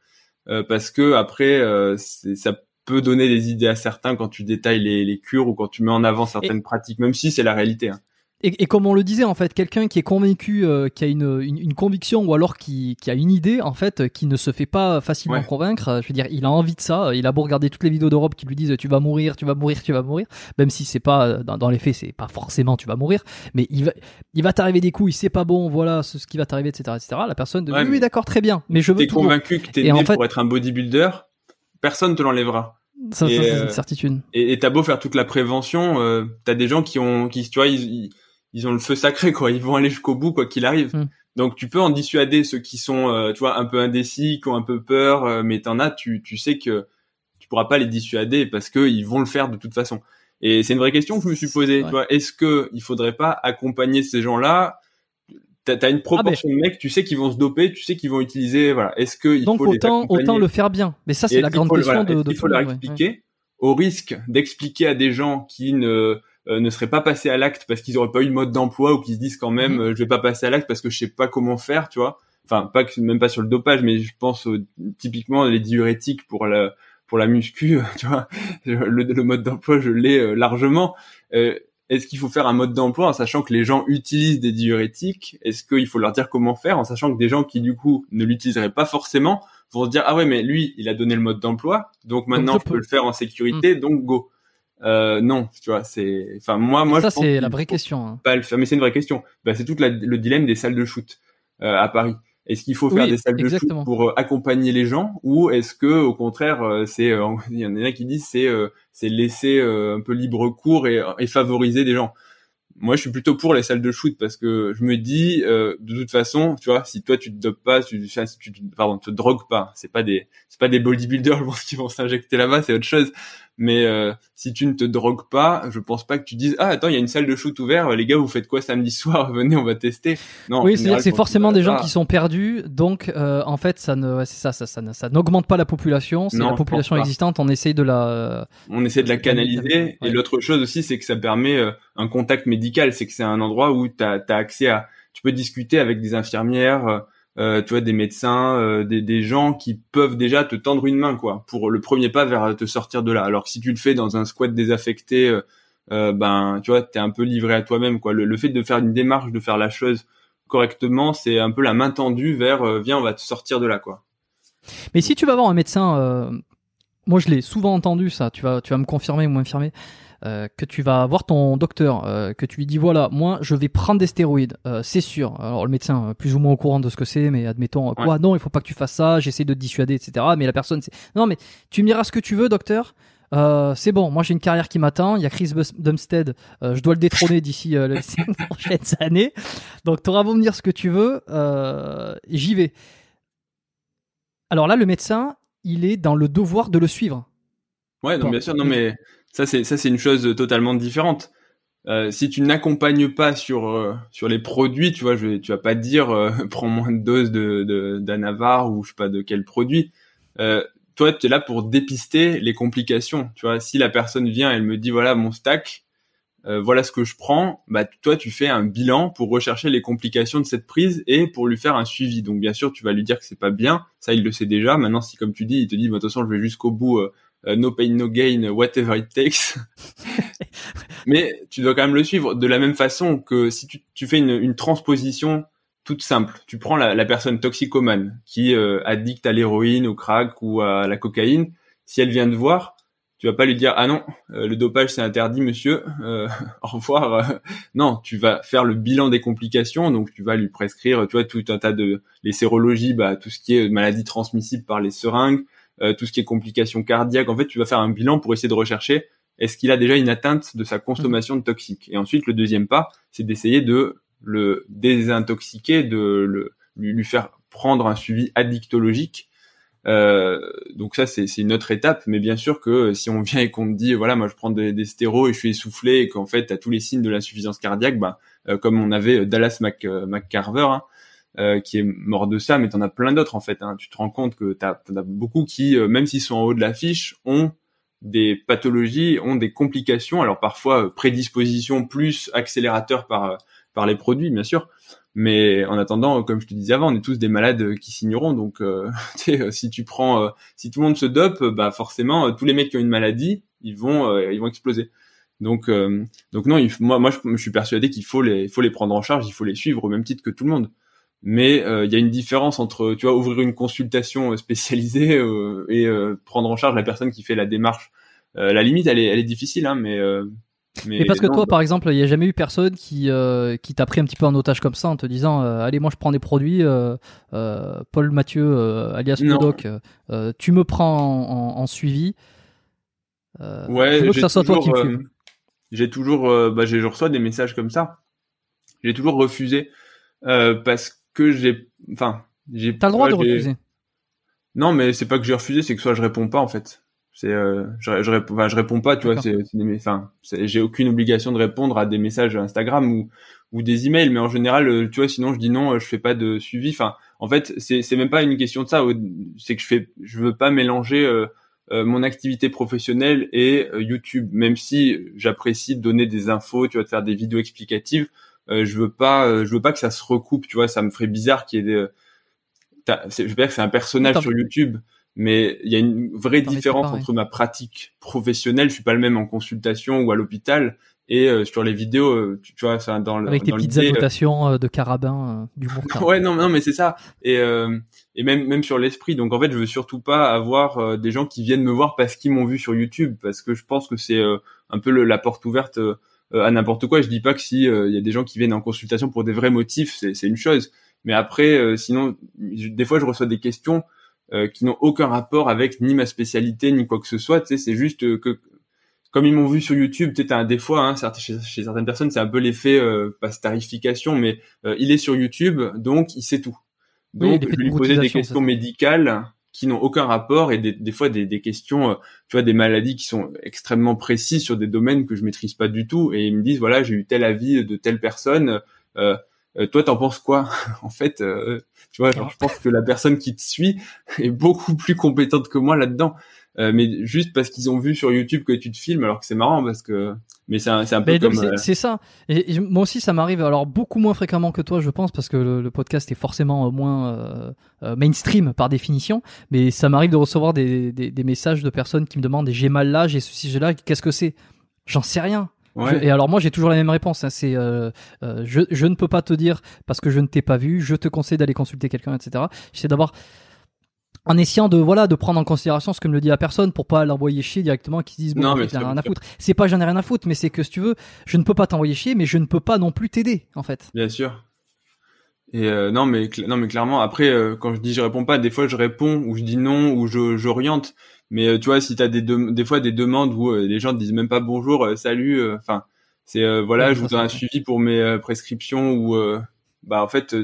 Euh, parce que après, euh, ça peut donner des idées à certains quand tu détailles les, les cures ou quand tu mets en avant certaines pratiques, même si c'est la réalité. Hein.
Et, et comme on le disait, en fait, quelqu'un qui est convaincu, euh, qui a une, une, une conviction ou alors qui, qui a une idée, en fait, qui ne se fait pas facilement
Ouais.
convaincre, euh, je veux dire, il a envie de ça. euh, Il a beau regarder toutes les vidéos d'Europe qui lui disent tu vas mourir, tu vas mourir, tu vas mourir, même si c'est pas dans, dans les faits, c'est pas forcément tu vas mourir, mais il va, il va t'arriver des coups, il sait pas bon, voilà ce, ce qui va t'arriver, etc., etc. La personne de
Ouais,
oui, d'accord, très bien, mais je veux
T'es convaincu que t'es né
en fait-
pour être un bodybuilder, personne te l'enlèvera.
Ça, c'est une certitude.
Et et t'as beau faire toute la prévention, euh, t'as des gens qui ont, qui, tu vois, ils, ils, ils ont le feu sacré, quoi. Ils vont aller jusqu'au bout, quoi qu'il arrive.
Hmm.
Donc tu peux en dissuader ceux qui sont, euh, tu vois, un peu indécis, qui ont un peu peur, euh, mais t'en as, tu, tu sais que tu pourras pas les dissuader parce que ils vont le faire de toute façon. Et c'est une vraie question que je me suis posée.
Ouais.
Tu vois, est-ce que il faudrait pas accompagner ces gens-là? T'as as une proportion de mecs, tu sais qu'ils vont se doper, tu sais qu'ils vont utiliser, voilà. Est-ce que il
Donc
faut
autant, autant le faire bien. Mais ça, c'est la grande
faut,
question
voilà,
de, tout
faut
le
leur
ouais.
expliquer au risque d'expliquer à des gens qui ne euh, ne seraient pas passés à l'acte parce qu'ils auraient pas eu le mode d'emploi ou qui se disent quand même
Mhm.
euh, je vais pas passer à l'acte parce que je sais pas comment faire, tu vois. Enfin, pas que même pas sur le dopage, mais je pense au- typiquement les diurétiques pour la pour la muscu, tu vois. Le, le mode d'emploi, je l'ai euh, largement. Euh, est-ce qu'il faut faire un mode d'emploi en sachant que les gens utilisent des diurétiques? Est-ce qu'il faut leur dire comment faire en sachant que des gens qui du coup ne l'utiliseraient pas forcément vont se dire ah ouais mais lui il a donné le mode d'emploi donc maintenant
je
je peux
peux.
le faire en sécurité donc go. Euh, non, tu vois, c'est enfin moi moi
ça, c'est la vraie question. hein.
pas le faire mais c'est une vraie question. Bah, c'est toute la- le dilemme des salles de shoot euh, à Paris. Est-ce qu'il faut faire
Oui,
des salles
exactement.
de shoot pour euh, accompagner les gens ou est-ce que au contraire euh, c'est euh, il y en a qui disent c'est euh, c'est laisser euh, un peu libre cours et, et favoriser des gens. Moi, je suis plutôt pour les salles de shoot parce que je me dis, euh, de toute façon, tu vois, si toi tu te dopes pas, tu, si tu, pardon, te drogues pas, c'est pas des, c'est pas des bodybuilders, je pense qu'ils vont s'injecter là-bas, c'est autre chose. Mais euh, si tu ne te drogues pas, je pense pas que tu dises, ah attends, il y a une salle de shoot ouverte, les gars, vous faites quoi samedi soir? Venez, on va tester. Non.
Oui, c'est
tu
forcément des gens qui sont perdus, donc euh, en fait, ça ne, ouais, c'est ça, ça, ça, ça n'augmente pas la population. C'est la population existante, on essaye de la.
on essaie de la canaliser.
Ouais.
Et l'autre chose aussi, c'est que ça permet euh, un contact médical. C'est que c'est un endroit où tu as, accès à... Tu peux discuter avec des infirmières, euh, euh, tu vois, des médecins, euh, des, gens qui peuvent déjà te tendre une main, quoi, pour le premier pas vers te sortir de là. Alors si tu le fais dans un squat désaffecté, euh, euh, ben, tu vois, t'es un peu livré à toi-même, quoi. Le, le fait de faire une démarche, de faire la chose correctement, c'est un peu la main tendue vers, euh, viens, on va te sortir de là, quoi.
Mais si tu vas voir un médecin, euh, moi je l'ai souvent entendu ça. Tu vas, tu vas me confirmer ou m'infirmer. euh, que tu vas voir ton docteur, euh, que tu lui dis voilà, moi je vais prendre des stéroïdes, euh, c'est sûr. Alors le médecin euh, plus ou moins au courant de ce que c'est, mais admettons euh, quoi, non, il faut pas que tu fasses ça, j'essaie de te dissuader, etc. Mais la personne, c'est non, mais tu me diras ce que tu veux, docteur. Euh, c'est bon, moi j'ai une carrière qui m'attend. Il y a Chris euh, je dois le détrôner d'ici euh, les cinq prochaines années. Donc t'auras beau me dire ce que tu veux, euh, j'y vais. Alors là, le médecin, il est dans le devoir de le suivre.
Ouais, non, bien sûr, non, mais ça, c'est ça, c'est une chose totalement différente. Euh, si tu n'accompagnes pas sur euh, sur les produits, tu vois, je tu vas pas dire euh, prends moins de doses de de d'anavar ou je sais pas de quel produit. Euh, toi, tu es là pour dépister les complications. Tu vois, si la personne vient, elle me dit voilà mon stack, euh, voilà ce que je prends, bah toi tu fais un bilan pour rechercher les complications de cette prise et pour lui faire un suivi. Donc bien sûr, tu vas lui dire que c'est pas bien, ça il le sait déjà. Maintenant, si comme tu dis, il te dit bah, de toute façon je vais jusqu'au bout. euh, euh, no pain, no gain, whatever it takes. Mais tu dois quand même le suivre de la même façon que si tu, tu fais une, une transposition toute simple. Tu prends la, la personne toxicomane qui euh, addict à l'héroïne, au crack ou à la cocaïne. Si elle vient te voir, tu vas pas lui dire ah non, euh, le dopage c'est interdit, monsieur. Euh, au revoir. euh. non, tu vas faire le bilan des complications. Donc tu vas lui prescrire, tu vois, tout un tas de les sérologies, bah tout ce qui est maladie transmissible par les seringues, tout ce qui est complications cardiaques. En fait, tu vas faire un bilan pour essayer de rechercher est-ce qu'il a déjà une atteinte de sa consommation de toxiques? Et ensuite, le deuxième pas, c'est d'essayer de le désintoxiquer, de le, lui faire prendre un suivi addictologique. Euh, donc ça, c'est une autre étape. Mais bien sûr que si on vient et qu'on te dit, voilà, moi je prends des, stéros et je suis essoufflé et qu'en fait, tu as tous les signes de l'insuffisance cardiaque, bah, euh, comme on avait Dallas Mac, euh, McCarver, hein, euh, qui est mort de ça, mais t'en as plein d'autres en fait. Hein. Tu te rends compte que t'as t'en as beaucoup qui, euh, même s'ils sont en haut de l'affiche, ont des pathologies, ont des complications. Alors parfois euh, prédisposition plus accélérateur par euh, par les produits, bien sûr. Mais en attendant, comme je te disais avant, on est tous des malades qui signeront. Donc, euh, euh, si tu prends, euh, si tout le monde se dope, bah forcément, tous les mecs qui ont une maladie, ils vont, ils vont exploser. Donc, donc non, moi, moi, je, suis persuadé qu'il faut les, faut les prendre en charge, il faut les suivre au même titre que tout le monde. Mais il y a une différence entre, tu vois, ouvrir une consultation spécialisée et prendre en charge la personne qui fait la démarche. La limite, elle est, elle est difficile, hein, mais. Mais
Et parce que
non,
toi,
bah,
par exemple, il n'y a jamais eu personne qui, euh, qui t'a pris un petit peu en otage comme ça en te disant euh, Allez, moi je prends des produits, euh, Paul Mathieu, alias euh, tu me prends en, en- en suivi.
Ouais,
je veux que
j'ai
ça soit toi qui me
toujours, J'ai toujours, bah, je reçois des messages comme ça. J'ai toujours refusé parce que j'ai, enfin, j'ai.
T'as le droit de refuser.
Non, mais c'est pas que j'ai refusé, c'est que soit je réponds pas en fait. C'est, euh, je, je, réponds, enfin, je réponds pas, tu vois. C'est, enfin, j'ai aucune obligation de répondre à des messages Instagram ou ou des emails, mais en général, euh, tu vois, sinon je dis non, euh, je fais pas de suivi. Enfin, en fait, c'est c'est même pas une question de ça. C'est que je fais, je veux pas mélanger. euh, euh, mon activité professionnelle et euh, YouTube. Même si j'apprécie de donner des infos, tu vois, de faire des vidéos explicatives, euh, je veux pas, euh, je veux pas que ça se recoupe, tu vois, ça me ferait bizarre qu'il y ait des. Je veux dire que c'est un personnage sur YouTube, mais il y a une vraie différence entre ma pratique professionnelle, je suis pas le même en consultation ou à l'hôpital, et euh, sur les vidéos, euh, tu, tu vois, ça dans le
Avec tes
l'idée, euh,
annotations euh, de carabin, du mourtin.
Ouais, non, non, mais c'est ça. Et euh, et même même sur l'esprit. Donc en fait, je veux surtout pas avoir euh, des gens qui viennent me voir parce qu'ils m'ont vu sur YouTube, parce que je pense que c'est euh, un peu le- la porte ouverte euh, à n'importe quoi. Je dis pas que si euh, il y a des gens qui viennent en consultation pour des vrais motifs, c'est c'est une chose. Mais après, euh, sinon, je- des fois, je reçois des questions euh, qui n'ont aucun rapport avec ni ma spécialité ni quoi que ce soit. Tu sais, c'est juste euh, que comme ils m'ont vu sur YouTube, peut-être un des fois, hein, chez, chez certaines personnes, c'est un peu l'effet euh, pas starification, mais euh, il est sur YouTube, donc il sait tout.
Oui,
Donc
l'effet
je lui poser des questions médicales qui n'ont aucun rapport et des, des fois des, des questions, euh, tu vois, des maladies qui sont extrêmement précises sur des domaines que je maîtrise pas du tout. Et ils me disent voilà, j'ai eu tel avis de telle personne. Euh, euh, toi, t'en penses quoi En fait, euh, tu vois, genre, je pense que la personne qui te suit est beaucoup plus compétente que moi là-dedans. Euh, mais juste parce qu'ils ont vu sur YouTube que tu te filmes, alors que c'est marrant parce que, mais c'est un, peu
Mais
comme.
c'est c'est ça. Et, et moi aussi, ça m'arrive alors beaucoup moins fréquemment que toi, je pense, parce que le, le podcast est forcément moins mainstream par définition. Mais ça m'arrive de recevoir des, des, des messages de personnes qui me demandent j'ai mal là, j'ai ceci, j'ai là, qu'est-ce que c'est? J'en sais rien.
Ouais.
Je- et alors moi, j'ai toujours la même réponse. hein, c'est euh, euh, je, je ne peux pas te dire parce que je ne t'ai pas vu. Je te conseille d'aller consulter quelqu'un, etc. J'essaie d'avoir en essayant de voilà de prendre en considération ce que me le dit la personne pour pas l'envoyer chier directement qui se disent bon
Non,
en
mais
j'en ai rien à foutre c'est pas j'en ai rien à foutre mais c'est que si tu veux je ne peux pas t'envoyer chier mais je ne peux pas non plus t'aider en fait
Bien sûr. Et euh, non, mais non, mais clairement, après, euh, quand je dis je réponds pas, des fois je réponds ou je dis non ou je j'oriente. Mais euh, tu vois, si t'as des des fois des demandes où euh, les gens te disent même pas bonjour, euh, salut, euh, enfin, c'est euh, voilà,
Ouais,
je
ça,
voudrais un suivi pour mes prescriptions ou euh, bah en fait,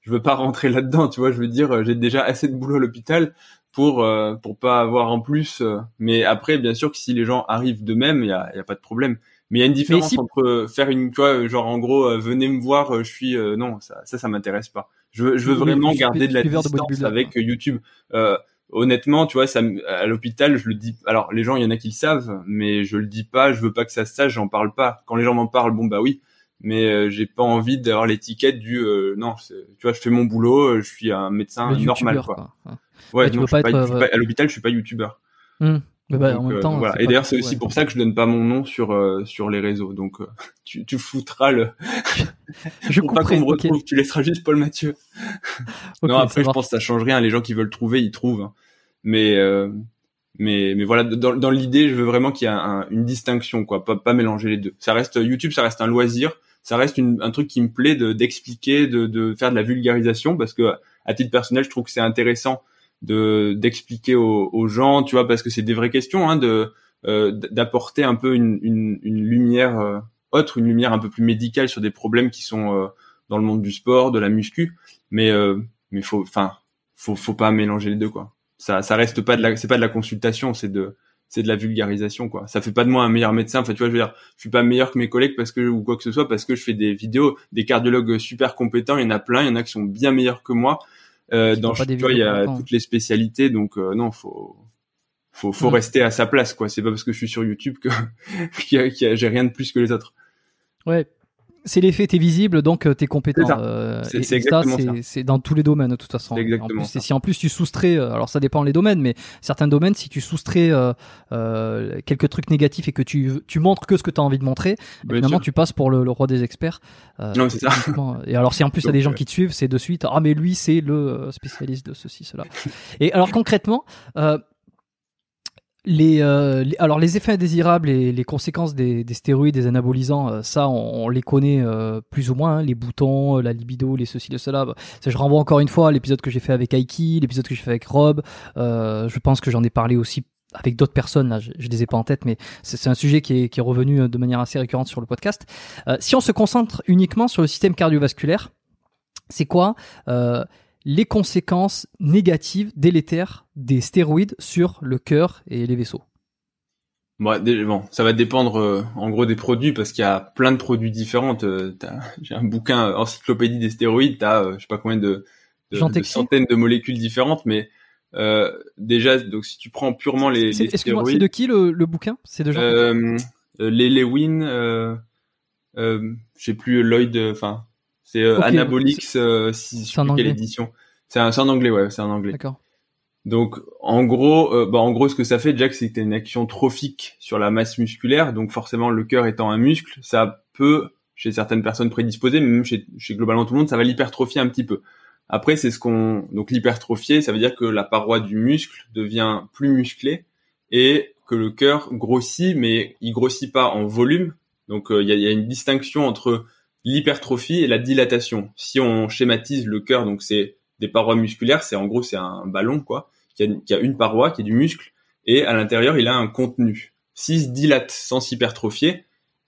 je veux pas rentrer là-dedans, tu vois, je veux dire, j'ai déjà assez de boulot à l'hôpital pour euh, pour pas avoir en plus. euh, mais après, bien sûr que si les gens arrivent d'eux-mêmes, il y a y a pas de problème. Mais il y a une différence
si-
entre euh, faire une, tu vois, genre en gros, euh, venez me voir, euh, je suis, euh, non, ça, ça, ça m'intéresse pas. Je veux, je veux vraiment garder de la distance avec euh, YouTube. Euh, honnêtement, tu vois, ça, à l'hôpital, je le dis. Alors, les gens, il y en a qui le savent, mais je le dis pas. Je veux pas que ça se sache. J'en parle pas. Quand les gens m'en parlent, bon bah oui. Mais euh, j'ai pas envie d'avoir l'étiquette du euh, non. Tu vois, je fais mon boulot. euh, Je suis un médecin
Le
normal, quoi.
quoi. Ouais. Tu
non,
peux pas être,
pas- à l'hôpital, je suis pas youtubeur.
Hmm. Bah, en
Donc,
même
euh,
temps
voilà.
c'est
Et d'ailleurs, c'est aussi
ouais.
pour ça que je donne pas mon nom sur euh, sur les réseaux. Donc, euh, tu, tu foutras le.
je
pour pas qu'on me retrouve, tu laisseras juste Paul Mathieu. Non, après, je pense que ça change rien. Les gens qui veulent trouver, ils trouvent. hein. Mais, euh, mais, mais voilà, dans, dans l'idée, je veux vraiment qu'il y ait un- une distinction, quoi. Pas, pas mélanger les deux. Ça reste YouTube, ça reste un loisir. Ça reste une- un truc qui me plaît de d'expliquer, de, de faire de la vulgarisation, parce que à titre personnel, je trouve que c'est intéressant de d'expliquer aux, aux gens, tu vois, parce que c'est des vraies questions, hein, de euh, d'apporter un peu une, une, une lumière euh, autre, une lumière un peu plus médicale sur des problèmes qui sont euh, dans le monde du sport, de la muscu. Mais euh, mais faut, enfin, faut faut pas mélanger les deux quoi. Ça ça reste pas de la, c'est pas de la consultation, c'est de c'est de la vulgarisation quoi. Ça fait pas de moi un meilleur médecin. Enfin tu vois, je veux dire, je suis pas meilleur que mes collègues parce que ou quoi que ce soit parce que je fais des vidéos, des cardiologues super compétents. Il y en a plein, il y en a qui sont bien meilleurs que moi. Euh, dans tu vois, il y a toutes les spécialités, donc euh, non, faut faut faut
Mm.
rester à sa place quoi. C'est pas parce que je suis sur YouTube que qu'il y a- qu'il y a- j'ai rien de plus que les autres.
Ouais. C'est l'effet, t'es visible, donc euh, t'es compétent.
C'est.
Euh,
C'est-
ça,
exactement
c'est- dans tous les domaines de toute façon.
C'est
En
exactement
plus,
ça.
et si en plus tu soustrais, euh, alors ça dépend les domaines, mais certains domaines, si tu soustrais euh, euh, quelques trucs négatifs et que tu, tu montres que ce que tu as envie de montrer,
Bien
finalement
sûr.
tu passes pour le, le roi des experts. Euh,
Non, c'est ça.
Et alors si en plus il y a des gens qui te suivent, c'est de suite, ah mais lui c'est le spécialiste de ceci, cela. Et alors concrètement, euh, les, euh, alors les effets indésirables et les conséquences des, des stéroïdes, des anabolisants, euh, ça on, les connaît euh, plus ou moins, hein, les boutons, euh, la libido, les ceci, le cela. Je renvoie encore une fois à l'épisode que j'ai fait avec Aiki, l'épisode que j'ai fait avec Rob. Euh, je pense que j'en ai parlé aussi avec d'autres personnes, là je, les ai pas en tête, mais c'est un sujet qui est, revenu de manière assez récurrente sur le podcast. Si on se concentre uniquement sur le système cardiovasculaire, c'est quoi les conséquences négatives, délétères des stéroïdes sur le cœur et les vaisseaux.
Bon, ça va dépendre euh, en gros des produits parce qu'il y a plein de produits différents. Euh, J'ai un bouquin euh, encyclopédie des stéroïdes, t'as euh, je sais pas combien de, centaines de molécules différentes, mais déjà donc si tu prends purement les, les
Excuse-moi, c'est
stéroïdes,
de qui le, le bouquin? C'est de Jean
les Lewin, euh, je sais plus Lloyd, enfin c'est euh, Anabolix, euh, si, je sais quelle édition. C'est un- en anglais, ouais, c'est en anglais.
D'accord.
Donc, en gros, euh, bah, en gros, ce que ça fait, déjà, c'est que t'as une action trophique sur la masse musculaire. Donc, forcément, le cœur étant un muscle, ça peut, chez certaines personnes prédisposées, mais même chez, chez globalement tout le monde, ça va l'hypertrophier un petit peu. Après, c'est ce qu'on, donc l'hypertrophier, ça veut dire que la paroi du muscle devient plus musclée et que le cœur grossit, mais il grossit pas en volume. Donc, euh, il y, a, il y a une distinction entre l'hypertrophie et la dilatation. Si on schématise le cœur, donc c'est des parois musculaires, c'est en gros c'est un ballon quoi, qui a, qui a une paroi qui est du muscle et à l'intérieur il a un contenu. S'il se dilate sans s'hypertrophier,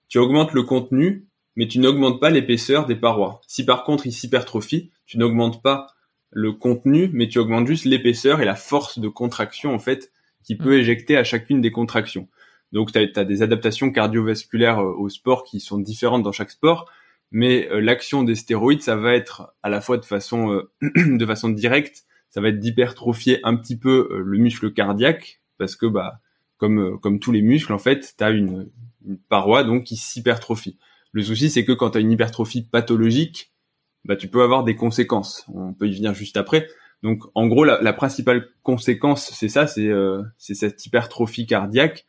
tu augmentes le contenu, mais tu n'augmentes pas l'épaisseur des parois. Si par contre il s'hypertrophie, tu n'augmentes pas le contenu, mais tu augmentes juste l'épaisseur et la force de contraction en fait qui peut éjecter à chacune des contractions. Donc tu as, des adaptations cardiovasculaires euh, au sport qui sont différentes dans chaque sport, mais euh, l'action des stéroïdes, ça va être à la fois de façon euh, de façon directe, ça va être d'hypertrophier un petit peu euh, le muscle cardiaque parce que bah comme comme tous les muscles en fait, tu as une, paroi donc qui s'hypertrophie. Le souci c'est que quand tu as une hypertrophie pathologique, bah tu peux avoir des conséquences. On peut y venir juste après. Donc en gros la, principale conséquence c'est ça, c'est cette hypertrophie cardiaque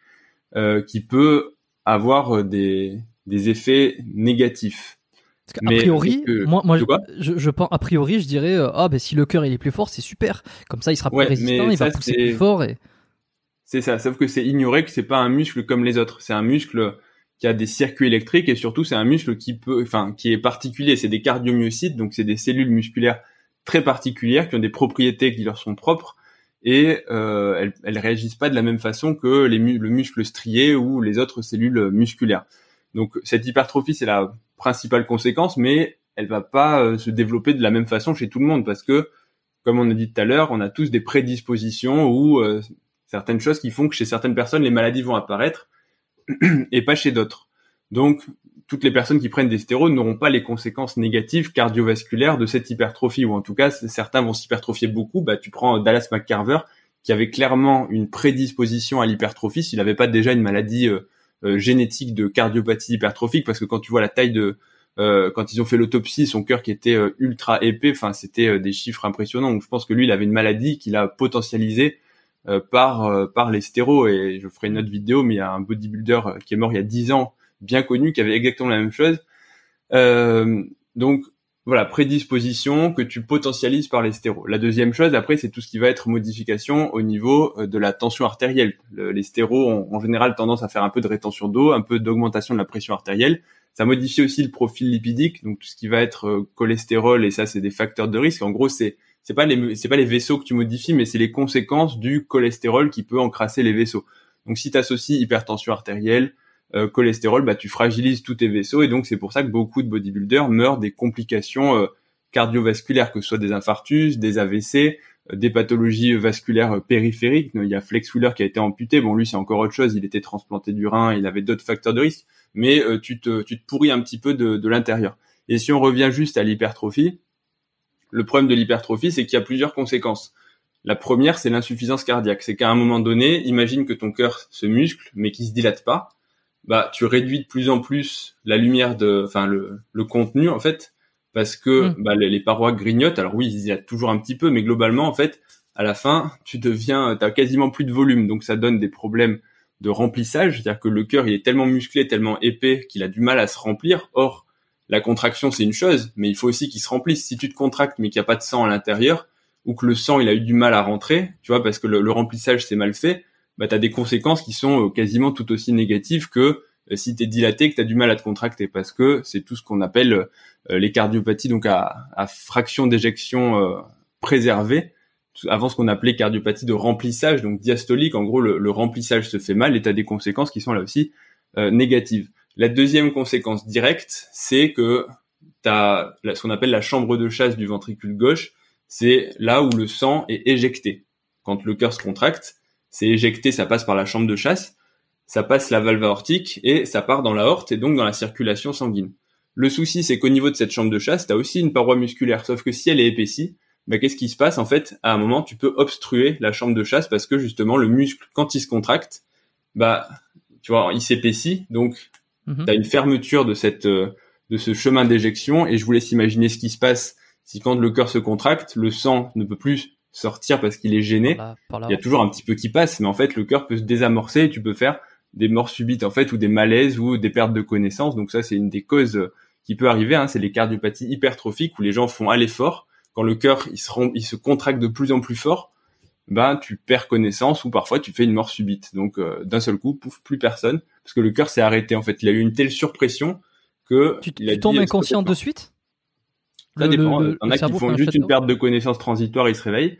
qui peut avoir des effets négatifs.
A priori, moi, moi je, je, pense, a priori, je dirais, euh, ah ben si le cœur il est plus fort, c'est super. Comme ça, il sera plus résistant, il va pousser plus fort. Et...
C'est ça, sauf que c'est ignoré que c'est pas un muscle comme les autres. C'est un muscle qui a des circuits électriques et surtout c'est un muscle qui peut, enfin, qui est particulier. C'est des cardiomyocytes, donc c'est des cellules musculaires très particulières qui ont des propriétés qui leur sont propres et euh, elles, elles réagissent pas de la même façon que les le muscle strié ou les autres cellules musculaires. Donc cette hypertrophie c'est la principale conséquence, mais elle va pas euh, se développer de la même façon chez tout le monde parce que comme on a dit tout à l'heure, on a tous des prédispositions ou euh, certaines choses qui font que chez certaines personnes les maladies vont apparaître et pas chez d'autres. Donc toutes les personnes qui prennent des stéroïdes n'auront pas les conséquences négatives cardiovasculaires de cette hypertrophie, ou en tout cas, certains vont s'hypertrophier beaucoup. Bah, tu prends Dallas McCarver, qui avait clairement une prédisposition à l'hypertrophie s'il n'avait pas déjà une maladie euh, euh, génétique de cardiopathie hypertrophique, parce que quand tu vois la taille de... Euh, quand ils ont fait l'autopsie, son cœur qui était ultra épais, enfin c'était des chiffres impressionnants. Donc je pense que lui, il avait une maladie qu'il a potentialisée par par les stéroïdes. Et je ferai une autre vidéo, mais il y a un bodybuilder qui est mort il y a 10 ans bien connu qui avait exactement la même chose. Euh, donc voilà, prédisposition que tu potentialises par les stéros. La deuxième chose, après, c'est tout ce qui va être modification au niveau euh, de la tension artérielle. les stéros ont en général tendance à faire un peu de rétention d'eau, un peu d'augmentation de la pression artérielle. Ça modifie aussi le profil lipidique, donc tout ce qui va être euh, cholestérol, et ça, c'est des facteurs de risque. En gros, c'est c'est pas les c'est pas les vaisseaux que tu modifies, mais c'est les conséquences du cholestérol qui peut encrasser les vaisseaux. Donc si tu associes hypertension artérielle, euh, cholestérol, bah, tu fragilises tous tes vaisseaux et donc c'est pour ça que beaucoup de bodybuilders meurent des complications euh, cardiovasculaires, que ce soit des infarctus, des AVC, euh, des pathologies vasculaires périphériques. Il y a Flex Wheeler qui a été amputé. Bon, lui, c'est encore autre chose. Il était transplanté du rein, il avait d'autres facteurs de risque, mais tu, te, tu te pourris un petit peu de, de l'intérieur. Et si on revient juste à l'hypertrophie, le problème de l'hypertrophie, c'est qu'il y a plusieurs conséquences. La première, c'est l'insuffisance cardiaque. C'est qu'à un moment donné, imagine que ton cœur se muscle, mais qui se dilate pas bah tu réduis de plus en plus la lumière de, enfin le, le contenu en fait, parce que mm. bah, les, parois grignotent. Alors oui, il y a toujours un petit peu, mais globalement en fait, à la fin, tu deviens, t'as quasiment plus de volume, donc ça donne des problèmes de remplissage, c'est-à-dire que le cœur il est tellement musclé, tellement épais qu'il a du mal à se remplir. Or, la contraction c'est une chose, mais il faut aussi qu'il se remplisse. Si tu te contractes mais qu'il n'y a pas de sang à l'intérieur, ou que le sang il a eu du mal à rentrer, tu vois, parce que le, le remplissage c'est mal fait, bah, tu as des conséquences qui sont euh, quasiment tout aussi négatives que euh, si tu es dilaté, que tu as du mal à te contracter, parce que c'est tout ce qu'on appelle euh, les cardiopathies, donc à, à fraction d'éjection préservée, avant ce qu'on appelait cardiopathie de remplissage, donc diastolique, en gros le, remplissage se fait mal et tu as des conséquences qui sont là aussi négatives. La deuxième conséquence directe, c'est que tu as ce qu'on appelle la chambre de chasse du ventricule gauche, c'est là où le sang est éjecté. Quand le cœur se contracte, c'est éjecté, ça passe par la chambre de chasse, ça passe la valve aortique et ça part dans la horte et donc dans la circulation sanguine. Le souci, c'est qu'au niveau de cette chambre de chasse, tu as aussi une paroi musculaire, sauf que si elle est épaissie, bah, qu'est-ce qui se passe En fait, à un moment, tu peux obstruer la chambre de chasse parce que justement, le muscle, quand il se contracte, bah, tu vois, il s'épaissit, donc mhm. tu as une fermeture de cette euh, de ce chemin d'éjection et je vous laisse imaginer ce qui se passe si quand le cœur se contracte, le sang ne peut plus sortir parce qu'il est gêné. Il y a toujours un petit peu qui passe, mais en fait, le cœur peut se désamorcer et tu peux faire des morts subites, en fait, ou des malaises ou des pertes de connaissance. Donc ça, c'est une des causes qui peut arriver. Hein. C'est les cardiopathies hypertrophiques où les gens font à l'effort. Quand le cœur, il se, il se contracte de plus en plus fort, ben, tu perds connaissance ou parfois tu fais une mort subite. Donc, euh, d'un seul coup, pouf, plus personne. Parce que le cœur s'est arrêté, en fait. Il a eu une telle surpression que...
Tu, il tombes inconscient de suite?
Ça dépend. Il y en a qui font juste une perte de connaissance transitoire, ils se réveillent.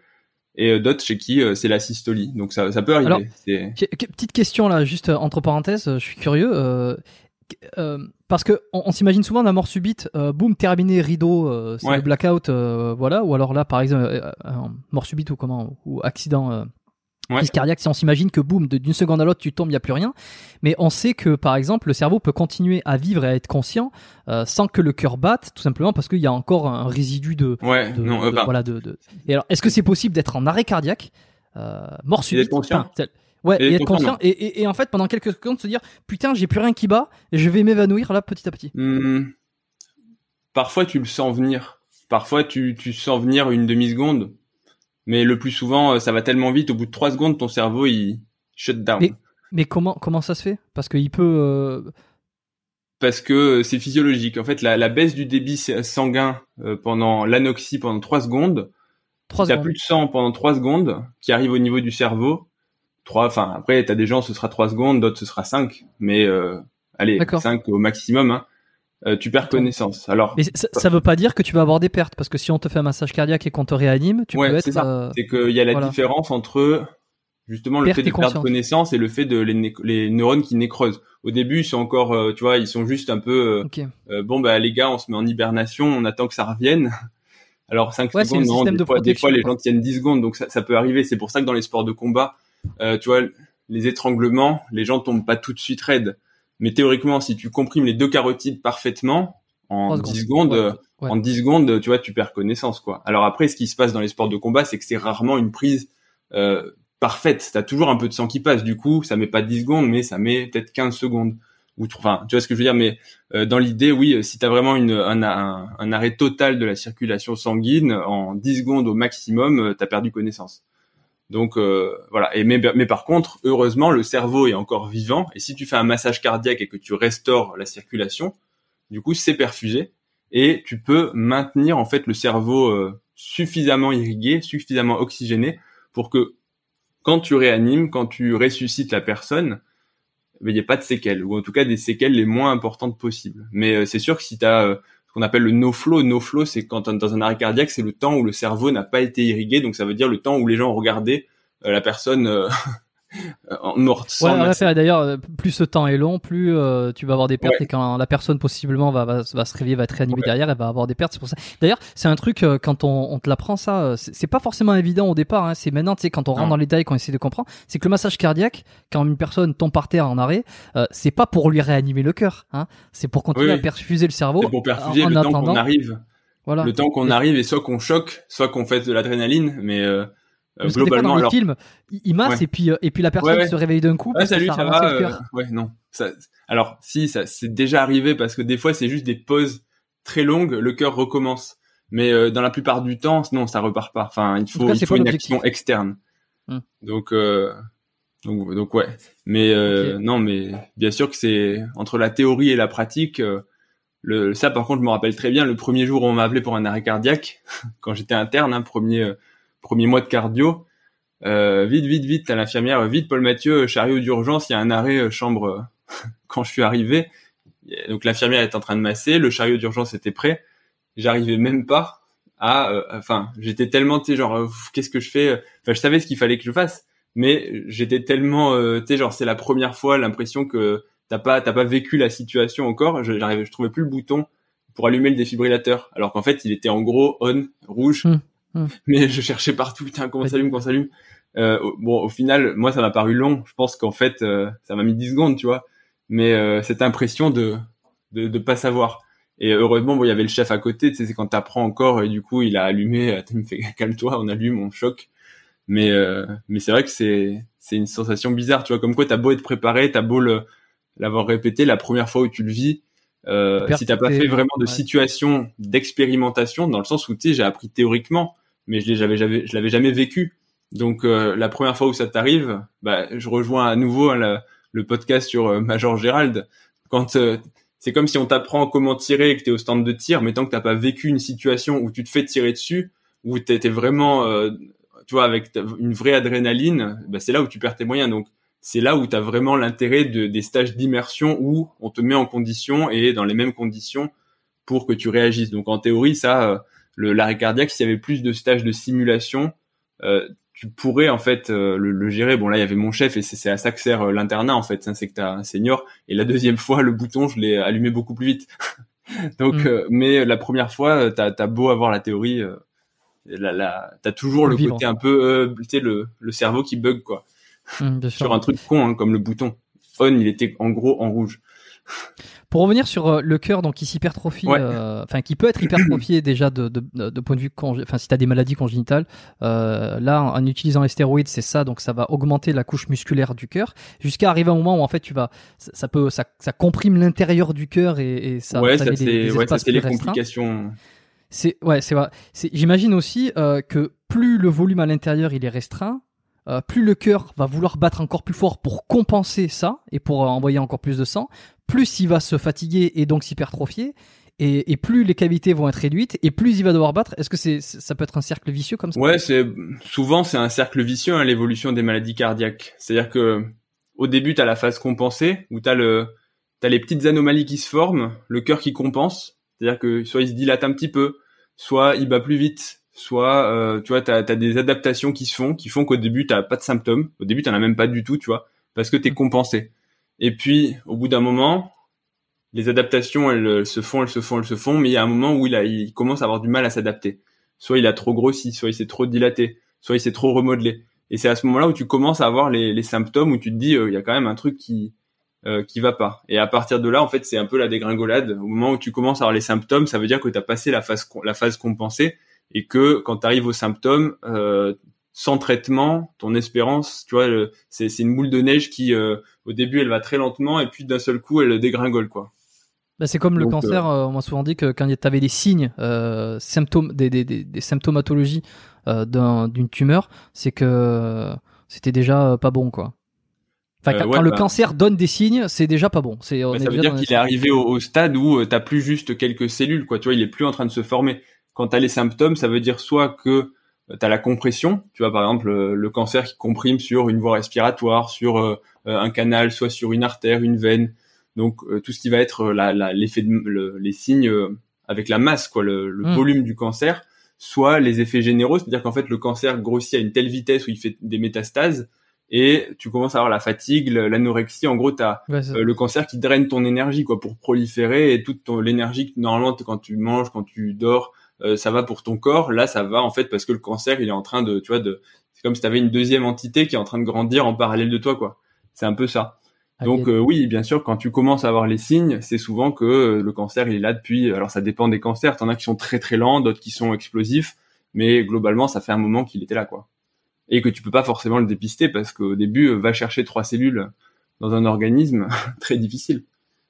Et euh, d'autres chez qui euh, c'est la systolie. Donc ça, ça peut arriver. Alors,
petite question là, juste euh, entre parenthèses, je suis curieux. parce que on, s'imagine souvent d'un mort subite, boum, terminé, rideau, c'est le blackout, voilà. Ou alors là, par exemple, mort subite ou comment, ou accident crise cardiaque, si on s'imagine que boum, d'une seconde à l'autre, tu tombes, il n'y a plus rien. Mais on sait que, par exemple, le cerveau peut continuer à vivre et à être conscient euh, sans que le cœur batte, tout simplement parce qu'il y a encore un résidu de.
Ouais, non, euh,
voilà, de, de, Et alors, est-ce que c'est possible d'être en arrêt cardiaque, euh, mort subite,
conscient.
Ouais, et, être conscient, et, et, et, en fait, pendant quelques secondes, se dire putain, j'ai plus rien qui bat, et je vais m'évanouir là petit à petit.
Hmm. Parfois, tu le sens venir. Parfois, tu, tu sens venir une demi-seconde mais le plus souvent, euh, ça va tellement vite, au bout de trois secondes, ton cerveau, il shut down.
Mais, comment, comment ça se fait? Parce qu'il peut... Euh,
parce que c'est physiologique. En fait, la, la, baisse du débit sanguin euh, pendant l'anoxie pendant 3 secondes, 3 si t'as plus de sang pendant 3 secondes, qui arrive au niveau du cerveau, 3, enfin après t'as des gens ce sera 3 secondes, d'autres ce sera 5, mais euh, allez, 5 au maximum, hein, euh, tu perds connaissance. Alors,
mais ça, ça, veut pas dire que tu vas avoir des pertes, parce que si on te fait un massage cardiaque et qu'on te réanime, tu
ouais,
peux
être. C'est ça.
Euh,
c'est qu'il y a la différence entre justement le fait de perdre connaissance et le fait de les, les neurones qui nécrosent. Au début, ils sont encore, euh, tu vois, ils sont juste un peu, euh, bon bah les gars, on se met en hibernation, on attend que ça revienne. Alors 5
ouais,
secondes, non, des, fois, des fois, les gens tiennent 10 secondes, donc ça, ça peut arriver. C'est pour ça que dans les sports de combat, tu vois, les étranglements, les gens tombent pas tout de suite raides. Mais théoriquement, si tu comprimes les deux carotides parfaitement, en 10 secondes,
ouais.
en 10 secondes, tu vois, tu perds connaissance, quoi. Alors après, ce qui se passe dans les sports de combat, c'est que c'est rarement une prise euh, parfaite. T'as toujours un peu de sang qui passe. Du coup, ça met pas 10 secondes, mais ça met peut-être 15 secondes. Ou, enfin, tu vois ce que je veux dire. Mais euh, dans l'idée, oui, si t'as vraiment une, un, un, un, arrêt total de la circulation sanguine, en 10 secondes au maximum, euh, t'as perdu connaissance. Donc euh, voilà. Et mais, par contre, heureusement, le cerveau est encore vivant. Et si tu fais un massage cardiaque et que tu restaures la circulation, du coup, c'est perfusé et tu peux maintenir en fait le cerveau euh, suffisamment irrigué, suffisamment oxygéné pour que quand tu réanimes, quand tu ressuscites la personne, il n'y ait pas de séquelles ou en tout cas des séquelles les moins importantes possibles. Mais euh, c'est sûr que si tu as euh, qu'on appelle le no flow, no flow, c'est quand dans un arrêt cardiaque, c'est le temps où le cerveau n'a pas été irrigué, donc ça veut dire le temps où les gens regardaient euh, la personne en morte.
Ouais, d'ailleurs, plus ce temps est long, plus euh, tu vas avoir des pertes ouais. et quand la personne possiblement va, va, va se réveiller, va être réanimée ouais. derrière, elle va avoir des pertes. C'est pour ça. D'ailleurs, c'est un truc euh, quand on, on te l'apprend ça, c'est pas forcément évident au départ. Hein, c'est maintenant, tu sais, quand on rentre dans les détails, qu'on essaie de comprendre, c'est que le massage cardiaque, quand une personne tombe par terre en arrêt, euh, c'est pas pour lui réanimer le cœur. Hein, c'est pour continuer
oui,
à perfuser le cerveau.
C'est pour perfuser en, le en temps qu'on arrive.
Voilà.
Le temps qu'on arrive et soit qu'on choque, soit qu'on fait de l'adrénaline, mais euh,
parce globalement, dans les films, il masse ouais. et puis et puis la personne
ouais, ouais.
se réveille d'un coup.
Ouais, salut,
ça,
ça va. Euh, ouais, non. Ça, alors, si, ça, c'est déjà arrivé parce que des fois, c'est juste des pauses très longues, le cœur recommence. Mais euh, dans la plupart du temps, non, ça repart pas. Enfin, il faut,
cas,
il faut une action externe. Hum. Donc, euh, donc, donc, ouais. Mais euh, okay. non, mais bien sûr que c'est entre la théorie et la pratique. euh, le, ça, par contre, je me rappelle très bien le premier jour où on m'a appelé pour un arrêt cardiaque, quand j'étais interne, hein, premier euh, premier mois de cardio. Euh, vite, vite, vite, à l'infirmière, vite, Paul Mathieu, chariot d'urgence, il y a un arrêt euh, chambre quand je suis arrivé. Donc l'infirmière était en train de masser, le chariot d'urgence était prêt. J'arrivais même pas à, euh, enfin, j'étais tellement, tu genre, qu'est-ce que je fais? Enfin, je savais ce qu'il fallait que je fasse, mais j'étais tellement, tu genre, c'est la première fois, l'impression que t'as pas, t'as pas vécu la situation encore. J'arrivais, je trouvais plus le bouton pour allumer le défibrillateur, alors qu'en fait, il était en gros on, rouge.
Mmh. Mmh.
Mais je cherchais partout, putain, comment ça s'allume, comment ça s'allume. Euh, bon, au final, moi, ça m'a paru long. Je pense qu'en fait, euh, ça m'a mis 10 secondes, tu vois. Mais euh, cette impression de, de de pas savoir. Et heureusement, bon, il y avait le chef à côté. Tu sais, c'est quand t'apprends encore et du coup, il a allumé. Il me fait calme-toi, on allume, on choque. Mais euh, mais c'est vrai que c'est c'est une sensation bizarre, tu vois. Comme quoi, t'as beau être préparé, t'as beau le l'avoir répété la première fois où tu le vis. Euh, si t'as pas fait vraiment de ouais. situation d'expérimentation, dans le sens où tu sais, j'ai appris théoriquement, mais je l'avais jamais, je l'avais jamais vécu. Donc euh, la première fois où ça t'arrive, bah, je rejoins à nouveau hein, le podcast sur euh, Major Gérald. Quand euh, c'est comme si on t'apprend comment tirer et que t'es au stand de tir, mais tant que t'as pas vécu une situation où tu te fais tirer dessus, où t'étais vraiment, euh, tu vois, avec une vraie adrénaline, bah, c'est là où tu perds tes moyens. Donc c'est là où tu as vraiment l'intérêt de, des stages d'immersion où on te met en condition et dans les mêmes conditions pour que tu réagisses. Donc en théorie, ça, le l'arrêt cardiaque, s'il y avait plus de stages de simulation, euh, tu pourrais en fait euh, le, le, gérer. Bon là, il y avait mon chef et c'est à ça que sert euh, l'internat en fait, c'est que tu as un senior. Et la deuxième fois, le bouton, je l'ai allumé beaucoup plus vite. Donc, mmh. mais la première fois, t'as as beau avoir la théorie, la, la, t'as toujours le, le côté un peu, tu sais, le, le cerveau qui bug quoi.
Mmh,
sur un truc con hein, comme le bouton. On, il était en gros en rouge.
Pour revenir sur euh, le cœur, donc qui s'hypertrophie, enfin ouais. euh, qui peut être hypertrophié déjà de, de, de, point de vue, enfin si tu as des maladies congénitales, euh, là en, en, utilisant les stéroïdes, c'est ça, donc ça va augmenter la couche musculaire du cœur, jusqu'à arriver à un moment où en fait tu vas, ça, ça peut, ça, ça comprime l'intérieur du cœur et, et, ça.
Ouais, ça c'est ouais, les complications.
C'est ouais, c'est vrai. J'imagine aussi euh, que plus le volume à l'intérieur il est restreint, euh, plus le cœur va vouloir battre encore plus fort pour compenser ça et pour euh, envoyer encore plus de sang, plus il va se fatiguer et donc s'hypertrophier. Et, et, plus les cavités vont être réduites et plus il va devoir battre. Est-ce que c'est ça peut être un cercle vicieux comme ça?
Ouais, c'est souvent c'est un cercle vicieux hein, l'évolution des maladies cardiaques. C'est-à-dire que au début tu as la phase compensée où tu as le t'as les petites anomalies qui se forment, le cœur qui compense, c'est-à-dire que soit il se dilate un petit peu, soit il bat plus vite, soit euh, tu vois t'as as des adaptations qui se font qui font qu'au début t'as pas de symptômes, au début t'en as même pas du tout, tu vois, parce que t'es compensé. Et puis au bout d'un moment, les adaptations, elles, se font, elles se font, elles se font, mais il y a un moment où il, a, il commence à avoir du mal à s'adapter. Soit il a trop grossi, soit il s'est trop dilaté, soit il s'est trop remodelé. Et c'est à ce moment-là où tu commences à avoir les, les symptômes, où tu te dis, euh, il y a quand même un truc qui euh, qui va pas. Et à partir de là, en fait, c'est un peu la dégringolade. Au moment où tu commences à avoir les symptômes, ça veut dire que tu as passé la phase la phase compensée et que quand tu arrives aux symptômes, euh, sans traitement, ton espérance, tu vois, c'est une boule de neige qui, euh, au début, elle va très lentement et puis d'un seul coup, elle dégringole, quoi.
Bah, c'est comme le cancer, euh, euh, on m'a souvent dit que quand tu avais des signes, euh, symptômes, des, des, des, des symptomatologies d'une tumeur, c'est que c'était déjà pas bon, quoi. Enfin, quand, quand le bah, cancer donne des signes, c'est déjà pas bon. C'est,
bah, ça veut dire qu'il est arrivé au, au, stade où t'as plus juste quelques cellules, quoi. Tu vois, il est plus en train de se former. Quand t'as les symptômes, ça veut dire soit que t'as la compression, tu vois, par exemple, le cancer qui comprime sur une voie respiratoire, sur un canal, soit sur une artère, une veine, donc euh, tout ce qui va être euh, l'effet de, les signes euh, avec la masse, quoi, le, hmm. volume du cancer, soit les effets généraux, c'est-à-dire qu'en fait le cancer grossit à une telle vitesse où il fait des métastases et tu commences à avoir la fatigue, l'anorexie. En gros, tu as le cancer qui draine ton énergie quoi pour proliférer et toute l'énergie que normalement quand tu manges, quand tu dors, ça va pour ton corps. Là, ça va en fait parce que le cancer, il est en train de, tu vois, de, c'est comme si tu avais une deuxième entité qui est en train de grandir en parallèle de toi, quoi. C'est un peu ça. Donc euh, oui, bien sûr, quand tu commences à avoir les signes, c'est souvent que euh, le cancer il est là depuis. Alors ça dépend des cancers. T'en as qui sont très très lents, d'autres qui sont explosifs, mais globalement ça fait un moment qu'il était là, quoi. Et que tu peux pas forcément le dépister parce qu'au début, euh, va chercher trois cellules dans un organisme, très difficile,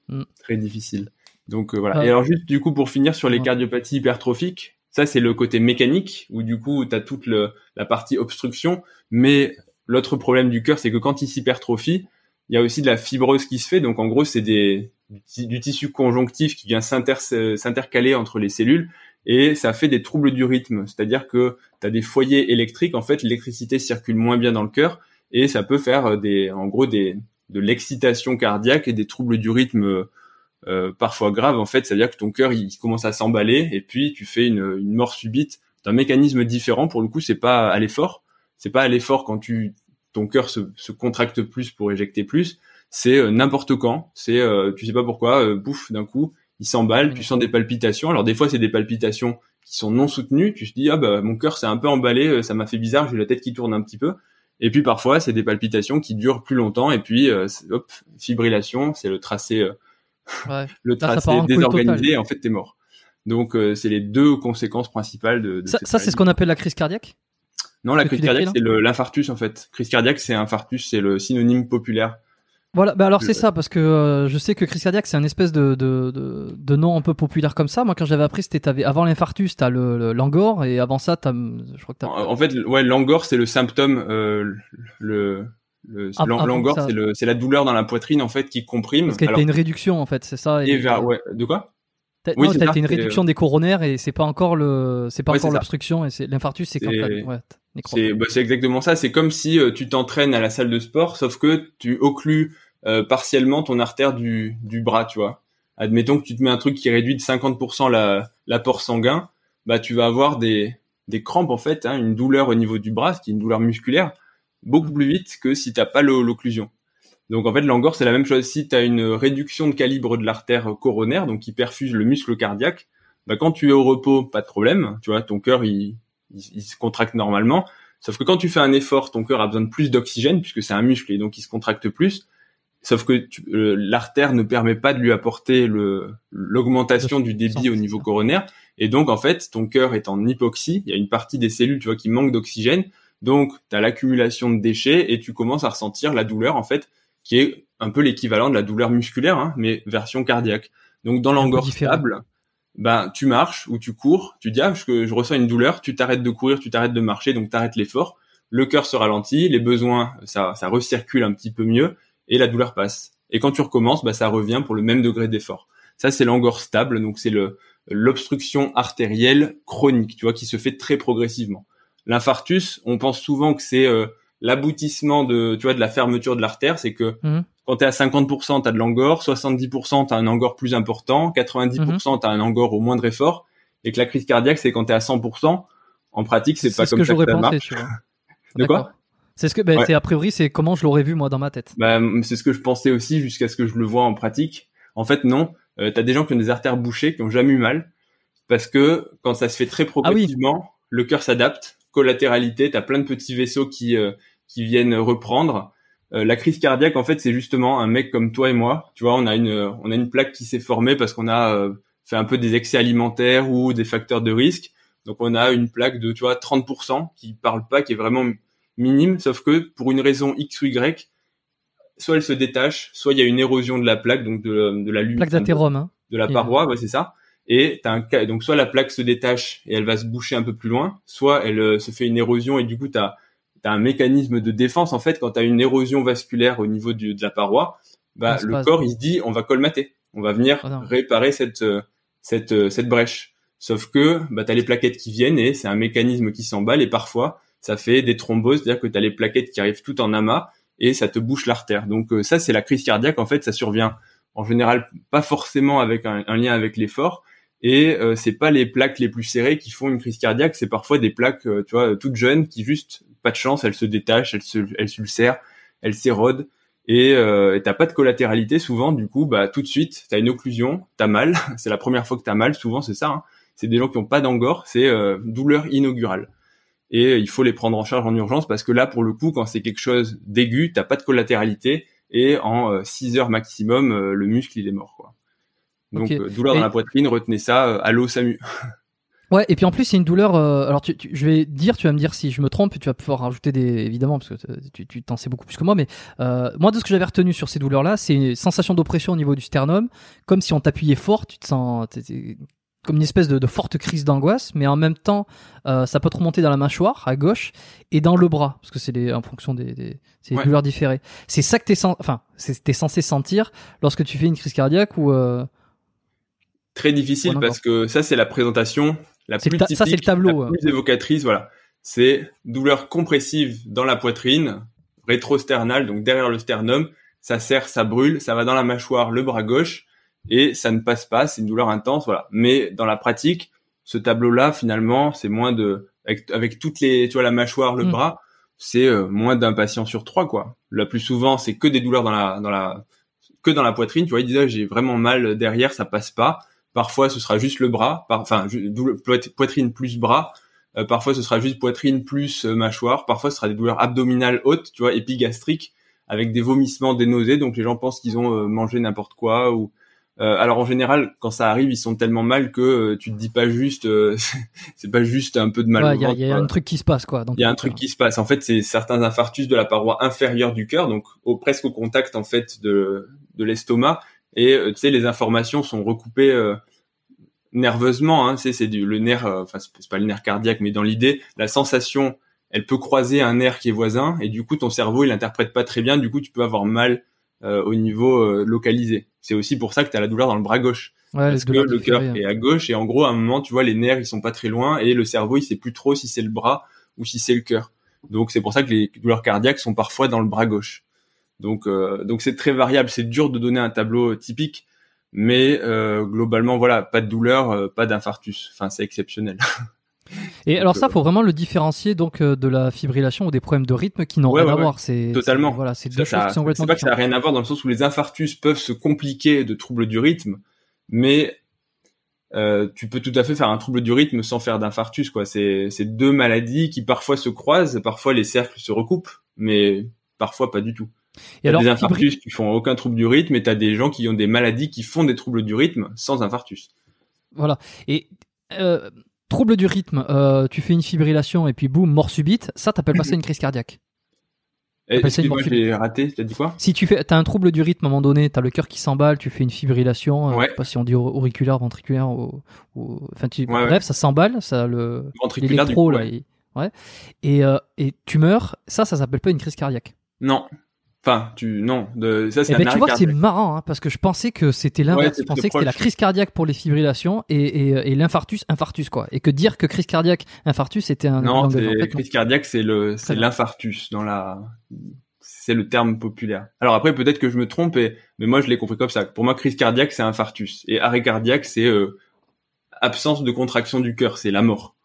mm. très difficile. Donc voilà. Et alors juste du coup pour finir sur les cardiopathies hypertrophiques, ça c'est le côté mécanique où du coup tu as toute le, la partie obstruction, mais l'autre problème du cœur c'est que quand il s'hypertrophie il y a aussi de la fibrose qui se fait. Donc en gros, c'est des du, tissu conjonctif qui vient s'intercaler entre les cellules et ça fait des troubles du rythme. C'est-à-dire que tu as des foyers électriques, en fait, l'électricité circule moins bien dans le cœur et ça peut faire des, en gros, des, de l'excitation cardiaque et des troubles du rythme euh, parfois graves. En fait, c'est-à-dire que ton cœur il commence à s'emballer et puis tu fais une, une mort subite d'un mécanisme différent. Pour le coup, c'est pas à l'effort. C'est pas à l'effort quand tu ton cœur se, se, contracte plus pour éjecter plus, c'est euh, n'importe quand. C'est euh, tu sais pas pourquoi, euh, bouffe d'un coup, il s'emballe, tu sens des palpitations. Alors des fois c'est des palpitations qui sont non soutenues. Tu te dis ah bah mon cœur s'est un peu emballé, ça m'a fait bizarre, j'ai la tête qui tourne un petit peu. Et puis parfois c'est des palpitations qui durent plus longtemps et puis hop fibrillation, c'est le tracé le tracé désorganisé. Et en fait t'es mort. Donc c'est les deux conséquences principales de, de
ça. ça c'est ce qu'on appelle la crise cardiaque.
Non, la crise cardiaque, c'est l'infarctus en fait. Crise cardiaque, c'est infarctus, c'est le synonyme populaire.
Voilà, bah alors c'est ça, parce que euh, je sais que crise cardiaque, c'est un espèce de, de, de, de, nom un peu populaire comme ça. Moi, quand j'avais appris, c'était avant l'infarctus, t'as le, l'angor, et avant ça, t'as, je crois que
t'as... En fait, ouais, l'angor, c'est le symptôme, euh, le, le ah, l'angor, c'est c'est la douleur dans la poitrine en fait qui comprime.
Parce qu'il y a une réduction en fait, c'est ça.
Et, vers, ouais, de quoi?
Oui, t'as une réduction des coronaires et c'est pas encore le, c'est pas encore l'obstruction et c'est l'infarctus, c'est quand ouais,
c'est bah, exactement ça. C'est comme si euh, tu t'entraînes à la salle de sport, sauf que tu occlues euh, partiellement ton artère du, du bras, tu vois. Admettons que tu te mets un truc qui réduit de 50% l'apport sanguin, bah tu vas avoir des, des crampes en fait, hein, une douleur au niveau du bras, qui est une douleur musculaire, beaucoup plus vite que si t'as pas l'occlusion. Donc en fait, l'angor, c'est la même chose. Si tu as une réduction de calibre de l'artère coronaire, donc qui perfuse le muscle cardiaque, bah, quand tu es au repos, pas de problème. Tu vois, ton cœur, il, il, se contracte normalement. Sauf que quand tu fais un effort, ton cœur a besoin de plus d'oxygène puisque c'est un muscle et donc il se contracte plus. Sauf que euh, l'artère ne permet pas de lui apporter le l'augmentation du débit au niveau coronaire et donc en fait ton cœur est en hypoxie. Il y a une partie des cellules tu vois qui manque d'oxygène, donc tu as l'accumulation de déchets et tu commences à ressentir la douleur en fait qui est un peu l'équivalent de la douleur musculaire hein, mais version cardiaque. Donc dans l'angor stable, ben tu marches ou tu cours, tu dis ah je, je ressens une douleur, tu t'arrêtes de courir, tu t'arrêtes de marcher, donc t'arrêtes l'effort, le cœur se ralentit, les besoins ça ça recircule un petit peu mieux et la douleur passe. Et quand tu recommences, bah, ça revient pour le même degré d'effort. Ça, c'est l'angor stable, donc c'est le l'obstruction artérielle chronique, tu vois, qui se fait très progressivement. L'infarctus, on pense souvent que c'est euh, l'aboutissement de, tu vois, de la fermeture de l'artère, c'est que mmh. quand tu es à 50%, tu as de l'angor, 70% tu as un angor plus important, 90% tu as un angor au moindre effort, et que la crise cardiaque, c'est quand tu es à 100%. En pratique, c'est pas comme ça que, ça marche.
de quoi c'est ce que, ben, c'est a priori, c'est comment je l'aurais vu moi dans ma tête.
Bah, c'est ce que je pensais aussi jusqu'à ce que je le vois en pratique. En fait, non. Euh, t'as des gens qui ont des artères bouchées, qui ont jamais eu mal, parce que quand ça se fait très ah progressivement, le cœur s'adapte. Collatéralité, t'as plein de petits vaisseaux qui euh, qui viennent reprendre. Euh, la crise cardiaque, en fait, c'est justement un mec comme toi et moi. Tu vois, on a une on a une plaque qui s'est formée parce qu'on a euh, fait un peu des excès alimentaires ou des facteurs de risque. Donc on a une plaque de tu vois 30% qui parle pas, qui est vraiment minime, sauf que pour une raison X ou Y, soit elle se détache, soit il y a une érosion de la plaque, donc de, de la lumière.
Plaque d'athérome, hein.
De la paroi, ouais, c'est ça. Et t'as un donc soit la plaque se détache et elle va se boucher un peu plus loin, soit elle euh, se fait une érosion et du coup t'as as un mécanisme de défense en fait quand t'as une érosion vasculaire au niveau de la paroi, bah le corps il se dit on va colmater, on va venir ah réparer cette euh, cette euh, cette brèche. Sauf que bah t'as les plaquettes qui viennent et c'est un mécanisme qui s'emballe et parfois ça fait des thromboses, c'est-à-dire que t'as les plaquettes qui arrivent tout en amas et ça te bouche l'artère. Donc euh, ça, c'est la crise cardiaque. En fait, ça survient en général pas forcément avec un, lien avec l'effort. Et euh, c'est pas les plaques les plus serrées qui font une crise cardiaque, c'est parfois des plaques, euh, tu vois, toutes jeunes qui juste pas de chance, elles se détachent, elles se, elles s'ulcèrent, elles s'érodent et euh, t'as pas de collatéralité souvent. Du coup, bah tout de suite, t'as une occlusion, t'as mal. c'est la première fois que t'as mal. Souvent, c'est ça. Hein. C'est des gens qui ont pas d'angor, c'est euh, douleur inaugurale et il faut les prendre en charge en urgence parce que là, pour le coup, quand c'est quelque chose d'aigu, t'as pas de collatéralité et en 6 euh, heures maximum, euh, le muscle il est mort. Donc euh, douleur dans la poitrine, retenez ça à l'eau SAMU.
Ouais, et puis en plus, c'est une douleur. alors, tu, je vais dire, tu vas me dire si je me trompe, tu vas pouvoir rajouter des. Évidemment, parce que tu, tu t'en sais beaucoup plus que moi, mais moi, de ce que j'avais retenu sur ces douleurs-là, c'est une sensation d'oppression au niveau du sternum, comme si on t'appuyait fort, tu te sens comme une espèce de, forte crise d'angoisse, mais en même temps, euh, ça peut te remonter dans la mâchoire à gauche et dans le bras, parce que c'est en fonction des, des, douleurs différées. C'est ça que t'es enfin, es censé sentir lorsque tu fais une crise cardiaque ou euh,
très difficile parce que ça c'est la présentation la plus typique, ça c'est le tableau, la plus évocatrice, voilà. C'est douleur compressive dans la poitrine, rétrosternale, donc derrière le sternum, ça serre, ça brûle, ça va dans la mâchoire, le bras gauche et ça ne passe pas, c'est une douleur intense, voilà. Mais dans la pratique, ce tableau-là, finalement, c'est moins de, avec, toutes les, tu vois, la mâchoire, le mm. bras, c'est euh, moins d'un patient sur trois, quoi. La plus souvent, c'est que des douleurs dans la, dans la, que dans la poitrine, tu vois, il disait, j'ai vraiment mal derrière, ça passe pas. Parfois, ce sera juste le bras, enfin, poitrine plus bras. Euh, parfois, ce sera juste poitrine plus euh, mâchoire. Parfois, ce sera des douleurs abdominales hautes, tu vois, épigastriques, avec des vomissements, des nausées. Donc, les gens pensent qu'ils ont mangé n'importe quoi ou euh, alors en général, quand ça arrive, ils sont tellement mal que euh, tu te dis pas juste, euh, c'est pas juste un peu de mal.
Il y, a, un truc qui se passe quoi.
Il y a un truc qui se passe. En fait, c'est certains infarctus de la paroi inférieure du cœur, donc au, presque au contact en fait de, de l'estomac. Et tu sais, les informations sont recoupées nerveusement. Hein, c'est du le nerf, enfin c'est pas le nerf cardiaque, mais dans l'idée, la sensation, elle peut croiser un nerf qui est voisin, et du coup ton cerveau il interprète pas très bien. Du coup, tu peux avoir mal euh, au niveau euh, localisé. C'est aussi pour ça que tu as la douleur dans le bras gauche. parce que le cœur est à gauche et en gros à un moment tu vois les nerfs ils sont pas très loin et le cerveau il sait plus trop si c'est le bras ou si c'est le cœur. Donc c'est pour ça que les douleurs cardiaques sont parfois dans le bras gauche. Donc euh, donc c'est très variable, c'est dur de donner un tableau typique, mais globalement voilà, pas de douleur, pas d'infarctus. Enfin c'est exceptionnel.
Et alors ça, faut vraiment le différencier donc euh, de la fibrillation ou des problèmes de rythme qui n'ont rien à voir. C'est
totalement.
Voilà, c'est deux choses qui sont complètement.
C'est pas que ça n'a rien à voir dans le sens où les infarctus peuvent se compliquer de troubles du rythme, mais euh, tu peux tout à fait faire un trouble du rythme sans faire d'infarctus. Quoi, c'est c'est deux maladies qui parfois se croisent, parfois les cercles se recoupent, mais parfois pas du tout. Des infarctus qui font aucun trouble du rythme, et t'as des gens qui ont des maladies qui font des troubles du rythme sans infarctus.
Voilà. Et euh, trouble du rythme, euh, tu fais une fibrillation et puis boum, mort subite, ça t'appelles pas ça une crise cardiaque
Excuse-moi, j'ai raté, t'as dit quoi?
Si tu fais, t'as un trouble du rythme à un moment donné, t'as le cœur qui s'emballe, tu fais une fibrillation, euh, sais pas si on dit auriculaire, ventriculaire, ou, enfin, bref, ça s'emballe, ça le
l'électro
là, ouais. Et, et tu meurs, ça, ça s'appelle pas une crise cardiaque.
Non, Enfin, tu non, de, ça c'est
Eh ben, tu vois que c'est marrant, hein, parce que je pensais que c'était l'inverse.
Ouais,
je pensais que c'était la crise cardiaque pour les fibrillations et, et, et l'infarctus, infarctus, quoi. Et que dire que crise cardiaque, infarctus, c'était un
Non,
En fait,
crise cardiaque, c'est le c'est l'infarctus dans la c'est le terme populaire. Alors après peut-être que je me trompe et mais moi je l'ai compris comme ça. Pour moi crise cardiaque c'est infarctus et arrêt cardiaque c'est euh, absence de contraction du cœur, c'est la mort.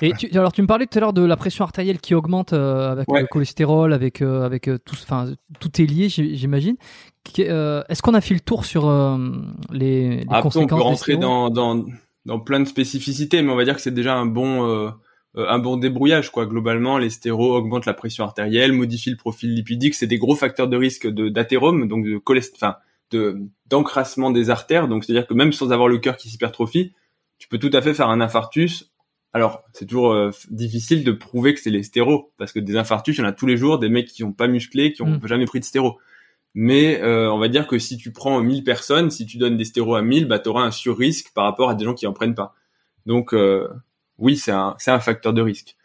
Et tu, alors, tu me parlais tout à l'heure de la pression artérielle qui augmente euh, avec
Ouais.
le cholestérol, avec, euh, avec euh, tout, enfin, tout est lié, j'imagine. Euh, Est-ce qu'on a fait le tour sur euh, les, les
Après on
conséquences
peut
des
rentrer dans dans dans plein de spécificités, mais on va dire que c'est déjà un bon euh, euh, un bon débrouillage quoi. Globalement, les stéros augmentent la pression artérielle, modifient le profil lipidique, c'est des gros facteurs de risque de d'athérome, donc de cholest enfin de d'encrassement des artères. Donc c'est-à-dire que même sans avoir le cœur qui s'hypertrophie, tu peux tout à fait faire un infarctus. Alors, c'est toujours euh, difficile de prouver que c'est les stéros, parce que des infarctus, il y en a tous les jours, des mecs qui ont pas musclé, qui ont
Mm.
jamais pris de stéros. Mais euh, on va dire que si tu prends 1000 personnes, si tu donnes des stéros à 1000, bah, tu auras un sur-risque par rapport à des gens qui en prennent pas. Donc, euh, oui, c'est un, un facteur de risque.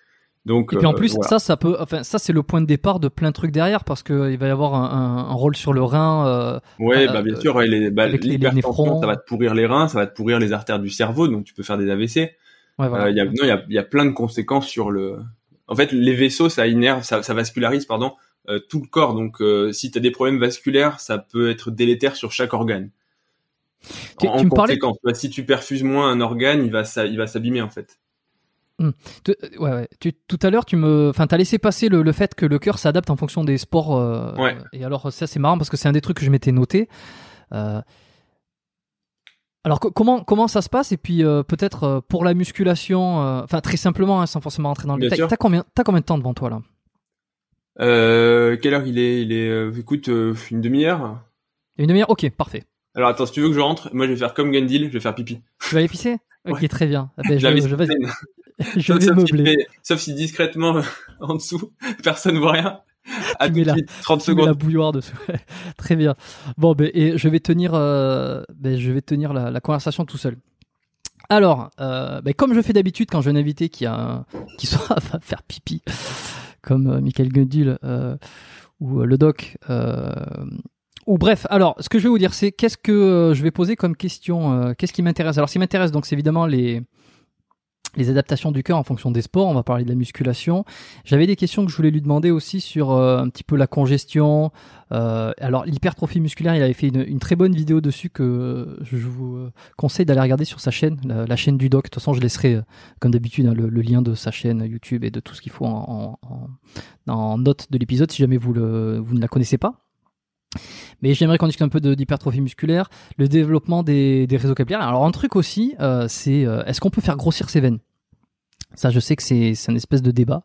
Donc,
Et puis en
euh,
plus,
voilà.
ça, ça peut, enfin, ça c'est le point de départ de plein de trucs derrière parce que il va y avoir un, un- un rôle sur le rein. euh,
Ouais,
Euh,
bah bien sûr, les, bah,
avec les- les
l'hypertension,
néphrons.
ça va te pourrir les reins, ça va te pourrir les artères du cerveau, donc tu peux faire des AVC.
Ouais, voilà.
Euh, il y a, non, il y a, il y a plein de conséquences sur le. En fait, les vaisseaux, ça innerve, ça, ça vascularise, pardon, euh, tout le corps. Donc, euh, si tu as des problèmes vasculaires, ça peut être délétère sur chaque organe.
Tu-
en
tu me parlais-
conséquence, bah, si tu perfuses moins un organe, il va, il va s'abîmer en fait.
Tu- euh, ouais, ouais. Tu- tout à l'heure, tu me, enfin, t'as laissé passer le, le fait que le cœur s'adapte en fonction des sports. euh,
Ouais.
Et alors, ça, c'est marrant parce que c'est un des trucs que je m'étais noté. Euh, Alors, co- comment comment ça se passe? Et puis, euh, peut-être euh, pour la musculation, euh, enfin, très simplement, hein, sans forcément rentrer dans le
Bien
détail. T'as combien, t'as combien de temps devant toi là?
Euh, quelle heure il est? Il est, euh, écoute, une demi-heure.
Une demi-heure? Ok, parfait.
Alors attends, si tu veux que je rentre, moi je vais faire comme Gandil, je vais faire pipi.
Tu vas aller pisser? Ok,
Ouais.
très bien. Ah ben, je, je vais, je
sauf,
vais
sauf si sauf si discrètement en dessous, personne voit rien. À
Tu mets la-
suite, 30
Tu mets la
secondes.
bouilloire dessous. Très bien. Bon, ben, et je vais tenir, euh, ben, je vais tenir la, la conversation tout seul. Alors, euh, ben, comme je fais d'habitude quand j'ai un invité qui a, un- qui soit va faire pipi, comme euh, Michael Gundil ou le doc. ou bref, alors, ce que je vais vous dire, c'est qu'est-ce que je vais poser comme question, qu'est-ce qui m'intéresse? Alors, ce qui m'intéresse, donc, c'est évidemment les les adaptations du cœur en fonction des sports. On va parler de la musculation. J'avais des questions que je voulais lui demander aussi sur euh, un petit peu la congestion. Euh, alors l'hypertrophie musculaire, il avait fait une, très bonne vidéo dessus que je vous euh, conseille d'aller regarder sur sa chaîne, la, chaîne du doc. De toute façon, je laisserai comme d'habitude hein, le, lien de sa chaîne YouTube et de tout ce qu'il faut en, note de l'épisode si jamais vous ne la connaissez pas. Mais j'aimerais qu'on discute un peu d'hypertrophie musculaire, le développement des, réseaux capillaires. Alors un truc aussi, euh, c'est euh, est-ce qu'on peut faire grossir ses veines? Ça, je sais que c'est un espèce de débat.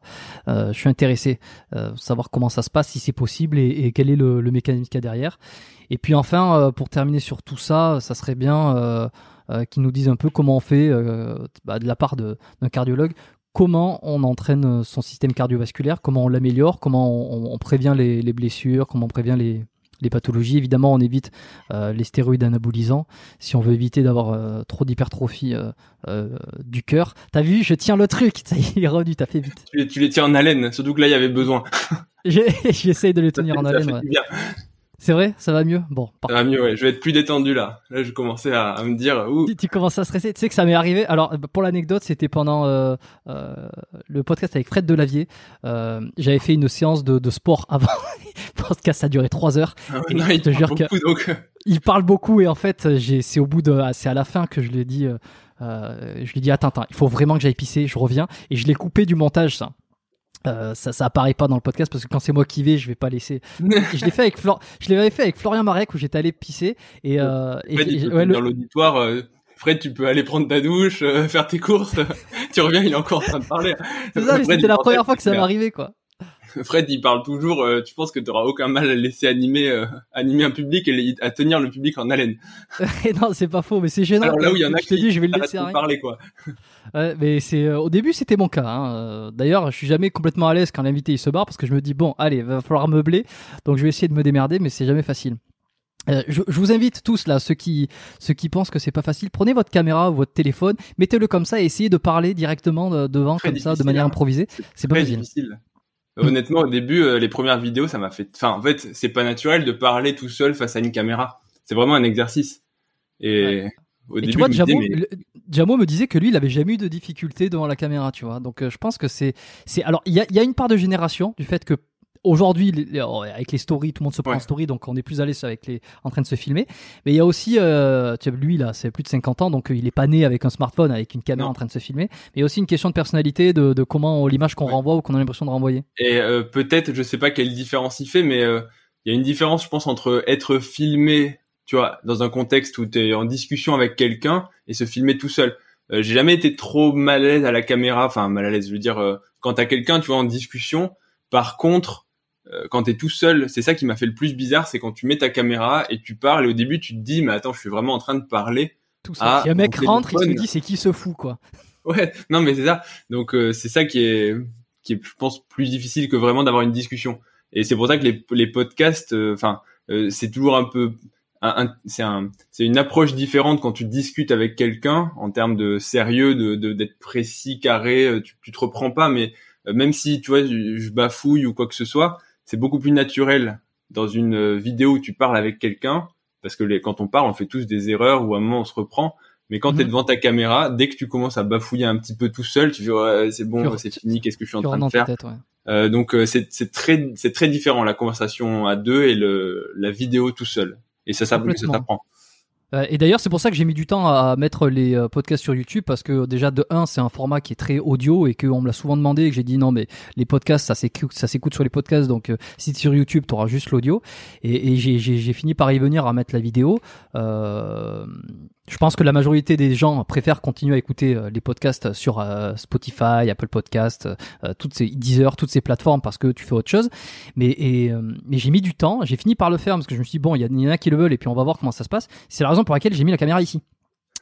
Euh, je suis intéressé euh, savoir comment ça se passe, si c'est possible et, quel est le, mécanisme qu'il y a derrière. Et puis enfin, pour terminer sur tout ça, ça serait bien qu'ils nous disent un peu comment on fait, bah, de la part d'un cardiologue, comment on entraîne son système cardiovasculaire, comment on l'améliore, comment on, prévient les blessures, comment on prévient les, les pathologies. Évidemment, on évite euh, les stéroïdes anabolisants si on veut éviter d'avoir euh, trop d'hypertrophie euh, du cœur. T'as vu, je tiens le truc. Ça y est, il est revenu, t'as fait vite.
Tu les, tu les tiens en haleine, surtout que là il y avait besoin.
J'essaye de le
Ça
tenir
fait-
en haleine. ouais. C'est vrai, ça va mieux? Bon,
Ça
parfait.
va mieux, ouais. Je vais être plus détendu là. Là, je commençais à, à me dire, ouh,
Tu, tu commences à stresser. Tu sais que ça m'est arrivé. Alors, pour l'anecdote, c'était pendant euh, euh, le podcast avec Fred Delavier. Euh, J'avais fait une séance de, de sport avant. le podcast, ça a duré trois heures.
ah ouais,
Et
non,
je
il
te
parle
jure que-
beaucoup, donc. euh,
il parle beaucoup et en fait c'est au bout de ah, c'est à la fin que je lui ai dit euh, euh, je lui ai dit attends attends il faut vraiment que j'aille pisser je reviens et je l'ai coupé du montage ça euh, ça, ça apparaît pas dans le podcast parce que quand c'est moi qui vais, je vais pas laisser. Je l'ai fait avec Flor... je l'avais fait avec Florian Marek où j'étais allé pisser et, euh, et
Fred,
ouais,
dans l'auditoire. euh, Fred, tu peux aller prendre ta douche, euh, faire tes courses. tu reviens, il est encore en train de parler.
c'est ça, mais c'était la première fois que ça m'arrivait quoi.
Fred, il parle toujours. euh, tu penses que tu auras aucun mal à laisser animer, euh, animer un public et à tenir le public en haleine.
Non, c'est pas faux, mais c'est gênant.
Alors là où il y en a
je te
qui
dis, je vais le laisser
parler, quoi.
Ouais, mais c'est euh, au début c'était mon cas. hein. D'ailleurs, je suis jamais complètement à l'aise quand l'invité il se barre parce que je me dis bon, allez, va falloir meubler. Donc je vais essayer de me démerder, mais c'est jamais facile. Euh, je, je vous invite tous là, ceux qui ceux qui pensent que c'est pas facile, prenez votre caméra ou votre téléphone, mettez-le comme ça et essayez de parler directement de- devant
Très
comme ça, de manière
hein.
improvisée. C'est pas
difficile. Mm. Honnêtement, au début, euh, les premières vidéos, ça m'a fait. Enfin, en fait, c'est pas naturel de parler tout seul face à une caméra. C'est vraiment un exercice. Et au début,
tu vois, Jamo,
mais-
le- Jamo me disait que lui, il avait jamais eu de difficulté devant la caméra, tu vois. Donc, euh, je pense que c'est, c'est. Alors, il y a, il y a une part de génération du fait que aujourd'hui, oh, avec les stories, tout le monde se prend
Ouais.
en story, donc on est plus à l'aise avec les, en train de se filmer. Mais il y a aussi, euh, tu vois, lui là, c'est plus de 50 ans, donc euh, il est pas né avec un smartphone, avec une caméra
Non.
en train de se filmer. Mais il y a aussi une question de personnalité, de, de comment l'image qu'on
Ouais.
renvoie ou qu'on a l'impression de renvoyer.
Et euh, peut-être, je sais pas quelle différence il fait, mais euh, il y a une différence, je pense, entre être filmé, tu vois, dans un contexte où tu es en discussion avec quelqu'un et se filmer tout seul. Euh, J'ai jamais été trop mal à l'aise à la caméra, enfin mal à l'aise, je veux dire, euh, quand t'as quelqu'un, tu vois, en discussion. Par contre, quand t'es tout seul, c'est ça qui m'a fait le plus bizarre, c'est quand tu mets ta caméra et tu parles et au début tu te dis, mais attends, je suis vraiment en train de parler.
Tout ça. Si un mec rentre, il se
téléphone.
dit c'est qui se fout, quoi?
Ouais, non mais c'est ça. Donc euh, c'est ça qui est qui est je pense plus difficile que vraiment d'avoir une discussion. Et c'est pour ça que les les podcasts euh, enfin euh, c'est toujours un peu un, un- c'est un c'est une approche différente quand tu discutes avec quelqu'un en termes de sérieux de de- d'être précis carré euh, tu tu te reprends pas mais euh, même si tu vois je, je bafouille ou quoi que ce soit c'est beaucoup plus naturel dans une euh, vidéo où tu parles avec quelqu'un parce que les, quand on parle on fait tous des erreurs ou à un moment on se reprend mais quand
Mhm.
t'es devant ta caméra, dès que tu commences à bafouiller un petit peu tout seul, tu ouais, c'est bon,
Tu-
c'est fini, qu'est-ce que je suis en
Tu
train de faire
tête, ouais.
Euh, Donc euh, c'est très c'est très différent la conversation à deux et le la vidéo tout seul. Et ça ça, ça
Complètement. Euh, Et d'ailleurs, c'est pour ça que j'ai mis du temps à mettre les euh, podcasts sur YouTube parce que déjà de 1, c'est un format qui est très audio et qu'on me l'a souvent demandé et que j'ai dit non mais les podcasts ça s'écoute ça s'écoute sur les podcasts donc euh, si tu sur YouTube, tu auras juste l'audio et, j'ai j'ai fini par y venir à mettre la vidéo. Euh, je pense que la majorité des gens préfèrent continuer à écouter euh, les podcasts sur euh, Spotify, Apple Podcasts, euh, toutes ces Deezer, toutes ces plateformes parce que tu fais autre chose. Mais, et, mais j'ai mis du temps, j'ai fini par le faire parce que je me suis dit, bon, il y, y en a qui le veulent et puis on va voir comment ça se passe. C'est la raison pour laquelle j'ai mis la caméra ici.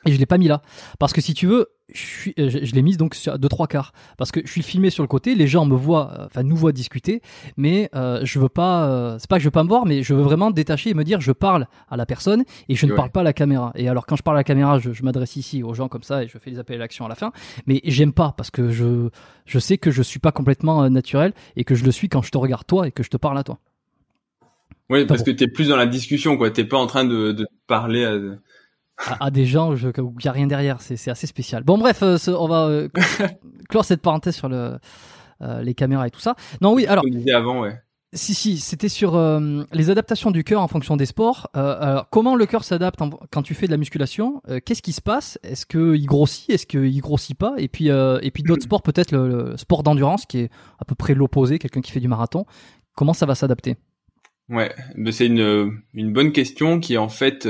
Et je l'ai pas mis là. Parce que si tu veux, je, suis, euh, je, je l'ai mise donc sur deux trois quarts. Parce que je suis filmé sur le côté, les gens me voient, euh, enfin nous voient discuter, mais euh, je veux pas, euh, c'est pas que je veux pas me voir, mais je veux vraiment détacher et me dire je parle à la personne et je ne
Ouais.
parle pas à la caméra. Et alors quand je parle à la caméra, je, je m'adresse ici aux gens comme ça et je fais les appels à l'action à la fin. Mais j'aime pas parce que je, je sais que je suis pas complètement euh, naturel et que je le suis quand je te regarde toi et que je te parle à toi.
Oui, parce
bon.
que t'es plus dans la discussion quoi. T'es pas en train de, de parler. À...
à, à des gens où je- où il n'y a rien derrière. C'est assez spécial. Bon, bref, euh, ce- on va euh, clore cette parenthèse sur le, euh, les caméras et tout ça. Non, oui, alors,
on avant, ouais.
si, si, c'était sur euh, les adaptations du cœur en fonction des sports. Euh, alors, comment le cœur s'adapte quand tu fais de la musculation Euh, Qu'est-ce qui se passe? Est-ce qu'il grossit? Est-ce qu'il grossit pas? Et puis, et puis d'autres sports, peut-être le, le sport d'endurance qui est à peu près l'opposé, quelqu'un qui fait du marathon. Comment ça va s'adapter?
Ouais, c'est une une bonne question qui est en fait,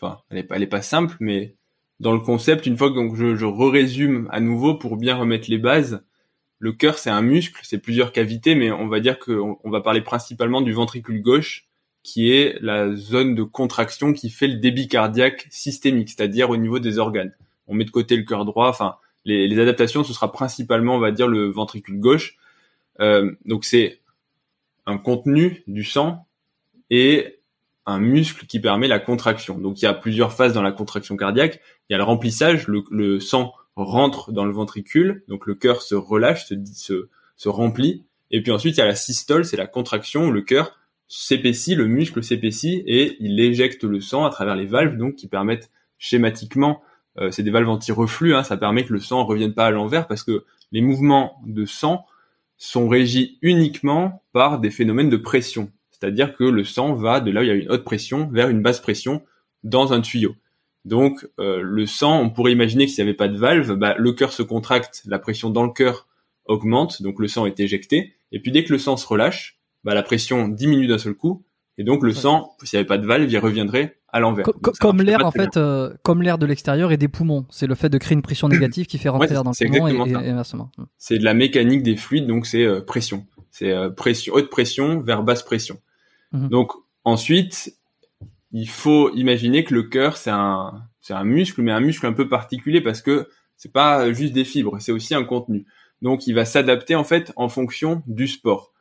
enfin, elle est pas elle est pas simple, mais dans le concept, une fois que je, je résume à nouveau pour bien remettre les bases, le cœur c'est un muscle, c'est plusieurs cavités, mais on va dire que on, on va parler principalement du ventricule gauche, qui est la zone de contraction qui fait le débit cardiaque systémique, c'est-à-dire au niveau des organes. On met de côté le cœur droit, enfin les, les adaptations, ce sera principalement, on va dire, le ventricule gauche. Euh, donc c'est un contenu du sang et un muscle qui permet la contraction. Donc il y a plusieurs phases dans la contraction cardiaque. Il y a le remplissage, le, sang rentre dans le ventricule, donc le cœur se relâche, se remplit. Et puis ensuite il y a la systole, c'est la contraction où le cœur s'épaissit, le muscle s'épaissit et il éjecte le sang à travers les valves, donc qui permettent schématiquement, euh, c'est des valves anti-reflux, hein, ça permet que le sang ne revienne pas à l'envers parce que les mouvements de sang sont régis uniquement par des phénomènes de pression. C'est-à-dire que le sang va de là où il y a une haute pression vers une basse pression dans un tuyau. Donc euh, le sang, on pourrait imaginer que s'il n'y avait pas de valve, bah, le cœur se contracte, la pression dans le cœur augmente, donc le sang est éjecté. Et puis dès que le sang se relâche, bah, la pression diminue d'un seul coup. Et donc le sang, s'il n'y avait pas de valve, il reviendrait à l'envers.
Co- Comme l'air en fait, euh, comme l'air de l'extérieur et des poumons. C'est le fait de créer une pression négative qui fait rentrer
Ouais,
l'air dans le poumon et,
exactement
et-
ça.
et inversement.
c'est de la mécanique des fluides, donc c'est euh, pression. C'est euh, pression, haute pression vers basse pression.
Mhm.
Donc ensuite, il faut imaginer que le cœur c'est un c'est un muscle, mais un muscle un peu particulier parce que c'est pas juste des fibres, c'est aussi un contenu. Donc il va s'adapter en fait en fonction du sport.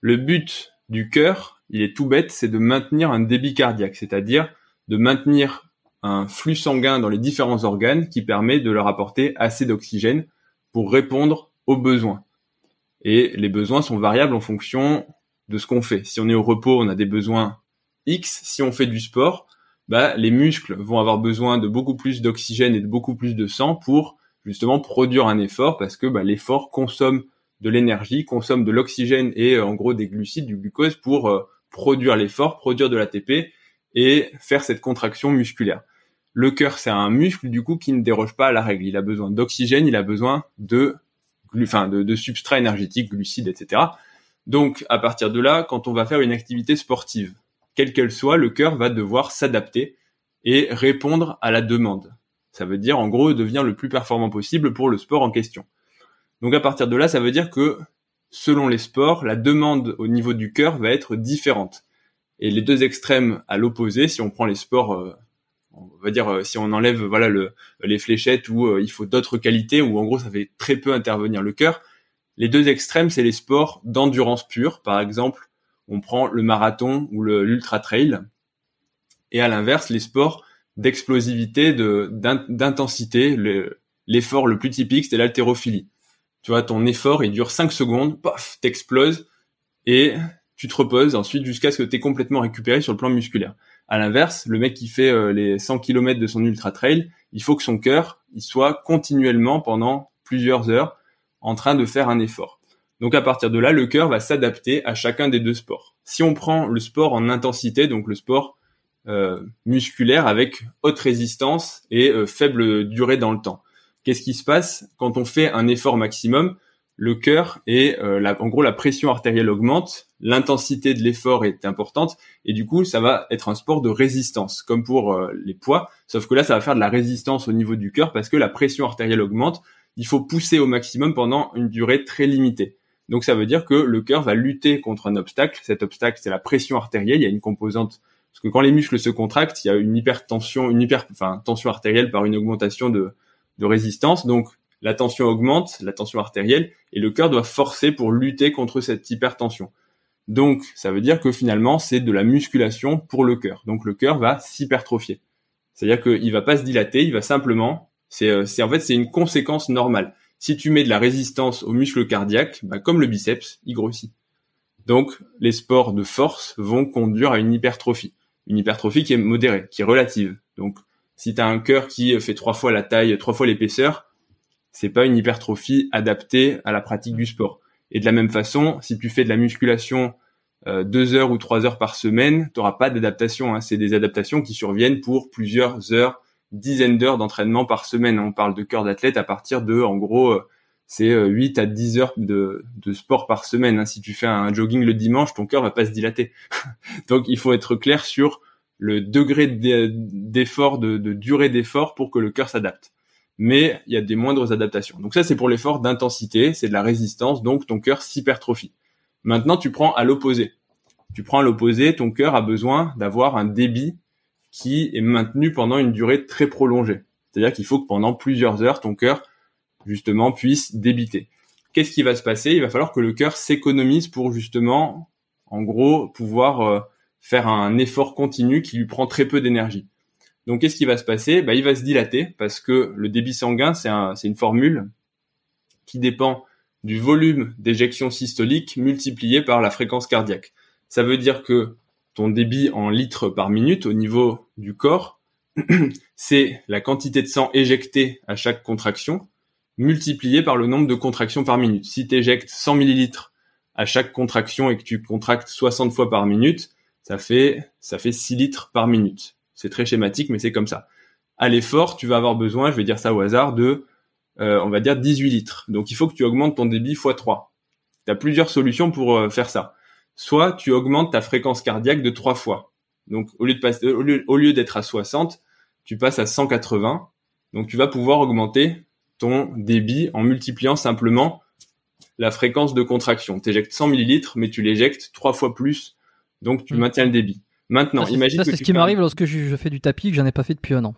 Le but du cœur, il est tout bête, c'est de maintenir un débit cardiaque, c'est-à-dire de maintenir un flux sanguin dans les différents organes qui permet de leur apporter assez d'oxygène pour répondre aux besoins. Et les besoins sont variables en fonction de ce qu'on fait. Si on est au repos, on a des besoins X. Si on fait du sport, bah, les muscles vont avoir besoin de beaucoup plus d'oxygène et de beaucoup plus de sang pour justement produire un effort parce que bah, l'effort consomme de l'énergie, consomme de l'oxygène et euh, en gros des glucides, du glucose pour euh, produire l'effort, produire de l'ATP et faire cette contraction musculaire. Le cœur, c'est un muscle du coup qui ne déroge pas à la règle. Il a besoin d'oxygène, il a besoin de, enfin, de, de substrat énergétique, glucides, etc. Donc, à partir de là, quand on va faire une activité sportive, quelle qu'elle soit, le cœur va devoir s'adapter et répondre à la demande. Ça veut dire, en gros, devenir le plus performant possible pour le sport en question. Donc, à partir de là, ça veut dire que, selon les sports, la demande au niveau du cœur va être différente. Et les deux extrêmes à l'opposé, si on prend les sports, euh, on va dire, euh, si on enlève, voilà, le, les fléchettes où euh, il faut d'autres qualités, où en gros, ça fait très peu intervenir le cœur, les deux extrêmes, c'est les sports d'endurance pure. Par exemple, on prend le marathon ou l'ultra trail. Et à l'inverse, les sports d'explosivité, d'intensité. L'effort le plus typique, c'est l'haltérophilie. Tu vois, ton effort, il dure 5 secondes, paf, t'exploses et tu te reposes ensuite jusqu'à ce que tu complètement récupéré sur le plan musculaire. À l'inverse, le mec qui fait euh, les 100 km de son ultra trail, il faut que son cœur, il soit continuellement pendant plusieurs heures en train de faire un effort. Donc à partir de là, le cœur va s'adapter à chacun des deux sports. Si on prend le sport en intensité, donc le sport euh, musculaire avec haute résistance et euh, faible durée dans le temps, qu'est-ce qui se passe? Quand on fait un effort maximum Le cœur et euh, en gros la pression artérielle augmente, l'intensité de l'effort est importante et du coup ça va être un sport de résistance comme pour les poids, sauf que là ça va faire de la résistance au niveau du cœur parce que la pression artérielle augmente il faut pousser au maximum pendant une durée très limitée. Donc ça veut dire que le cœur va lutter contre un obstacle. Cet obstacle, c'est la pression artérielle. Il y a une composante parce que quand les muscles se contractent, il y a une hypertension, une hyper, enfin tension artérielle par une augmentation de, de résistance. Donc la tension augmente, la tension artérielle, et le cœur doit forcer pour lutter contre cette hypertension. Donc ça veut dire que finalement c'est de la musculation pour le cœur. Donc le cœur va s'hypertrophier. C'est-à-dire qu'il va pas se dilater, il va simplement euh, c'est, en fait, c'est une conséquence normale. Si tu mets de la résistance au muscle cardiaque, bah, comme le biceps, il grossit. Donc, les sports de force vont conduire à une hypertrophie. Une hypertrophie qui est modérée, qui est relative. Donc, si tu as un cœur qui fait trois fois la taille, trois fois l'épaisseur, c'est pas une hypertrophie adaptée à la pratique du sport. Et de la même façon, si tu fais de la musculation euh, deux heures ou trois heures par semaine, tu n'auras pas d'adaptation. Hein. C'est des adaptations qui surviennent pour plusieurs heures dizaines d'heures d'entraînement par semaine. On parle de cœur d'athlète à partir de, en gros, euh, c'est 8 euh, à 10 heures de, de sport par semaine. Hein. Si tu fais un jogging le dimanche, ton cœur va pas se dilater. Donc il faut être clair sur le degré d'effort, de, de durée d'effort pour que le cœur s'adapte. Mais il y a des moindres adaptations. Donc ça c'est pour l'effort d'intensité, c'est de la résistance, donc ton cœur s'hypertrophie. Maintenant tu prends à l'opposé. Tu prends à l'opposé, ton cœur a besoin d'avoir un débit qui est maintenu pendant une durée très prolongée. C'est-à-dire qu'il faut que pendant plusieurs heures, ton cœur, justement, puisse débiter. Qu'est-ce qui va se passer? Il va falloir que le cœur s'économise pour justement, en gros, pouvoir euh, faire un effort continu qui lui prend très peu d'énergie. Donc, qu'est-ce qui va se passer? Bah, Il va se dilater parce que le débit sanguin, c'est un, une formule qui dépend du volume d'éjection systolique multiplié par la fréquence cardiaque. Ça veut dire que ton débit en litres par minute au niveau du corps, c'est la quantité de sang éjecté à chaque contraction multiplié par le nombre de contractions par minute. Si tu éjectes 100 millilitres à chaque contraction et que tu contractes 60 fois par minute, ça fait ça fait 6 litres par minute. C'est très schématique, mais c'est comme ça. À l'effort, tu vas avoir besoin, je vais dire ça au hasard, de euh, on va dire 18 litres. Donc il faut que tu augmentes ton débit x 3. Tu as plusieurs solutions pour euh, faire ça soit tu augmentes ta fréquence cardiaque de trois fois. Donc au lieu de passer, au lieu, d'être à 60, tu passes à 180. Donc tu vas pouvoir augmenter ton débit en multipliant simplement la fréquence de contraction. Tu éjectes 100 millilitres, mais tu l'éjectes trois fois plus. Donc tu mm. maintiens le débit. Maintenant, imagine
ça, c'est ce qui m'arrive lorsque je, fais du tapis que j'en ai pas fait depuis un an.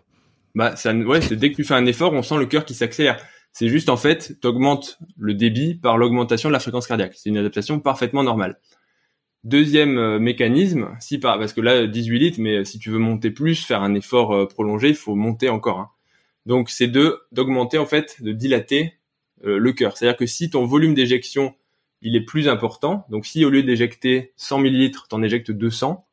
Bah ça, ouais, c'est dès que tu fais un effort, on sent le cœur qui s'accélère. C'est juste en fait, tu augmentes le débit par l'augmentation de la fréquence cardiaque. C'est une adaptation parfaitement normale. Deuxième euh, mécanisme, si par, parce que là 18 litres, mais si tu veux monter plus, faire un effort euh, prolongé, il faut monter encore. Hein. Donc c'est de d'augmenter en fait, de dilater euh, le cœur. C'est-à-dire que si ton volume d'éjection il est plus important. Donc si au lieu d'éjecter 100 millilitres, t'en éjectes 200,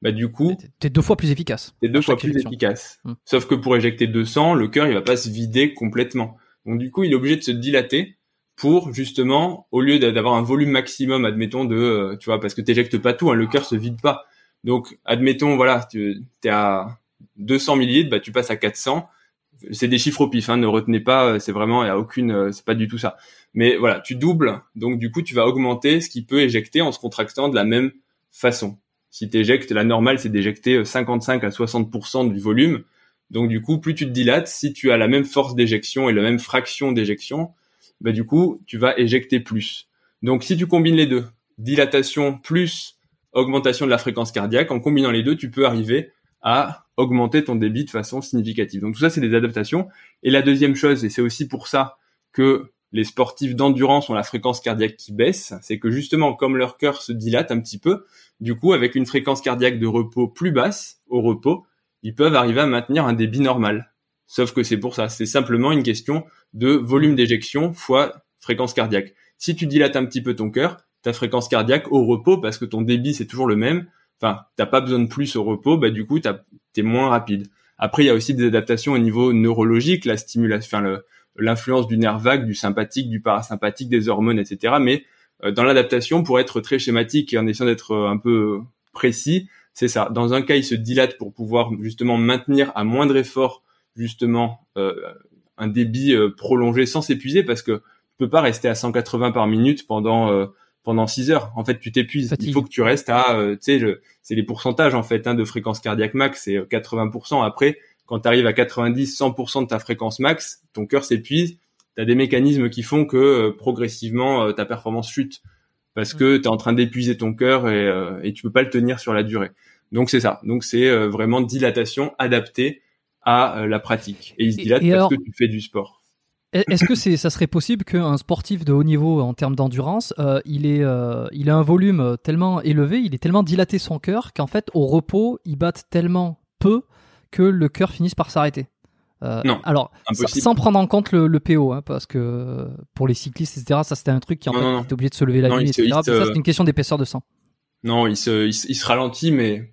bah du coup,
t'es deux fois plus efficace.
T'es deux fois plus efficace. Hmm. Sauf que pour éjecter 200, le cœur il va pas se vider complètement. Donc du coup, il est obligé de se dilater pour justement, au lieu d'avoir un volume maximum, admettons de, euh, tu vois, parce que t'éjectes pas tout, hein, le cœur se vide pas. Donc admettons, voilà, tu es à 200 millilitres, bah tu passes à 400 c'est des chiffres au pif, hein, ne retenez pas, c'est vraiment, il y a aucune, c'est pas du tout ça. Mais voilà, tu doubles, donc du coup, tu vas augmenter ce qui peut éjecter en se contractant de la même façon. Si tu la normale, c'est d'éjecter 55 à 60% du volume. Donc du coup, plus tu te dilates, si tu as la même force d'éjection et la même fraction d'éjection, bah du coup, tu vas éjecter plus. Donc si tu combines les deux, dilatation plus augmentation de la fréquence cardiaque, en combinant les deux, tu peux arriver à augmenter ton débit de façon significative. Donc tout ça, c'est des adaptations. Et la deuxième chose, et c'est aussi pour ça que les sportifs d'endurance ont la fréquence cardiaque qui baisse, c'est que justement, comme leur cœur se dilate un petit peu, du coup, avec une fréquence cardiaque de repos plus basse, au repos, ils peuvent arriver à maintenir un débit normal. Sauf que c'est pour ça, c'est simplement une question de volume d'éjection fois fréquence cardiaque. Si tu dilates un petit peu ton cœur, ta fréquence cardiaque au repos, parce que ton débit c'est toujours le même, enfin, t'as pas besoin de plus au repos, bah du coup, t'es moins rapide. Après, il y a aussi des adaptations au niveau neurologique, la stimulation, enfin, l'influence du nerf vague, du sympathique, du parasympathique, des hormones, etc. Mais euh, dans l'adaptation, pour être très schématique et en essayant d'être euh, un peu précis, c'est ça. Dans un cas, il se dilate pour pouvoir justement maintenir à moindre effort justement euh, un débit prolongé sans s'épuiser parce que tu peux pas rester à 180 par minute pendant pendant 6 heures. En fait, tu t'épuises. Il faut que tu restes à, euh, tu sais, c'est les pourcentages en fait hein, de fréquence cardiaque max, c'est 80%. Euh, Après, quand tu arrives à 90, 100% de ta fréquence max, ton cœur s'épuise. Tu as des mécanismes qui font que euh, progressivement ta performance chute parce que tu es en train d'épuiser ton cœur et, et tu peux pas le tenir sur la durée. Donc c'est ça. Donc c'est vraiment dilatation adaptée à la pratique. Et il se dilate parce que tu fais du sport.
Est-ce que c'est, ça serait possible qu'un sportif de haut niveau en termes d'endurance, euh, il, est, euh, il a un volume tellement élevé, il est tellement dilaté son cœur qu'en fait au repos il batte tellement peu que le cœur finisse par s'arrêter
euh, Non.
Alors, sans prendre en compte le, PO, hein, parce que pour les cyclistes, etc., ça c'était un truc qui en fait, était obligé de se lever la nuit, etc. Ça c'est une question d'épaisseur de sang.
Non, il se, il, se ralentit, mais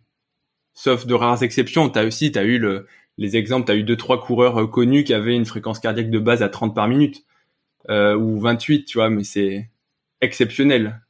sauf de rares exceptions. T'as aussi, t'as eu le, les exemples, tu as eu deux trois coureurs euh, connus qui avaient une fréquence cardiaque de base à 30 par minute euh, ou 28, tu vois, mais c'est exceptionnel.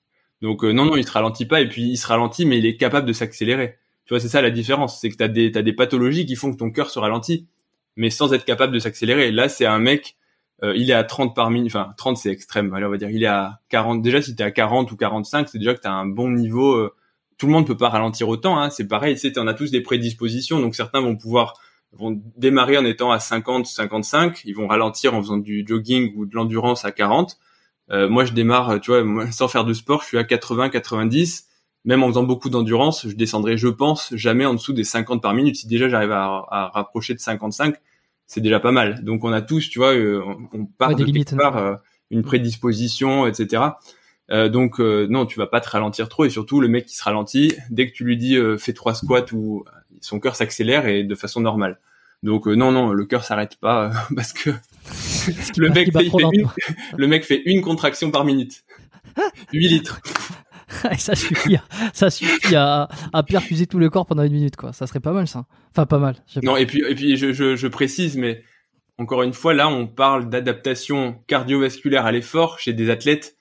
Donc euh, non non, il se ralentit pas et puis il se ralentit mais il est capable de s'accélérer. Tu vois, c'est ça la différence, c'est que tu as des t'as des pathologies qui font que ton cœur se ralentit mais sans être capable de s'accélérer. Là, c'est un mec il est à 30 par minute, enfin 30 c'est extrême, allez, on va dire il est à 40 déjà si tu es à 40 ou 45, c'est déjà que tu as un bon niveau tout le monde peut pas ralentir autant hein, c'est pareil, on a tous des prédispositions donc certains vont pouvoir vont démarrer en étant à 50, 55, ils vont ralentir en faisant du jogging ou de l'endurance à 40. Euh, moi, je démarre, tu vois, sans faire de sport, je suis à 80, 90. Même en faisant beaucoup d'endurance, je descendrai, je pense, jamais en dessous des 50 par minute. Si déjà j'arrive à, à, rapprocher de 55, c'est déjà pas mal. Donc on a tous, tu vois, euh, on, part de limites, part, euh, une prédisposition, etc. Euh, donc non, tu vas pas te ralentir trop et surtout le mec qui se ralentit, dès que tu lui dis fais trois squats ou son cœur s'accélère et de façon normale. Donc euh, non non, le cœur s'arrête pas euh, parce que le mec fait, une, le mec fait une contraction par minute. 8 litres.
ça suffit, à, ça suffit à, à, perfuser tout le corps pendant une minute, quoi. Ça serait pas mal, ça. Enfin, pas mal.
Non, et puis, et puis, je, je, je, précise, mais encore une fois, là, on parle d'adaptation cardiovasculaire à l'effort chez des athlètes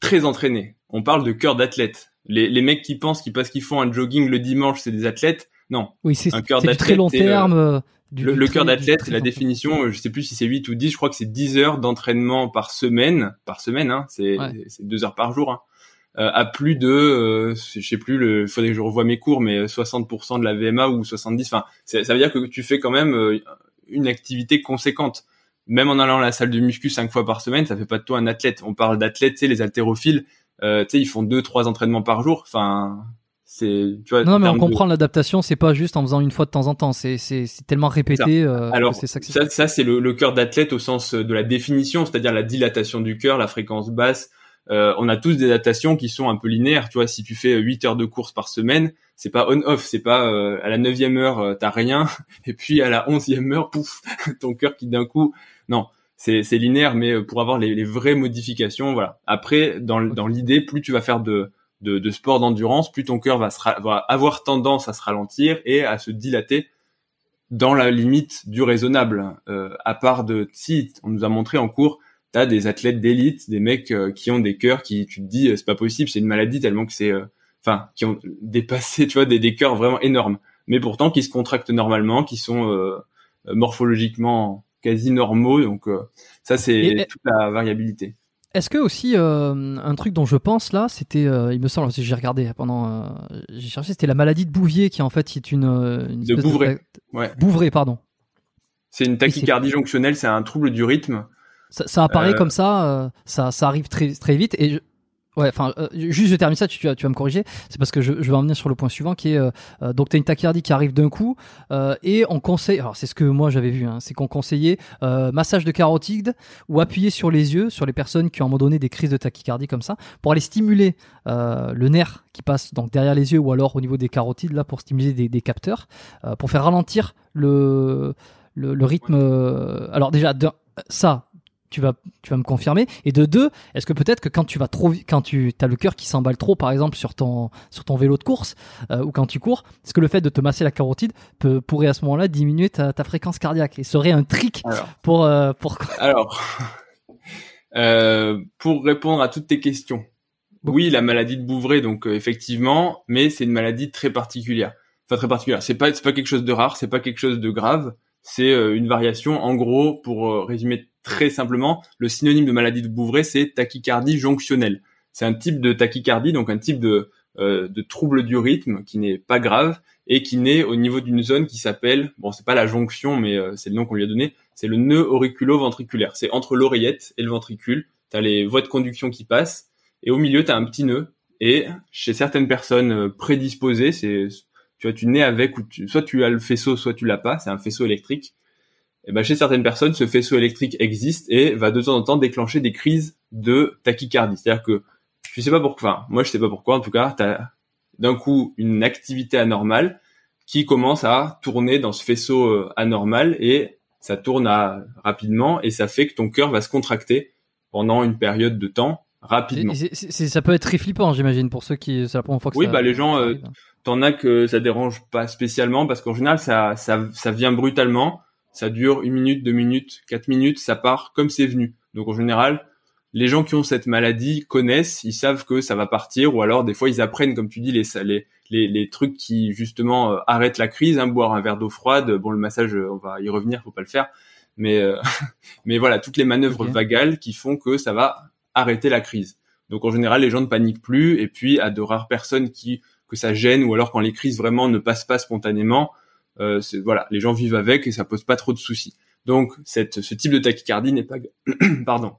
très entraînés. On parle de cœur d'athlète. Les, les mecs qui pensent qu'ils parce qu'ils font un jogging le dimanche, c'est des athlètes. Non.
Oui, c'est un cœur d'athlète. très long terme.
Euh, le, cœur d'athlète, c'est la définition, euh, je sais plus si c'est 8 ou 10, je crois que c'est 10 heures d'entraînement par semaine, par semaine, hein, c'est c'est 2 heures par jour, hein, euh, à plus de, euh, je sais plus, le faudrait que je revoie mes cours, mais 60% de la VMA ou 70, enfin, ça veut dire que tu fais quand même une activité conséquente. Même en allant à la salle de muscu 5 fois par semaine, ça fait pas de toi un athlète. On parle d'athlètes, tu sais, les haltérophiles, euh, tu sais, ils font 2-3 entraînements par jour, enfin, c'est tu vois
non mais on comprend l'adaptation c'est pas juste en faisant une fois de temps en temps c'est c'est tellement répété
euh, alors ça ça, ça c'est le, le cœur d'athlète au sens de la définition c'est-à-dire la dilatation du cœur la fréquence basse. Euh, on a tous des adaptations qui sont un peu linéaires tu vois si tu fais 8 heures de course par semaine c'est pas on off c'est pas euh, à la neuvième heure euh, t'as rien et puis à la onzième heure pouf ton cœur qui d'un coup. Non c'est c'est linéaire, mais pour avoir les, les, vraies modifications, voilà. Après, dans dans l'idée, plus tu vas faire de de, de sport d'endurance, plus ton cœur va, se va avoir tendance à se ralentir et à se dilater dans la limite du raisonnable. Euh, à part de si on nous a montré en cours, t'as des athlètes d'élite, des mecs euh, qui ont des cœurs qui tu te dis c'est pas possible, c'est une maladie tellement que c'est euh, enfin qui ont dépassé tu vois des, des cœurs vraiment énormes, mais pourtant qui se contractent normalement, qui sont euh, morphologiquement quasi normaux. Donc ça c'est toute la variabilité.
Est-ce que aussi euh, un truc dont je pense là, c'était, euh, il me semble, j'ai regardé pendant, euh, j'ai cherché, c'était la maladie de Bouvier qui en fait est une, une
de Bouvray. Ouais.
Bouvray, pardon.
C'est une tachycardie jonctionnelle, c'est un trouble du rythme.
Ça, ça apparaît comme ça, ça, ça arrive très très vite et je, Ouais, enfin, euh, juste je termine ça, tu, tu, vas, tu vas me corriger. C'est parce que je, je vais en venir sur le point suivant qui est euh, euh donc t'as une tachycardie qui arrive d'un coup et on conseille. Alors c'est ce que moi j'avais vu, hein, c'est qu'on conseillait massage de carotide ou appuyer sur les yeux sur les personnes qui ont à un moment donné des crises de tachycardie comme ça pour aller stimuler le nerf qui passe donc derrière les yeux ou alors au niveau des carotides là pour stimuler des, des capteurs pour faire ralentir le le, le rythme. alors déjà ça tu vas, tu vas me confirmer. Et de deux, est-ce que peut-être que quand tu vas trop, quand tu as le cœur qui s'emballe trop, par exemple sur ton sur ton vélo de course euh, ou quand tu cours, est-ce que le fait de te masser la carotide peut, pourrait à ce moment-là diminuer ta, ta fréquence cardiaque et serait un trick pour euh, pour.
Alors, euh, pour répondre à toutes tes questions, oui, la maladie de Bouvray, donc effectivement, mais c'est une maladie très particulière. Enfin très particulière. C'est pas c'est pas quelque chose de rare, c'est pas quelque chose de grave. C'est une variation. En gros, pour résumer très simplement, le synonyme de maladie de Bouvray, c'est tachycardie jonctionnelle. C'est un type de tachycardie, donc un type de, euh, de trouble du rythme qui n'est pas grave et qui naît au niveau d'une zone qui s'appelle, bon, c'est pas la jonction, mais euh, c'est le nom qu'on lui a donné, c'est le nœud auriculo-ventriculaire. C'est entre l'oreillette et le ventricule. Tu as les voies de conduction qui passent et au milieu, tu as un petit nœud. Et chez certaines personnes euh, prédisposées, c'est tu vois, tu nais avec ou soit tu as le faisceau, soit tu l'as pas. C'est un faisceau électrique eh ben chez certaines personnes, ce faisceau électrique existe et va de temps en temps déclencher des crises de tachycardie. C'est-à-dire que je sais pas pourquoi, enfin, moi je sais pas pourquoi, en tout cas, tu as d'un coup une activité anormale qui commence à tourner dans ce faisceau euh, anormal et ça tourne à, rapidement et ça fait que ton cœur va se contracter pendant une période de temps rapidement.
ça peut être très flippant, j'imagine, pour ceux qui c'est la première fois que
oui, bah les gens, euh, t'en as que ça dérange pas spécialement parce qu'en général ça, ça ça vient brutalement ça dure une minute, deux minutes, quatre minutes, ça part comme c'est venu. Donc en général, les gens qui ont cette maladie connaissent, ils savent que ça va partir, ou alors des fois ils apprennent, comme tu dis, les les les, trucs qui justement euh, arrêtent la crise, hein, boire un verre d'eau froide. Bon, le massage, euh, on va y revenir, faut pas le faire, mais euh, mais voilà, toutes les manœuvres vagales qui font que ça va arrêter la crise. Donc en général, les gens ne paniquent plus, et puis à de rares personnes qui que ça gêne, ou alors quand les crises vraiment ne passent pas spontanément, euh, voilà, les gens vivent avec et ça pose pas trop de soucis. Donc cette, ce type de tachycardie n'est pas pardon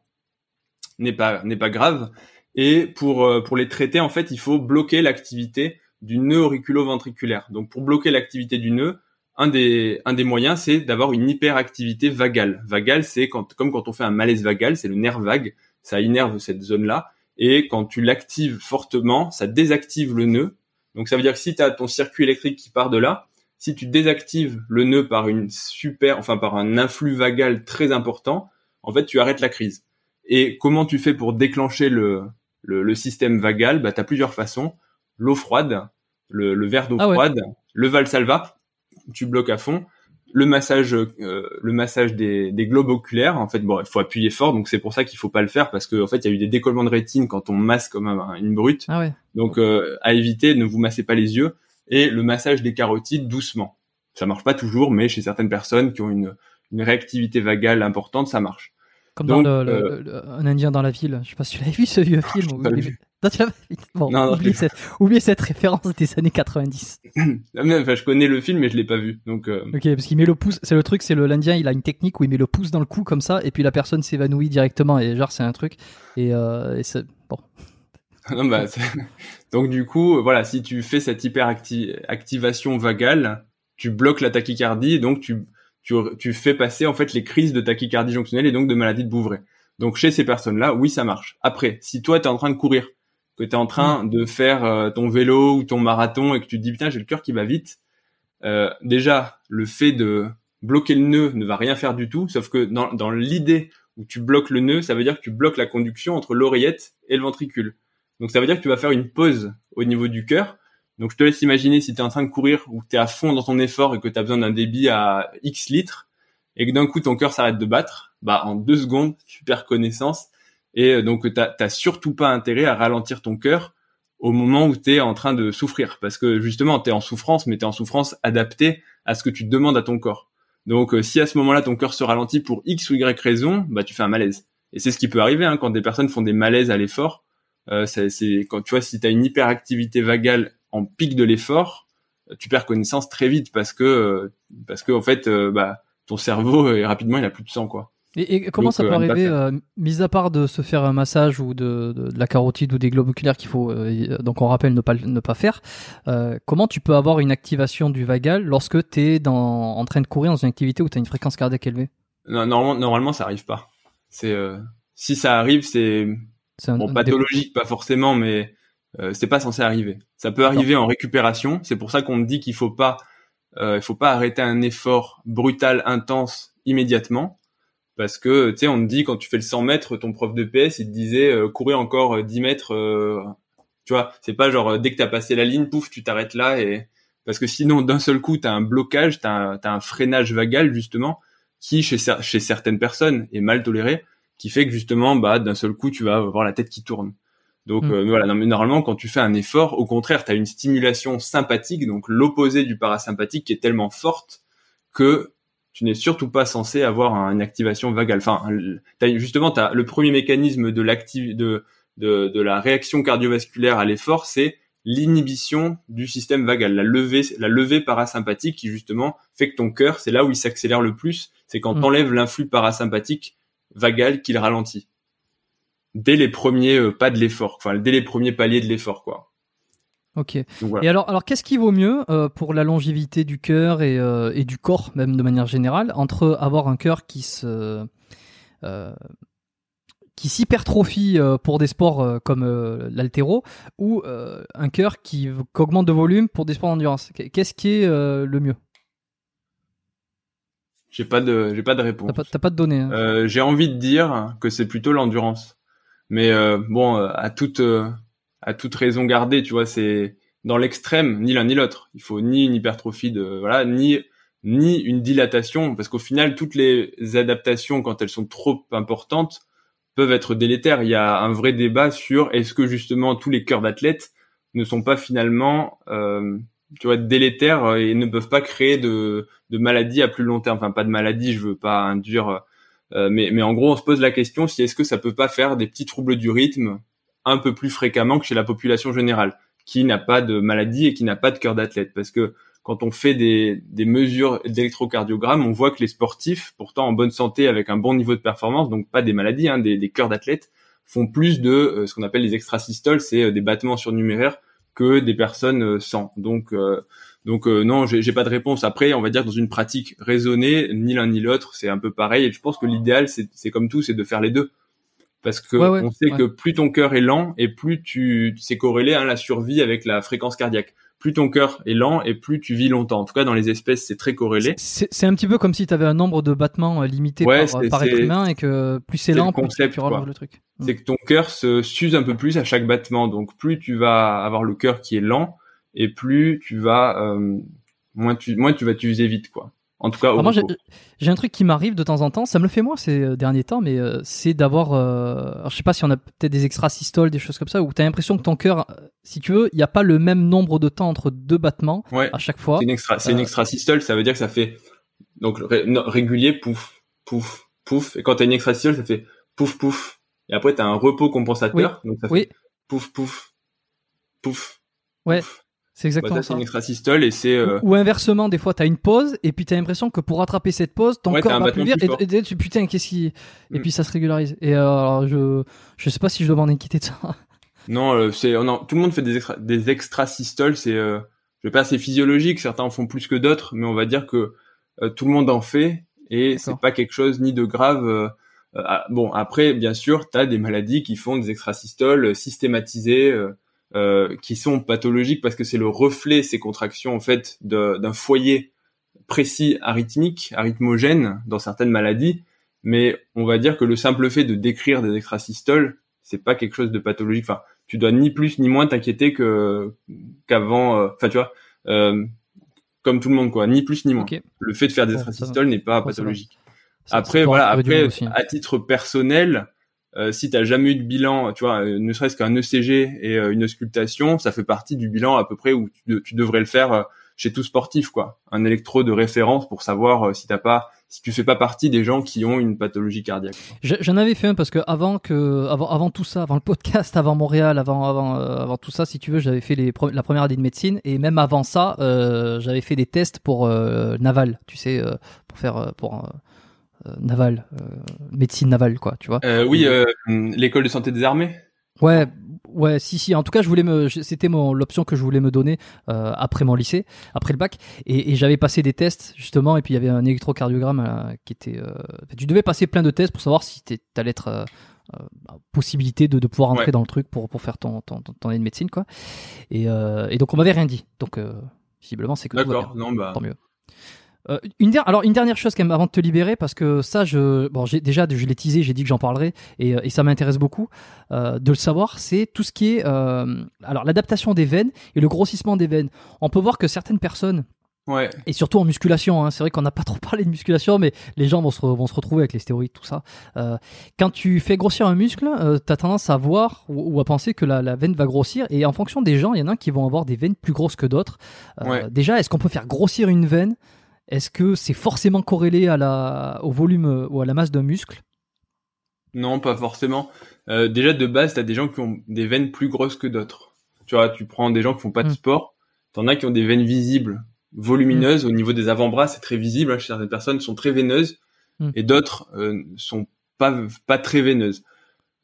n'est pas n'est pas grave et pour euh, pour les traiter en fait il faut bloquer l'activité du nœud auriculo-ventriculaire. Donc pour bloquer l'activité du nœud, un des un des moyens c'est d'avoir une hyperactivité vagale. Vagale c'est quand comme quand on fait un malaise vagal, c'est le nerf vague, ça innerve cette zone-là et quand tu l'actives fortement, ça désactive le nœud. Donc ça veut dire que si tu as ton circuit électrique qui part de là, si tu désactives le nœud par une super, enfin par un influx vagal très important, en fait, tu arrêtes la crise. Et comment tu fais pour déclencher le, le, système vagal? Bah, tu as plusieurs façons. L'eau froide, le, le verre d'eau ah froide, le valsalva, tu bloques à fond. Le massage, euh, le massage des, des, globes oculaires. En fait, bon, il faut appuyer fort, donc c'est pour ça qu'il faut pas le faire parce qu'en en fait, il y a eu des décollements de rétine quand on masse comme une brute.
Ah ouais.
Donc, euh, à éviter, ne vous massez pas les yeux et le massage des carotides doucement. Ça marche pas toujours, mais chez certaines personnes qui ont une, une réactivité vagale importante, ça marche.
Comme dans euh, le, Un Indien dans la ville. Je sais pas si tu l'avais vu ce vieux film. Ou... Non, tu bon, non, oublie, Cette, référence des années 90.
enfin, je connais le film, mais je l'ai pas vu. Donc. Euh...
Ok, parce qu'il met le pouce. C'est le truc, c'est l'Indien. Il a une technique où il met le pouce dans le cou comme ça, et puis la personne s'évanouit directement. Et genre, c'est un truc. Et, euh, et c'est bon.
bah, donc du coup, voilà, si tu fais cette hyperactivation vagale, tu bloques la tachycardie et donc tu, tu, tu fais passer en fait les crises de tachycardie jonctionnelle et donc de maladie de Bouvray. Donc chez ces personnes-là, oui, ça marche. Après, si toi, tu es en train de courir, que tu es en train mmh. de faire euh, ton vélo ou ton marathon et que tu te dis, putain, j'ai le cœur qui va vite, euh, déjà, le fait de bloquer le nœud ne va rien faire du tout, sauf que dans, dans l'idée où tu bloques le nœud, ça veut dire que tu bloques la conduction entre l'oreillette et le ventricule. Donc ça veut dire que tu vas faire une pause au niveau du cœur. Donc je te laisse imaginer si tu es en train de courir ou que tu es à fond dans ton effort et que tu as besoin d'un débit à X litres et que d'un coup ton cœur s'arrête de battre, bah en deux secondes, tu perds connaissance et euh, donc tu n'as surtout pas intérêt à ralentir ton cœur au moment où tu es en train de souffrir parce que justement tu es en souffrance mais tu es en souffrance adaptée à ce que tu demandes à ton corps. Donc euh, si à ce moment-là ton cœur se ralentit pour X ou Y raison, bah tu fais un malaise. Et c'est ce qui peut arriver hein, quand des personnes font des malaises à l'effort. Euh, c'est quand tu vois si tu as une hyperactivité vagale en pic de l'effort, tu perds connaissance très vite parce que parce que en fait bah ton cerveau est rapidement il a plus de sang quoi.
Et, comment ça peut arriver, euh, mis à part de se faire un massage ou de, de, la carotide ou des globes oculaires qu'il faut, euh, donc on rappelle ne pas, ne pas faire, euh, comment tu peux avoir une activation du vagal lorsque tu es dans, en train de courir dans une activité où tu as une fréquence cardiaque élevée?
Non, normalement, normalement, ça arrive pas. C'est Si ça arrive, c'est bon, pathologique, pas forcément, mais c'est pas censé arriver. Ça peut arriver en récupération, c'est pour ça qu'on me dit qu'il faut pas il faut pas arrêter un effort brutal, intense immédiatement. Parce que tu sais on te dit quand tu fais le 100 mètres ton prof de PS il te disait euh, courir encore 10 mètres euh, tu vois c'est pas genre euh, dès que t'as passé la ligne pouf tu t'arrêtes là et parce que sinon d'un seul coup t'as un blocage t'as un, as un freinage vagal justement qui chez chez certaines personnes est mal toléré qui fait que justement bah d'un seul coup tu vas avoir la tête qui tourne donc mm. voilà, non, mais normalement quand tu fais un effort, au contraire, tu as une stimulation sympathique, donc l'opposé du parasympathique qui est tellement forte que tu n'es surtout pas censé avoir une activation vagale. Enfin, as, justement, as le premier mécanisme de, de, de, de la réaction cardiovasculaire à l'effort, c'est l'inhibition du système vagal, la levée, la levée parasympathique qui justement fait que ton cœur, c'est là où il s'accélère le plus, c'est quand mmh. t'enlèves l'influx parasympathique vagal qu'il ralentit. Dès les premiers euh, pas de l'effort, enfin dès les premiers paliers de l'effort, quoi.
Ok. Et alors, alors qu'est-ce qui vaut mieux euh, pour la longévité du cœur et, euh, et, du corps, même de manière générale, entre avoir un cœur qui se euh, qui s'hypertrophie pour des sports comme l'altéro ou un cœur qui, augmente de volume pour des sports d'endurance? Qu'est-ce qui est le mieux?
J'ai pas de j'ai pas de réponse.
T'as pas, de données.
Hein. j'ai envie de dire que c'est plutôt l'endurance, mais bon, à toute à toute raison gardée, tu vois, c'est dans l'extrême, ni l'un ni l'autre. Il faut ni une hypertrophie de voilà, ni ni une dilatation, parce qu'au final, toutes les adaptations, quand elles sont trop importantes, peuvent être délétères. Il y a un vrai débat sur est-ce que justement tous les cœurs d'athlètes ne sont pas finalement, euh, tu vois, délétères et ne peuvent pas créer de, de maladies à plus long terme. Enfin, pas de maladies, je veux pas induire, euh, mais, mais en gros, on se pose la question si est-ce que ça peut pas faire des petits troubles du rythme un peu plus fréquemment que chez la population générale, qui n'a pas de maladie et qui n'a pas de cœur d'athlète? Parce que quand on fait des, des mesures d'électrocardiogramme, on voit que les sportifs, pourtant en bonne santé avec un bon niveau de performance, donc pas des maladies, hein, des, des cœurs d'athlète, font plus de euh, ce qu'on appelle les extrasystoles, c'est euh, des battements surnuméraires que des personnes euh, sans. Donc donc non, j'ai pas de réponse. Après, on va dire dans une pratique raisonnée, ni l'un ni l'autre, c'est un peu pareil. Et je pense que l'idéal, c'est comme tout, c'est de faire les deux parce que on sait que plus ton cœur est lent et plus tu c'est corrélé à hein, la survie avec la fréquence cardiaque. Plus ton cœur est lent et plus tu vis longtemps. En tout cas, dans les espèces, c'est très corrélé.
C'est un petit peu comme si tu avais un nombre de battements euh, limité par, par être humain et que plus c'est lent, plus tu rallonges le truc.
C'est que ton cœur se s'use un peu plus à chaque battement. Donc plus tu vas avoir le cœur qui est lent et plus tu vas euh, moins tu moins tu vas t'user vite quoi. En tout cas,
moi, j'ai un truc qui m'arrive de temps en temps. Ça me le fait moi ces euh, derniers temps, mais euh, c'est d'avoir. Euh, je sais pas si on a peut-être des extrasystoles, des choses comme ça, où tu as l'impression que ton cœur, si tu veux, il n'y a pas le même nombre de temps entre deux battements à chaque fois.
C'est une, extra, c'est une extrasystole, ça veut dire que ça fait donc régulier, pouf, pouf, pouf. Et quand tu as une extrasystole, ça fait pouf, pouf. Et après, tu as un repos compensateur, donc ça fait pouf, pouf, pouf.
Ouais. C'est exactement bah, ça.
C'est une extrasystole et c'est. Euh...
Ou, inversement, des fois, t'as une pause et puis t'as l'impression que pour rattraper cette pause, ton corps va plus vite et, tu putain qu'est-ce qui et mm. puis ça se régularise. Et euh, alors je je sais pas si je dois m'en inquiéter de ça.
Non, euh, c'est non, tout le monde fait des extra, des extrasystoles. C'est euh, je sais pas, c'est physiologique. Certains en font plus que d'autres, mais on va dire que euh, tout le monde en fait et c'est pas quelque chose ni de grave. Ah, bon, après, bien sûr, t'as des maladies qui font des extrasystoles systématisées. Euh, qui sont pathologiques parce que c'est le reflet ces contractions en fait d'un foyer précis arythmique, arythmogène dans certaines maladies mais on va dire que le simple fait de décrire des extrasystoles, c'est pas quelque chose de pathologique. Enfin, tu dois ni plus ni moins t'inquiéter que qu'avant. euh, Enfin, tu vois, euh, comme tout le monde, quoi, ni plus ni moins. Le fait de faire des extrasystoles n'est pas
va.
pathologique. Après, voilà, après, à titre personnel, euh, si t'as jamais eu de bilan, tu vois, euh, ne serait-ce qu'un ECG et euh, une auscultation, ça fait partie du bilan à peu près où tu, de- tu devrais le faire euh, chez tout sportif, quoi. Un électro de référence pour savoir si t'as pas, si tu fais pas partie des gens qui ont une pathologie cardiaque.
Je- J'en avais fait un parce que avant que, avant, tout ça, avant le podcast, avant Montréal, avant, avant, tout ça, si tu veux, j'avais fait les, la première année de médecine et même avant ça, j'avais fait des tests pour naval, tu sais, pour faire pour euh, euh, naval, euh, médecine navale, quoi, tu vois.
Euh, oui, l'école de santé des armées.
Ouais, ouais, si, si. En tout cas, je voulais me, c'était mon l'option que je voulais me donner euh, après mon lycée, après le bac, et, et j'avais passé des tests justement, et puis il y avait un électrocardiogramme euh, qui était. euh, tu devais passer plein de tests pour savoir si tu allais être possibilité de, de pouvoir entrer
Ouais.
dans le truc pour pour faire ton ton, ton, ton année de médecine, quoi. Et, et donc on m'avait rien dit. Donc visiblement, c'est que tout va
D'accord.
bien.
Non, bah.
Tant mieux. Euh, une der- alors une dernière chose quand même avant de te libérer parce que ça je bon j'ai déjà je l'ai teasé j'ai dit que j'en parlerai et, euh, et ça m'intéresse beaucoup euh, de le savoir c'est tout ce qui est euh, alors l'adaptation des veines et le grossissement des veines on peut voir que certaines personnes
Ouais.
et surtout en musculation hein, c'est vrai qu'on n'a pas trop parlé de musculation mais les gens vont se, re- vont se retrouver avec les stéroïdes tout ça Euh, quand tu fais grossir un muscle euh, tu as tendance à voir ou, ou à penser que la, la veine va grossir et en fonction des gens il y en a qui vont avoir des veines plus grosses que d'autres Euh,
Ouais.
déjà est-ce qu'on peut faire grossir une veine est-ce que c'est forcément corrélé à la, au volume euh, ou à la masse d'un muscle?
Non, pas forcément. Euh, déjà de base, t'as des gens qui ont des veines plus grosses que d'autres. Tu vois, tu prends des gens qui font pas de
Mm.
sport, t'en as qui ont des veines visibles, volumineuses au niveau des avant-bras, c'est très visible. hein, chez certaines personnes sont très veineuses
Mm.
et d'autres euh, sont pas pas très veineuses.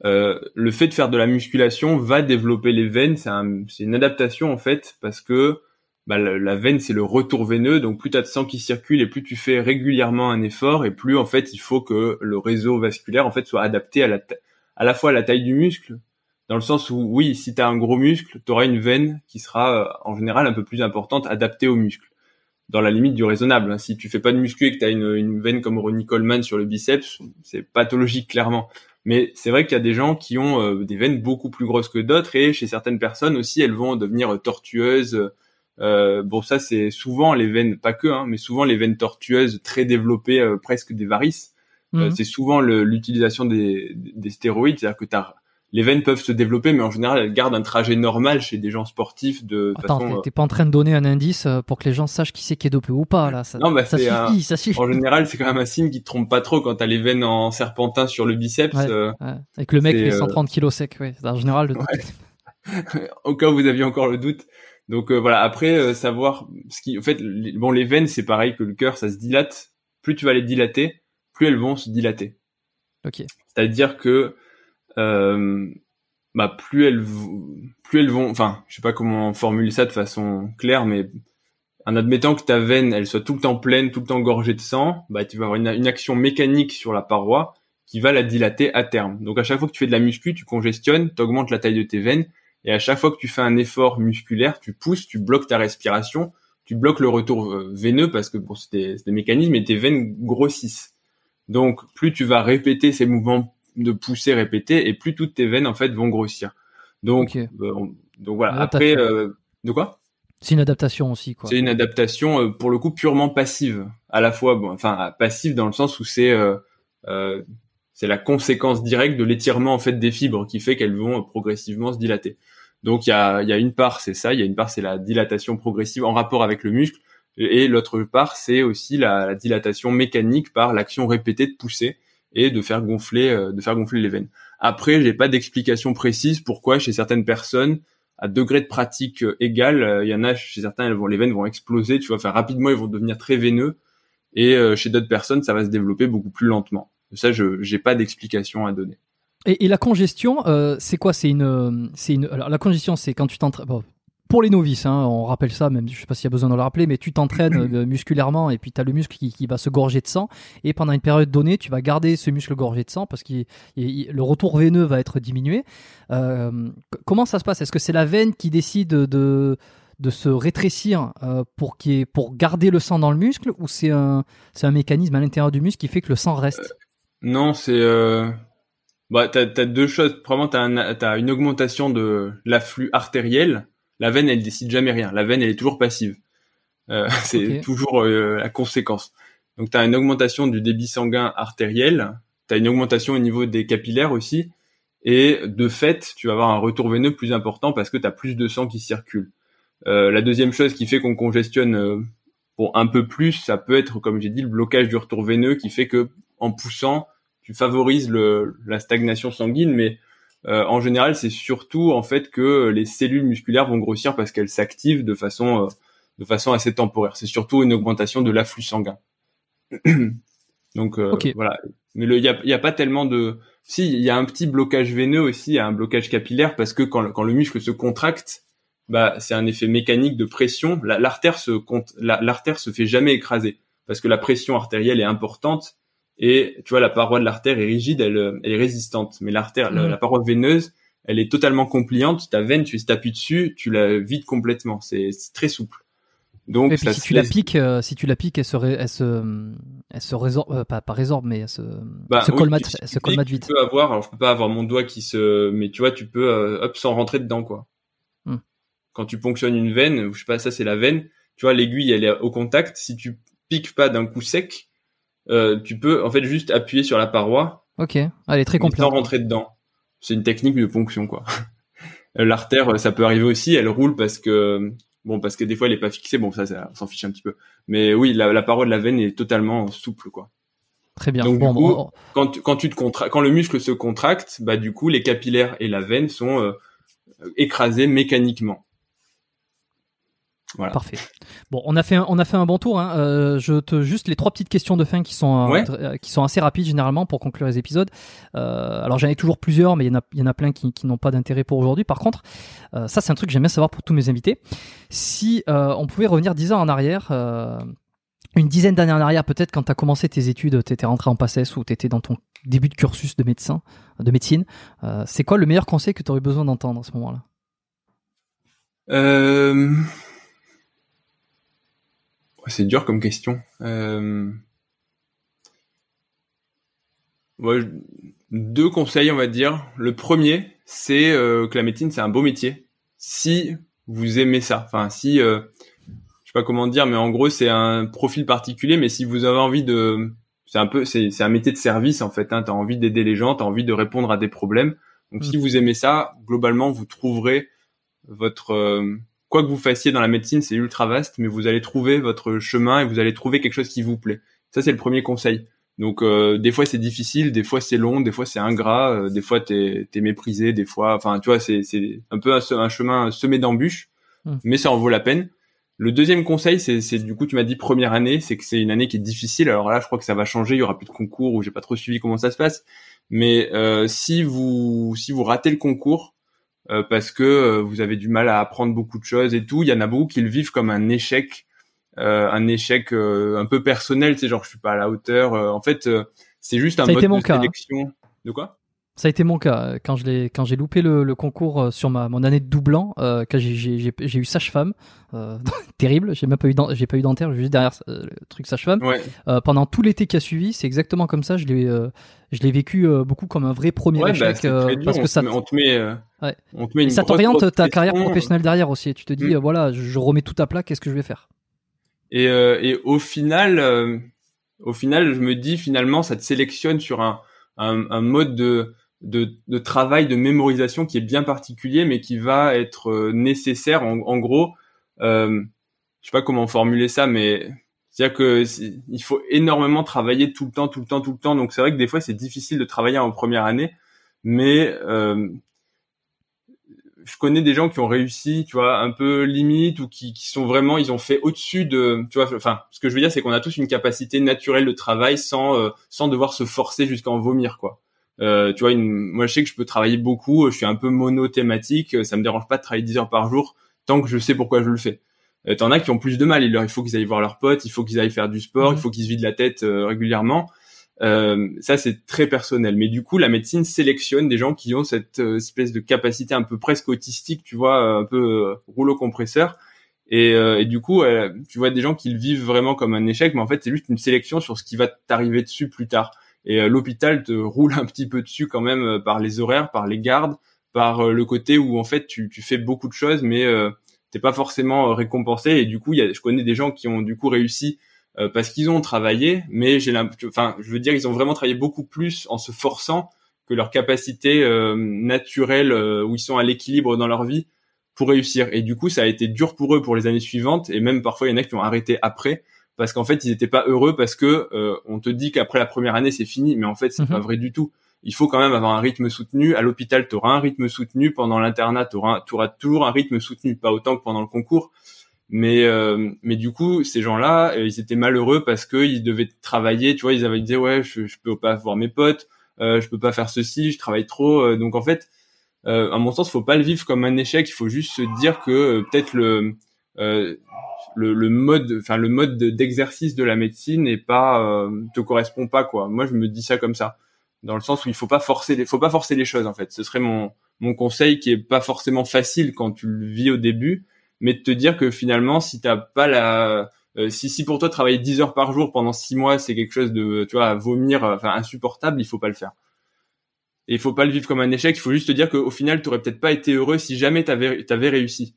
Euh, le fait de faire de la musculation va développer les veines. C'est un, c'est une adaptation en fait parce que bah, la, veine c'est le retour veineux. Donc plus t'as de sang qui circule et plus tu fais régulièrement un effort et plus en fait il faut que le réseau vasculaire en fait soit adapté à la à la fois à la taille du muscle dans le sens où oui si t'as un gros muscle t'auras une veine qui sera euh, en général un peu plus importante adaptée au muscle dans la limite du raisonnable. hein. Si tu fais pas de muscu et que tu as une, une veine comme Ronnie Coleman sur le biceps, c'est pathologique clairement. Mais c'est vrai qu'il y a des gens qui ont euh, des veines beaucoup plus grosses que d'autres et chez certaines personnes aussi, elles vont devenir tortueuses. Euh, bon, ça c'est souvent les veines, pas que, hein, mais souvent les veines tortueuses très développées, euh, presque des varices. Euh,
Mhm.
c'est souvent l'utilisation des, des stéroïdes, c'est-à-dire que t'as les veines peuvent se développer, mais en général, elles gardent un trajet normal chez des gens sportifs de, de
Attends,
façon,
t'es- pas en train de donner un indice euh, pour que les gens sachent qui c'est qui est dopé ou pas là. Ça,
Non, bah,
ça suffit,
un-
ça suffit.
En général, c'est quand même un signe qui te trompe pas trop quand t'as les veines en serpentin sur le biceps.
Ouais.
euh,
Ouais. Et que le mec fait
euh,
130 kilos sec, ouais. En général, le
Ouais. au cas où vous aviez encore le doute. Donc euh, voilà. Après, euh, savoir ce qui, en fait, les, bon, les veines, c'est pareil que le cœur, ça se dilate. Plus tu vas les dilater, plus elles vont se dilater.
Ok.
C'est-à-dire que euh, bah plus elles plus elles vont enfin je sais pas comment formuler ça de façon claire mais en admettant que ta veine elle soit tout le temps pleine tout le temps gorgée de sang bah tu vas avoir une, une action mécanique sur la paroi qui va la dilater à terme donc à chaque fois que tu fais de la muscu tu congestionnes tu augmentes la taille de tes veines et à chaque fois que tu fais un effort musculaire tu pousses tu bloques ta respiration tu bloques le retour euh, veineux parce que bon c'est des, des mécanismes et tes veines grossissent donc plus tu vas répéter ces mouvements de pousser répéter et plus toutes tes veines en fait vont grossir. Donc euh, on- donc voilà.
Adaptation.
Après euh, de quoi?
C'est une adaptation aussi, quoi.
C'est une adaptation euh, pour le coup purement passive. À la fois bon, enfin passive dans le sens où c'est euh, euh, c'est la conséquence directe de l'étirement en fait des fibres qui fait qu'elles vont progressivement se dilater. Donc il y a une part c'est ça, il y a une part c'est la dilatation progressive en rapport avec le muscle et l'autre part c'est aussi la, la dilatation mécanique par l'action répétée de pousser et de faire gonfler euh, de faire gonfler les veines. Après, j'ai pas d'explication précise pourquoi chez certaines personnes à degré de pratique euh, égal, euh, il y en a chez certains elles vont les veines vont exploser, tu vois, enfin rapidement ils vont devenir très veineux et chez d'autres personnes ça va se développer beaucoup plus lentement. Ça je j'ai pas d'explication à donner.
Et, et la congestion, euh, c'est quoi? C'est une, c'est une. Alors la congestion, c'est quand tu t'entraînes. bon, pour les novices, hein, on rappelle ça, même je sais pas s'il y a besoin de le rappeler, mais tu t'entraînes euh, musculairement et puis tu as le muscle qui, qui va se gorger de sang et pendant une période donnée, tu vas garder ce muscle gorgé de sang parce que le retour veineux va être diminué. Euh, comment ça se passe? Est-ce que c'est la veine qui décide de de se rétrécir euh, pour garder le sang dans le muscle ou c'est un c'est un mécanisme à l'intérieur du muscle qui fait que le sang reste?
Non, c'est euh... bah t'as as deux choses. Probablement t'as un, as une augmentation de l'afflux artériel. La veine, elle décide jamais rien. La veine, elle est toujours passive. Euh, c'est toujours euh, la conséquence. Donc t'as une augmentation du débit sanguin artériel. T'as une augmentation au niveau des capillaires aussi. Et de fait, tu vas avoir un retour veineux plus important parce que tu as plus de sang qui circule. Euh, la deuxième chose qui fait qu'on congestionne euh, pour un peu plus, ça peut être, comme j'ai dit, le blocage du retour veineux qui fait que en poussant, tu favorises le, la stagnation sanguine, mais euh, en général, c'est surtout en fait que les cellules musculaires vont grossir parce qu'elles s'activent de façon euh, de façon assez temporaire. C'est surtout une augmentation de l'afflux sanguin. Donc euh, voilà. Mais il y a, y a, pas tellement de. Si, il y a un petit blocage veineux aussi, il y a un blocage capillaire parce que quand, quand le muscle se contracte, bah c'est un effet mécanique de pression. L'artère se l'artère se fait jamais écraser parce que la pression artérielle est importante et tu vois la paroi de l'artère est rigide, elle, elle est résistante. Mais l'artère, la, mmh. paroi veineuse, elle est totalement compliante. Ta veine, tu t'appuies dessus, tu la vides complètement. C'est très souple.
Donc, si tu la piques, euh, si tu la piques, elle se, elle se, elle se résorbe, euh, pas, pas résorbe, mais elle se, bah, se colmate, elle se colmate vite.
Tu peux avoir, alors je peux pas avoir mon doigt qui se, mais tu vois, tu peux, euh, hop, sans rentrer dedans, quoi. Hmm. Quand tu ponctionnes une veine, je sais pas, ça c'est la veine, tu vois, l'aiguille, elle est au contact. Si tu piques pas d'un coup sec, euh, tu peux, en fait, juste appuyer sur la paroi.
Ok, elle est très complète.
Sans rentrer dedans. C'est une technique de ponction, quoi. L'artère, ça peut arriver aussi, elle roule parce que Bon, parce que des fois, elle est pas fixée. Bon, ça, ça on s'en fiche un petit peu. Mais oui, la, la paroi de la veine est totalement souple, quoi.
Très bien.
Donc, bon, du coup, quand, tu, quand tu te contractes, quand le muscle se contracte, bah, du coup, les capillaires et la veine sont euh, écrasés mécaniquement.
Voilà. Parfait. Bon, on a fait un, on a fait un bon tour. Hein. Euh, je te juste les trois petites questions de fin qui sont euh, euh, qui sont assez rapides généralement pour conclure les épisodes. Euh, alors j'en ai toujours plusieurs, mais il y en a il y en a plein qui, qui n'ont pas d'intérêt pour aujourd'hui. Par contre, ça c'est un truc que j'aime bien savoir pour tous mes invités. Si on pouvait revenir dix ans en arrière. une dizaine d'années en arrière, peut-être quand tu as commencé tes études, tu étais rentré en PACES ou tu étais dans ton début de cursus de médecin, de médecine, c'est quoi le meilleur conseil que tu aurais besoin d'entendre à ce moment-là?
Euh, c'est dur comme question. Euh... deux conseils, on va dire. Le premier, c'est euh, que la médecine, c'est un beau métier. Si vous aimez ça, enfin si, euh, je sais pas comment dire, mais en gros, c'est un profil particulier. Mais si vous avez envie de, c'est un peu, c'est, un métier de service en fait. Hein, t'as envie d'aider les gens, t'as envie de répondre à des problèmes. Donc, si mm. vous aimez ça, globalement, vous trouverez votre euh, quoi que vous fassiez dans la médecine, c'est ultra vaste, mais vous allez trouver votre chemin et vous allez trouver quelque chose qui vous plaît. Ça, c'est le premier conseil. Donc, euh, des fois, c'est difficile, des fois, c'est long, des fois, c'est ingrat, euh, des fois, t'es es méprisé, des fois, enfin, tu vois, c'est un peu un, chemin semé d'embûches, hmm. mais ça en vaut la peine. Le deuxième conseil, c'est du coup, tu m'as dit première année, c'est que c'est une année qui est difficile. Alors là, je crois que ça va changer. Il y aura plus de concours ou j'ai pas trop suivi comment ça se passe. Mais euh, si vous si vous ratez le concours, euh, parce que euh, vous avez du mal à apprendre beaucoup de choses et tout. Il y en a beaucoup qui le vivent comme un échec, euh, un échec un peu personnel. Sais, genre je suis pas à la hauteur. en fait, c'est juste un mode de hein. sélection. De quoi?
Ça a été mon cas quand je l'ai quand j'ai loupé le, le, concours sur ma mon année de doublant euh, quand j'ai eu sage-femme euh, terrible j'ai même pas eu j'ai pas eu dentaire juste derrière le truc sage-femme
ouais.
pendant tout l'été qui a suivi c'est exactement comme ça je l'ai je l'ai vécu beaucoup comme un vrai premier échec
bah, parce que ça on te met
Ouais. et ça t'oriente ta carrière professionnelle derrière aussi. Tu te dis, mm. euh, voilà, je remets tout à plat, qu'est-ce que je vais faire?
Et, euh, et au final, euh, au final, je me dis finalement, ça te sélectionne sur un, un, un mode de, de, de, travail, de mémorisation qui est bien particulier, mais qui va être euh, nécessaire. En, en gros, euh, je sais pas comment formuler ça, mais c'est-à-dire que il faut énormément travailler tout le temps, tout le temps, tout le temps. Donc c'est vrai que des fois c'est difficile de travailler en première année, mais euh, je connais des gens qui ont réussi, tu vois, un peu limite ou qui, qui sont vraiment, ils ont fait au-dessus de, tu vois, enfin, ce que je veux dire, c'est qu'on a tous une capacité naturelle de travail sans euh, sans devoir se forcer jusqu'à en vomir, quoi. Euh, tu vois, une, moi, je sais que je peux travailler beaucoup, je suis un peu monothématique, ça me dérange pas de travailler 10 heures par jour tant que je sais pourquoi je le fais. Euh, T'en as qui ont plus de mal, il leur il faut qu'ils aillent voir leurs potes, il faut qu'ils aillent faire du sport, mmh. il faut qu'ils se vident la tête euh, régulièrement. Euh, ça, c'est très personnel. Mais du coup, la médecine sélectionne des gens qui ont cette euh, espèce de capacité un peu presque autistique, tu vois, euh, un peu rouleau compresseur. Et, et, du coup, tu vois des gens qui le vivent vraiment comme un échec, mais en fait, c'est juste une sélection sur ce qui va t'arriver dessus plus tard. Et euh, l'hôpital te roule un petit peu dessus quand même euh, par les horaires, par les gardes, par le côté où en fait tu, tu fais beaucoup de choses, mais t'es pas forcément récompensé. Et du coup, y a, je connais des gens qui ont du coup réussi parce qu'ils ont travaillé, mais j'ai enfin, je veux dire, ils ont vraiment travaillé beaucoup plus en se forçant que leur capacité naturelle où ils sont à l'équilibre dans leur vie pour réussir. Et du coup, ça a été dur pour eux pour les années suivantes, et même parfois il y en a qui ont arrêté après parce qu'en fait ils n'étaient pas heureux parce que euh, on te dit qu'après la première année c'est fini, mais en fait c'est pas mhm. vrai du tout. Il faut quand même avoir un rythme soutenu. À l'hôpital, tu auras un rythme soutenu. Pendant l'internat, tu auras, toujours un rythme soutenu, pas autant que pendant le concours. Mais euh, mais du coup, ces gens-là, euh, ils étaient malheureux parce que ils devaient travailler. Tu vois, ils avaient dit ouais, je, je peux pas voir mes potes, euh, je peux pas faire ceci, je travaille trop. donc en fait, euh, à mon sens, faut pas le vivre comme un échec. Il faut juste se dire que euh, peut-être le, euh, le, le mode, enfin le mode d'exercice de la médecine n'est pas euh, te correspond pas quoi. Moi, je me dis ça comme ça, dans le sens où il faut pas forcer, les, faut pas forcer les choses en fait. Ce serait mon mon conseil qui est pas forcément facile quand tu le vis au début, mais de te dire que finalement, si t'as pas la si, si pour toi travailler 10 heures par jour pendant 6 mois c'est quelque chose de tu vois à vomir enfin insupportable il faut pas le faire et il faut pas le vivre comme un échec. Il faut juste te dire qu'au final, tu aurais peut-être pas été heureux si jamais tu avais réussi.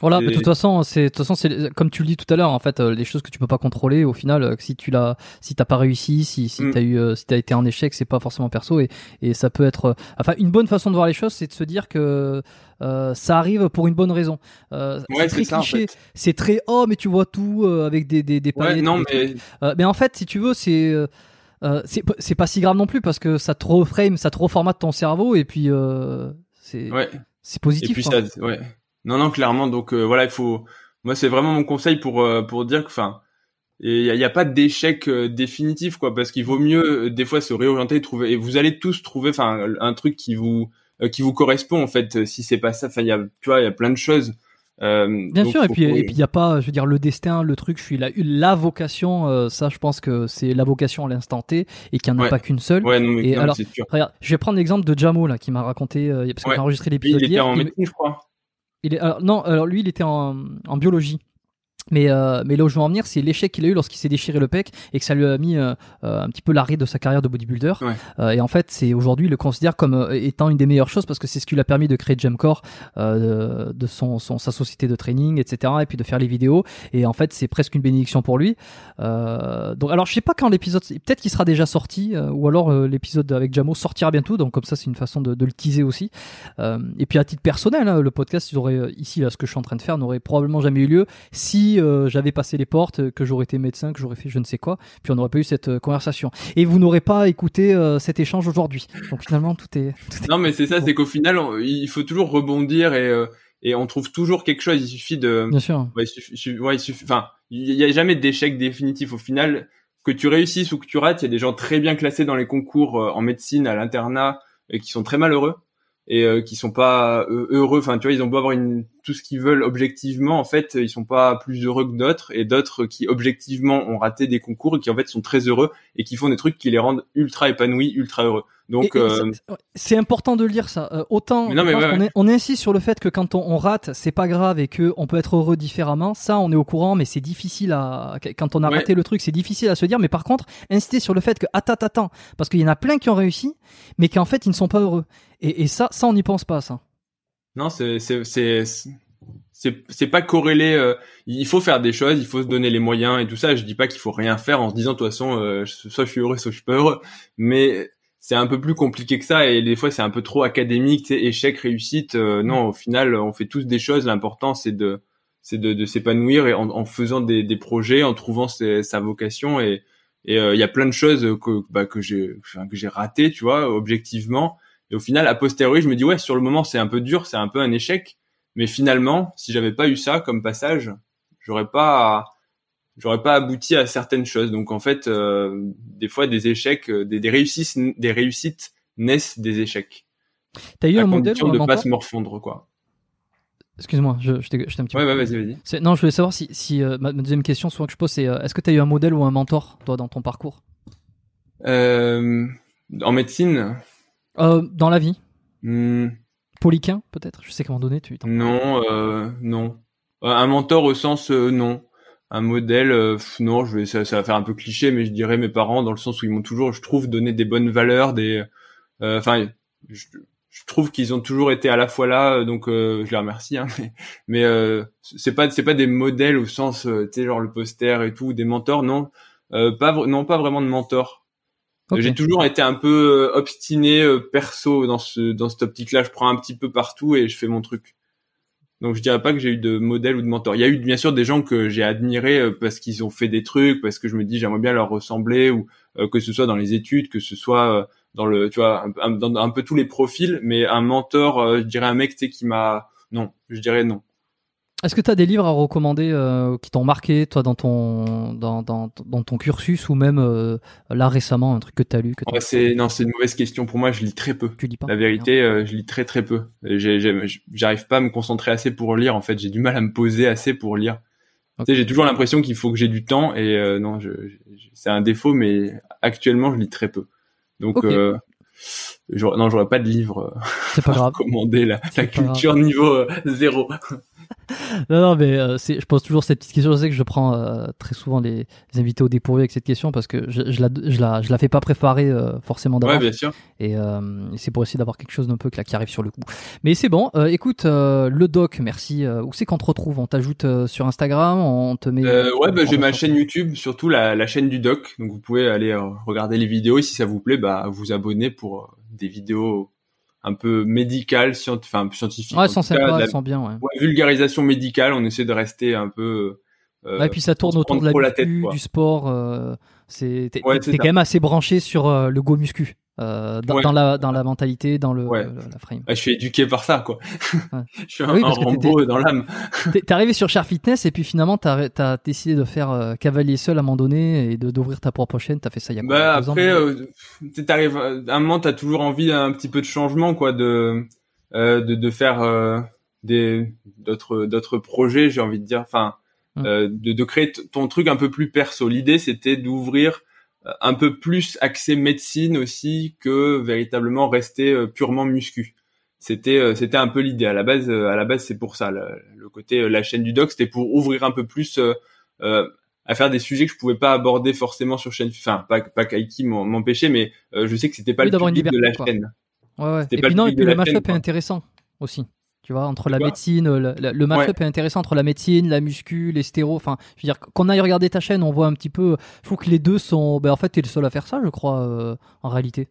Voilà, mais de toute façon, c'est de toute façon, c'est comme tu le dis tout à l'heure, en fait, euh, les choses que tu peux pas contrôler, au final, euh, si tu l'as, si t'as pas réussi, si si mm. t'as eu, euh, si t'as été en échec, c'est pas forcément perso et et ça peut être, enfin, une bonne façon de voir les choses, c'est de se dire que ça arrive pour une bonne raison.
ouais, c'est très cliché,
c'est très oh mais tu vois tout avec des des des
ouais, non mais
mais en fait, si tu veux, c'est euh, c'est pas si grave non plus parce que ça te reframe, ça te reformate ton cerveau et puis euh, c'est
ouais.
c'est positif.
Et puis ça, ouais. Non non clairement donc euh, voilà il faut moi c'est vraiment mon conseil pour euh, pour dire que enfin il y a, y a, pas d'échec définitif quoi parce qu'il vaut mieux des fois se réorienter trouver et vous allez tous trouver enfin un truc qui vous qui vous correspond en fait si c'est pas ça enfin il y a tu vois il y a plein de choses
euh, Bien sûr, et puis et puis il y a pas, je veux dire, le destin, le truc. Je suis la, la vocation. Euh, ça, je pense que c'est la vocation à l'instant T et qu'il n'y en a pas qu'une seule.
Ouais, non, mais
et alors,
sûr.
regarde, je vais prendre l'exemple de Jamo là, qui m'a raconté euh, parce qu'on a enregistré l'épisode
hier. Il était
en
médecine, je crois.
Il est, alors, non, alors lui, il était en, en biologie. Mais, euh, mais là où je veux en venir, c'est l'échec qu'il a eu lorsqu'il s'est déchiré le pec et que ça lui a mis euh, euh un petit peu l'arrêt de sa carrière de bodybuilder.
Ouais.
Euh, et en fait, c'est aujourd'hui, il le considère comme euh, étant une des meilleures choses parce que c'est ce qui lui a permis de créer Gemcore, euh, de son, son, sa société de training, etc. Et puis de faire les vidéos. Et en fait, c'est presque une bénédiction pour lui. donc, alors, je sais pas quand l'épisode, peut-être qu'il sera déjà sorti ou alors l'épisode avec Jamo sortira bientôt. Donc, comme ça, c'est une façon de, de, le teaser aussi. et puis, à titre personnel, hein, le podcast, ils auraient, ici, là, ce que je suis en train de faire, n'aurait probablement jamais eu lieu si euh, j'avais passé les portes, que j'aurais été médecin, que j'aurais fait je ne sais quoi, puis on n'aurait pas eu cette euh, conversation. Et vous n'aurez pas écouté euh, cet échange aujourd'hui. Donc finalement, tout est.
non, mais c'est ça, c'est qu'au final, il faut toujours rebondir et et on trouve toujours quelque chose. Il suffit de.
Bien sûr.
Ouais, il suffit. Ouais, il suffit. Enfin, il y a jamais d'échec définitif. Au final, que tu réussisses ou que tu rates, il y a des gens très bien classés dans les concours en médecine à l'internat et qui sont très malheureux et euh, qui sont pas euh, heureux. Enfin, tu vois, ils ont beau avoir une, tout ce qu'ils veulent objectivement, en fait, ils sont pas plus heureux que d'autres, et d'autres qui objectivement ont raté des concours et qui en fait sont très heureux et qui font des trucs qui les rendent ultra épanouis, ultra heureux. Donc euh...
c'est important de lire ça. Euh, autant
non, mais
on, est, on, insiste sur le fait que quand on, on rate, c'est pas grave et que on peut être heureux différemment. Ça, on est au courant, mais c'est difficile à quand on a raté le truc, c'est difficile à se dire. Mais par contre, insister sur le fait que attends, attends, parce qu'il y en a plein qui ont réussi, mais qu'en fait ils ne sont pas heureux. Et, et ça, ça on n'y pense pas, ça.
Non, c'est c'est pas corrélé. Euh, il faut faire des choses, il faut se donner les moyens et tout ça. Je dis pas qu'il faut rien faire en se disant de toute façon, euh, soit je suis heureux, soit je suis pas heureux. Mais c'est un peu plus compliqué que ça et des fois c'est un peu trop académique, tu échec, réussite. Euh, non, au final, on fait tous des choses. L'important c'est de c'est de, de s'épanouir et en, en, faisant des, des projets, en trouvant sa vocation et et il y a plein de choses que bah, que j'ai que j'ai raté, tu vois, objectivement et au final, a posteriori, je me dis ouais, sur le moment, c'est un peu dur, c'est un peu un échec. Mais finalement, si j'avais pas eu ça comme passage, j'aurais pas, j'aurais pas abouti à certaines choses. Donc en fait, euh, des fois, des échecs, euh, des, des, réussites, des réussites naissent des échecs.
T'as eu un modèle
de pas se morfondre, quoi.
Excuse-moi, je, je t'ai un petit
peu. Ouais, vas-y, vas-y.
Non, je voulais savoir si, si euh, ma, deuxième question, souvent que je pose, c'est est-ce que tu as eu un modèle ou un mentor, toi, dans ton parcours?
Euh, En médecine
euh, dans la vie
hmm.
Polyquin, peut-être? Je sais comment donner, tu
Non, euh, non. Euh, un mentor au sens non. un modèle, euh, non, je vais, ça, ça, va faire un peu cliché, mais je dirais mes parents dans le sens où ils m'ont toujours, je trouve, donné des bonnes valeurs, des, euh, enfin, je, je, trouve qu'ils ont toujours été à la fois là, donc je les remercie. Hein, mais mais c'est pas, c'est pas des modèles au sens, tu sais, genre le poster et tout, des mentors, non, pas, non, pas vraiment de J'ai toujours été un peu obstiné perso dans ce dans cette optique-là. Je prends un petit peu partout et je fais mon truc. Donc je dirais pas que j'ai eu de modèle ou de mentor. Il y a eu bien sûr des gens que j'ai admirés euh, parce qu'ils ont fait des trucs, parce que je me dis j'aimerais bien leur ressembler ou euh, que ce soit dans les études, que ce soit euh, dans le tu vois un, un peu tous les profils. Mais un mentor, je dirais un mec qui m'a non, je dirais non.
Est-ce que tu as des livres à recommander euh, qui t'ont marqué, toi, dans ton, dans, dans, dans ton cursus ou même euh, là récemment, un truc que tu as lu que
c'est, Non, c'est une mauvaise question. Pour moi, je lis très peu.
Tu lis pas
La vérité, euh, je lis très très peu. J'arrive pas à me concentrer assez pour lire. En fait, j'ai du mal à me poser assez pour lire. Tu sais, j'ai toujours l'impression qu'il faut que j'ai du temps et non, je, c'est un défaut, mais actuellement, je lis très peu. Donc, okay. non, j'aurais pas de livre
grave.
recommander la, la culture niveau zéro
non, non, mais euh, je pose toujours cette petite question. Je sais que je prends euh, très souvent les, invités au dépourvu avec cette question parce que je, je, la, je, la, je la fais pas préparer euh, forcément d'avance.
Ouais, bien sûr.
Et, c'est pour essayer d'avoir quelque chose d'un peu qui arrive sur le coup. Mais c'est bon. écoute, le doc, merci. où c'est qu'on te retrouve? On t'ajoute sur Instagram? On te met.
ouais, bah, j'ai ma chaîne YouTube, surtout la, la, chaîne du doc. Donc vous pouvez aller regarder les vidéos et si ça vous plaît, bah vous abonner pour des vidéos un peu médical, enfin scientifique.
Ouais, sans sympa, sans bien, ouais.
Vulgarisation médicale, on essaie de rester un peu.
Euh, ouais, et puis ça tourne autour de la, tête, du sport. Euh, c'est t'es quand même assez branché sur euh, le go muscu. Euh, dans, dans, la dans la mentalité, dans le, la frame.
je suis éduqué par ça, quoi. je suis un, oui, un dans l'âme.
T'es arrivé sur Char Fitness et puis finalement t'as as décidé de faire euh, cavalier seul à un moment donné et de d'ouvrir ta propre chaîne. T'as fait ça il y a
bah, après, euh, t'arrives à un moment t'as toujours envie d'un petit peu de changement, quoi, de euh, de, de faire euh, des d'autres d'autres projets, j'ai envie de dire, enfin, hum. de, de créer ton truc un peu plus perso. L'idée c'était d'ouvrir un peu plus axé médecine aussi que véritablement rester euh, purement muscu. C'était euh, c'était un peu l'idée à la base euh, à la base c'est pour ça le, côté la chaîne du doc c'était pour ouvrir un peu plus à faire des sujets que je pouvais pas aborder forcément sur chaîne enfin pas pas qu'Aiki m'empêchait mais je sais que c'était pas le public de la chaîne.
Ouais ouais. Et puis non et puis le match-up est intéressant aussi. Tu vois, entre la médecine, le, le match-up est intéressant entre la médecine, la muscu, les stéros. Enfin, je veux dire, qu'on aille regarder ta chaîne, on voit un petit peu. Je trouve que les deux sont. Ben, en fait, t'es le seul à faire ça, je crois, euh, en réalité.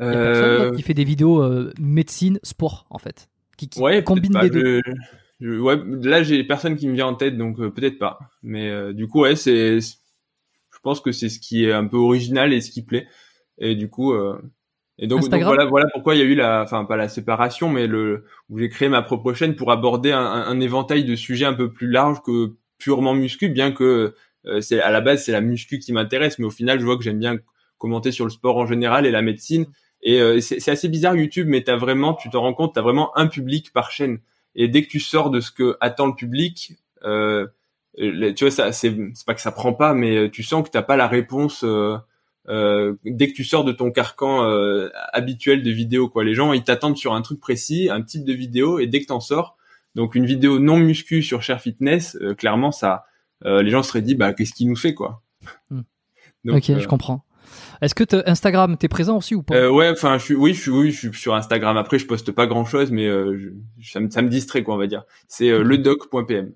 Il y a personne qui fait des vidéos euh, médecine, sport, en fait. Qui, qui combine les deux.
ouais, là, j'ai personne qui me vient en tête, donc euh, peut-être pas. Mais du coup, ouais, c'est. Je pense que c'est ce qui est un peu original et ce qui plaît. Et du coup, et donc, voilà, voilà pourquoi il y a eu la, enfin pas la séparation, mais le où j'ai créé ma propre chaîne pour aborder un, un, éventail de sujets un peu plus large que purement muscu, bien que euh, c'est à la base c'est la muscu qui m'intéresse, mais au final je vois que j'aime bien commenter sur le sport en général et la médecine. Et euh, c'est assez bizarre YouTube, mais t'as vraiment, tu te rends compte, t'as vraiment un public par chaîne. Et dès que tu sors de ce que attend le public, euh, tu vois ça, c'est pas que ça prend pas, mais tu sens que t'as pas la réponse. Euh, euh, dès que tu sors de ton carcan euh, habituel de vidéo quoi les gens ils t'attendent sur un truc précis un type de vidéo et dès que t'en sors donc une vidéo non muscu sur Share Fitness euh, clairement ça les gens seraient dit bah qu'est-ce qu'il nous fait quoi
hmm. ok je comprends est-ce que Instagram t'es présent aussi ou pas?
Ouais, enfin, je suis, oui, je suis, oui, je suis sur Instagram. Après, je poste pas grand chose, mais ça, me, ça me distrait quoi, on va dire. C'est euh, ledoc.pm.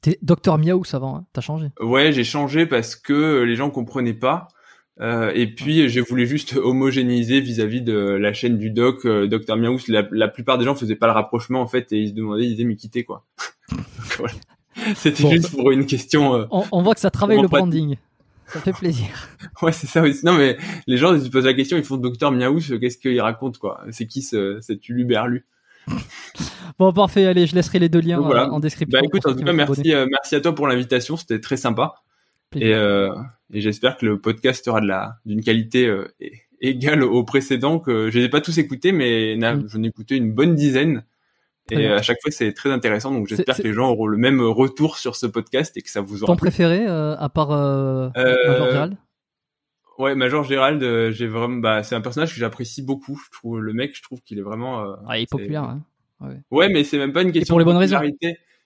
T'es Docteur Miaou avant, hein? T'as changé?
Ouais, j'ai changé parce que les gens comprenaient pas. Euh, et puis je voulais juste homogénéiser vis-à-vis de la chaîne du doc, euh, Dr Miaous. La, la, plupart des gens faisaient pas le rapprochement en fait et ils se demandaient, ils disaient mais quitter quoi. voilà. C'était juste pour une question. Euh,
on, voit que ça travaille le branding. Ça fait plaisir.
ouais, c'est ça aussi. Non, mais les gens, ils se posent la question, ils font Docteur Miaous, qu'est-ce qu'il raconte, quoi? C'est qui ce, cet uluberlu
Bon, parfait. Allez, je laisserai les deux liens en description.
Bah écoute, en tout cas, merci, merci à toi pour l'invitation. C'était très sympa. Et, euh, et j'espère que le podcast sera de la d'une qualité euh, égale au précédent. Que je n'ai pas tous écoutés, mais mm. j'en ai écouté une bonne dizaine. et à chaque fois, c'est très intéressant. Donc, j'espère que les gens auront le même retour sur ce podcast et que ça vous aura.
Ton préféré, euh, à part euh, Major Gérald?
Ouais, Major Gérald, j'ai vraiment, bah, c'est un personnage que j'apprécie beaucoup. Je trouve le mec, je trouve qu'il est vraiment.
ah, il est populaire. Hein.
Ouais. ouais. mais c'est même pas une question.
Et pour les bonnes raisons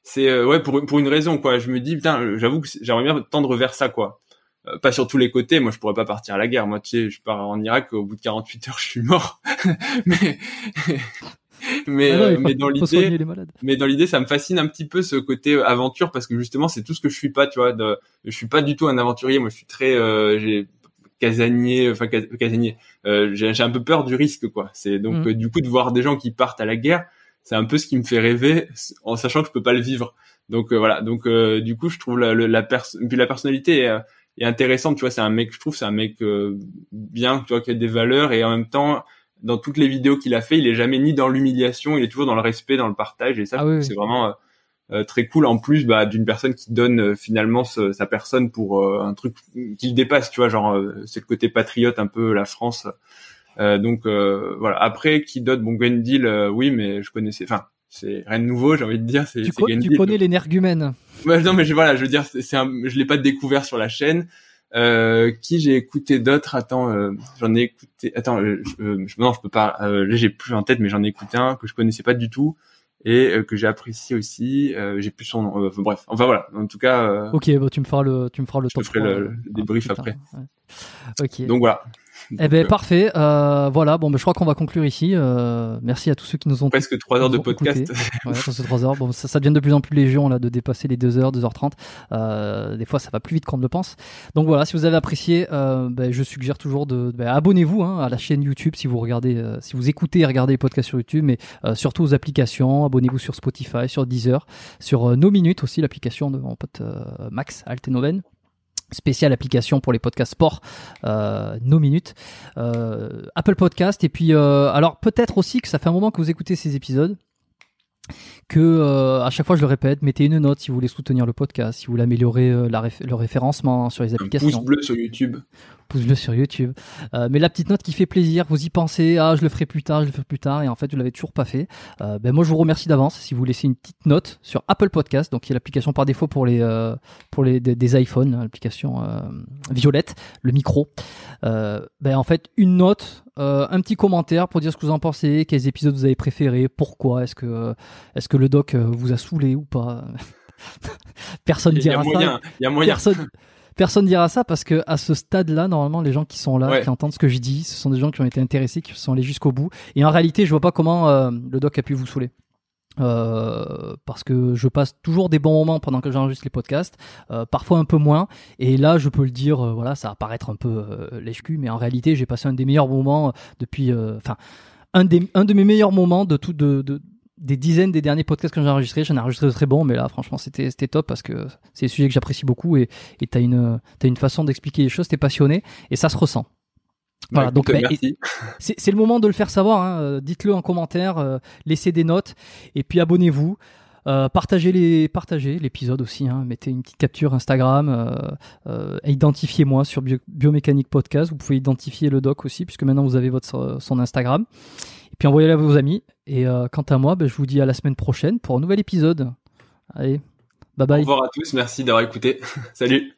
c'est euh, ouais pour pour une raison quoi. Je me dis putain, j'avoue que j'aimerais bien tendre vers ça quoi. Euh, pas sur tous les côtés. Moi, je pourrais pas partir à la guerre. Moi, tu sais, je pars en Irak. Au bout de 48 heures, je suis mort. mais mais,
Ah faut-
mais dans
faut soigner
l'idée, mais dans l'idée, ça me fascine un petit peu ce côté euh, aventure parce que justement, c'est tout ce que je suis pas. Tu vois, de, je suis pas du tout un aventurier. Moi, je suis très, euh, j'ai casanier, enfin cas- casanier. Euh, j'ai j'ai un peu peur du risque, quoi. C'est donc
Mhm.
euh, du coup de voir des gens qui partent à la guerre, c'est un peu ce qui me fait rêver, en sachant que je peux pas le vivre. Donc euh, voilà. Donc euh, du coup, je trouve la, la pers- puis la personnalité est, euh, est intéressante. Tu vois, c'est un mec, je trouve, c'est un mec euh, bien, tu vois, qui a des valeurs et en même temps. Dans toutes les vidéos qu'il a fait, il est jamais ni dans l'humiliation, il est toujours dans le respect, dans le partage, et ça,
Ah
trouve
oui,
c'est vraiment euh, euh, très cool. En plus, bah, d'une personne qui donne euh, finalement ce- sa personne pour euh, un truc qui le dépasse, tu vois, genre euh, c'est le côté patriote un peu la France. Euh, donc euh, voilà. Après, qui d'autre? Bon, Gwendil, euh, oui, mais je connaissais. Enfin, c'est rien de nouveau, j'ai envie de dire. C'est
Tu, co- tu connais l'énergumène.
Ouais, non, mais je, voilà, je veux dire, c'est c'est un, je l'ai pas découvert sur la chaîne. Euh, qui j'ai écouté d'autres Attends, euh, j'en ai écouté. Attends, euh, je, non, je peux pas. Euh, là, j'ai plus en tête, mais j'en ai écouté un que je connaissais pas du tout et que j'ai apprécié aussi. Euh, j'ai plus son nom. Euh, bref, enfin voilà. En tout cas, euh,
Ok, bah, tu me feras le, tu me feras le
Je te ferai
3,
le- le débrief après.
ouais. Ok.
donc voilà.
Eh ben
euh,
parfait. Euh, voilà. Bon, ben je crois qu'on va conclure ici. Euh, merci à tous ceux qui nous ont
presque trois heures de podcast.
Ouais, 3 heures. Bon, ça, ça devient de plus en plus légion là de dépasser les 2 heures, 2h30. Euh, des fois, ça va plus vite qu'on ne le pense. Donc voilà, si vous avez apprécié, euh, ben, je suggère toujours de ben, abonnez-vous hein, à la chaîne YouTube si vous regardez, euh, si vous écoutez et regardez les podcasts sur YouTube, mais euh, surtout aux applications. Abonnez-vous sur Spotify, sur Deezer, sur No Minutes aussi, l'application de mon pote Max Altenoven. Spéciale application pour les podcasts sport, euh, No Minutes, euh, Apple Podcast. Et puis, euh, alors peut-être aussi que ça fait un moment que vous écoutez ces épisodes que euh, à chaque fois je le répète, mettez une note si vous voulez soutenir le podcast, si vous voulez améliorer euh, la réf- le référencement sur les
Un
applications.
pouce bleu sur YouTube.
pouce bleu sur YouTube. Euh, mais la petite note qui fait plaisir, vous y pensez, ah je le ferai plus tard, je le ferai plus tard, et en fait vous l'avez toujours pas fait. Euh, ben moi je vous remercie d'avance si vous laissez une petite note sur Apple Podcast, donc qui est l'application par défaut pour les euh, pour les des, des iPhones, hein, l'application euh, violette, le micro. Euh, ben en fait une note, euh, un petit commentaire pour dire ce que vous en pensez, quels épisodes vous avez préférés, pourquoi, est-ce que euh, est-ce que le doc vous a saoulé ou pas. Personne
Il y a
dira ça.
moyen. Il y a moyen.
Personne, personne dira ça parce que à ce stade-là, normalement, les gens qui sont là,
Ouais.
qui entendent ce que je dis, ce sont des gens qui ont été intéressés, qui sont allés jusqu'au bout. Et en réalité, je vois pas comment euh, le doc a pu vous saouler. Euh, parce que je passe toujours des bons moments pendant que j'enregistre les podcasts, euh, parfois un peu moins. Et là, je peux le dire, euh, voilà, ça va paraître un peu euh, lèche-cul, mais en réalité, j'ai passé un des meilleurs moments depuis, enfin, un, des, un de mes meilleurs moments de tout, de, de- des dizaines des derniers podcasts que j'ai enregistrés. J'en ai enregistré de très bons, mais là, franchement, c'était, c'était top parce que c'est des sujets que j'apprécie beaucoup et et t'as une, t'as une façon d'expliquer les choses, t'es passionné et ça se ressent. Voilà,
Bah,
donc bah, c'est le moment de le faire savoir. hein. Euh, Dites-le en commentaire, euh, laissez des notes et puis abonnez-vous. Euh, partagez les partagez l'épisode aussi. hein. Mettez une petite capture Instagram. euh, identifiez-moi sur Bio- Biomécanique Podcast. Vous pouvez identifier le doc aussi puisque maintenant vous avez votre son Instagram. Et puis envoyez-le à vos amis. Et quant à moi, ben, je vous dis à la semaine prochaine pour un nouvel épisode. Allez, bye
Au
bye.
revoir à tous. Merci d'avoir écouté. Salut.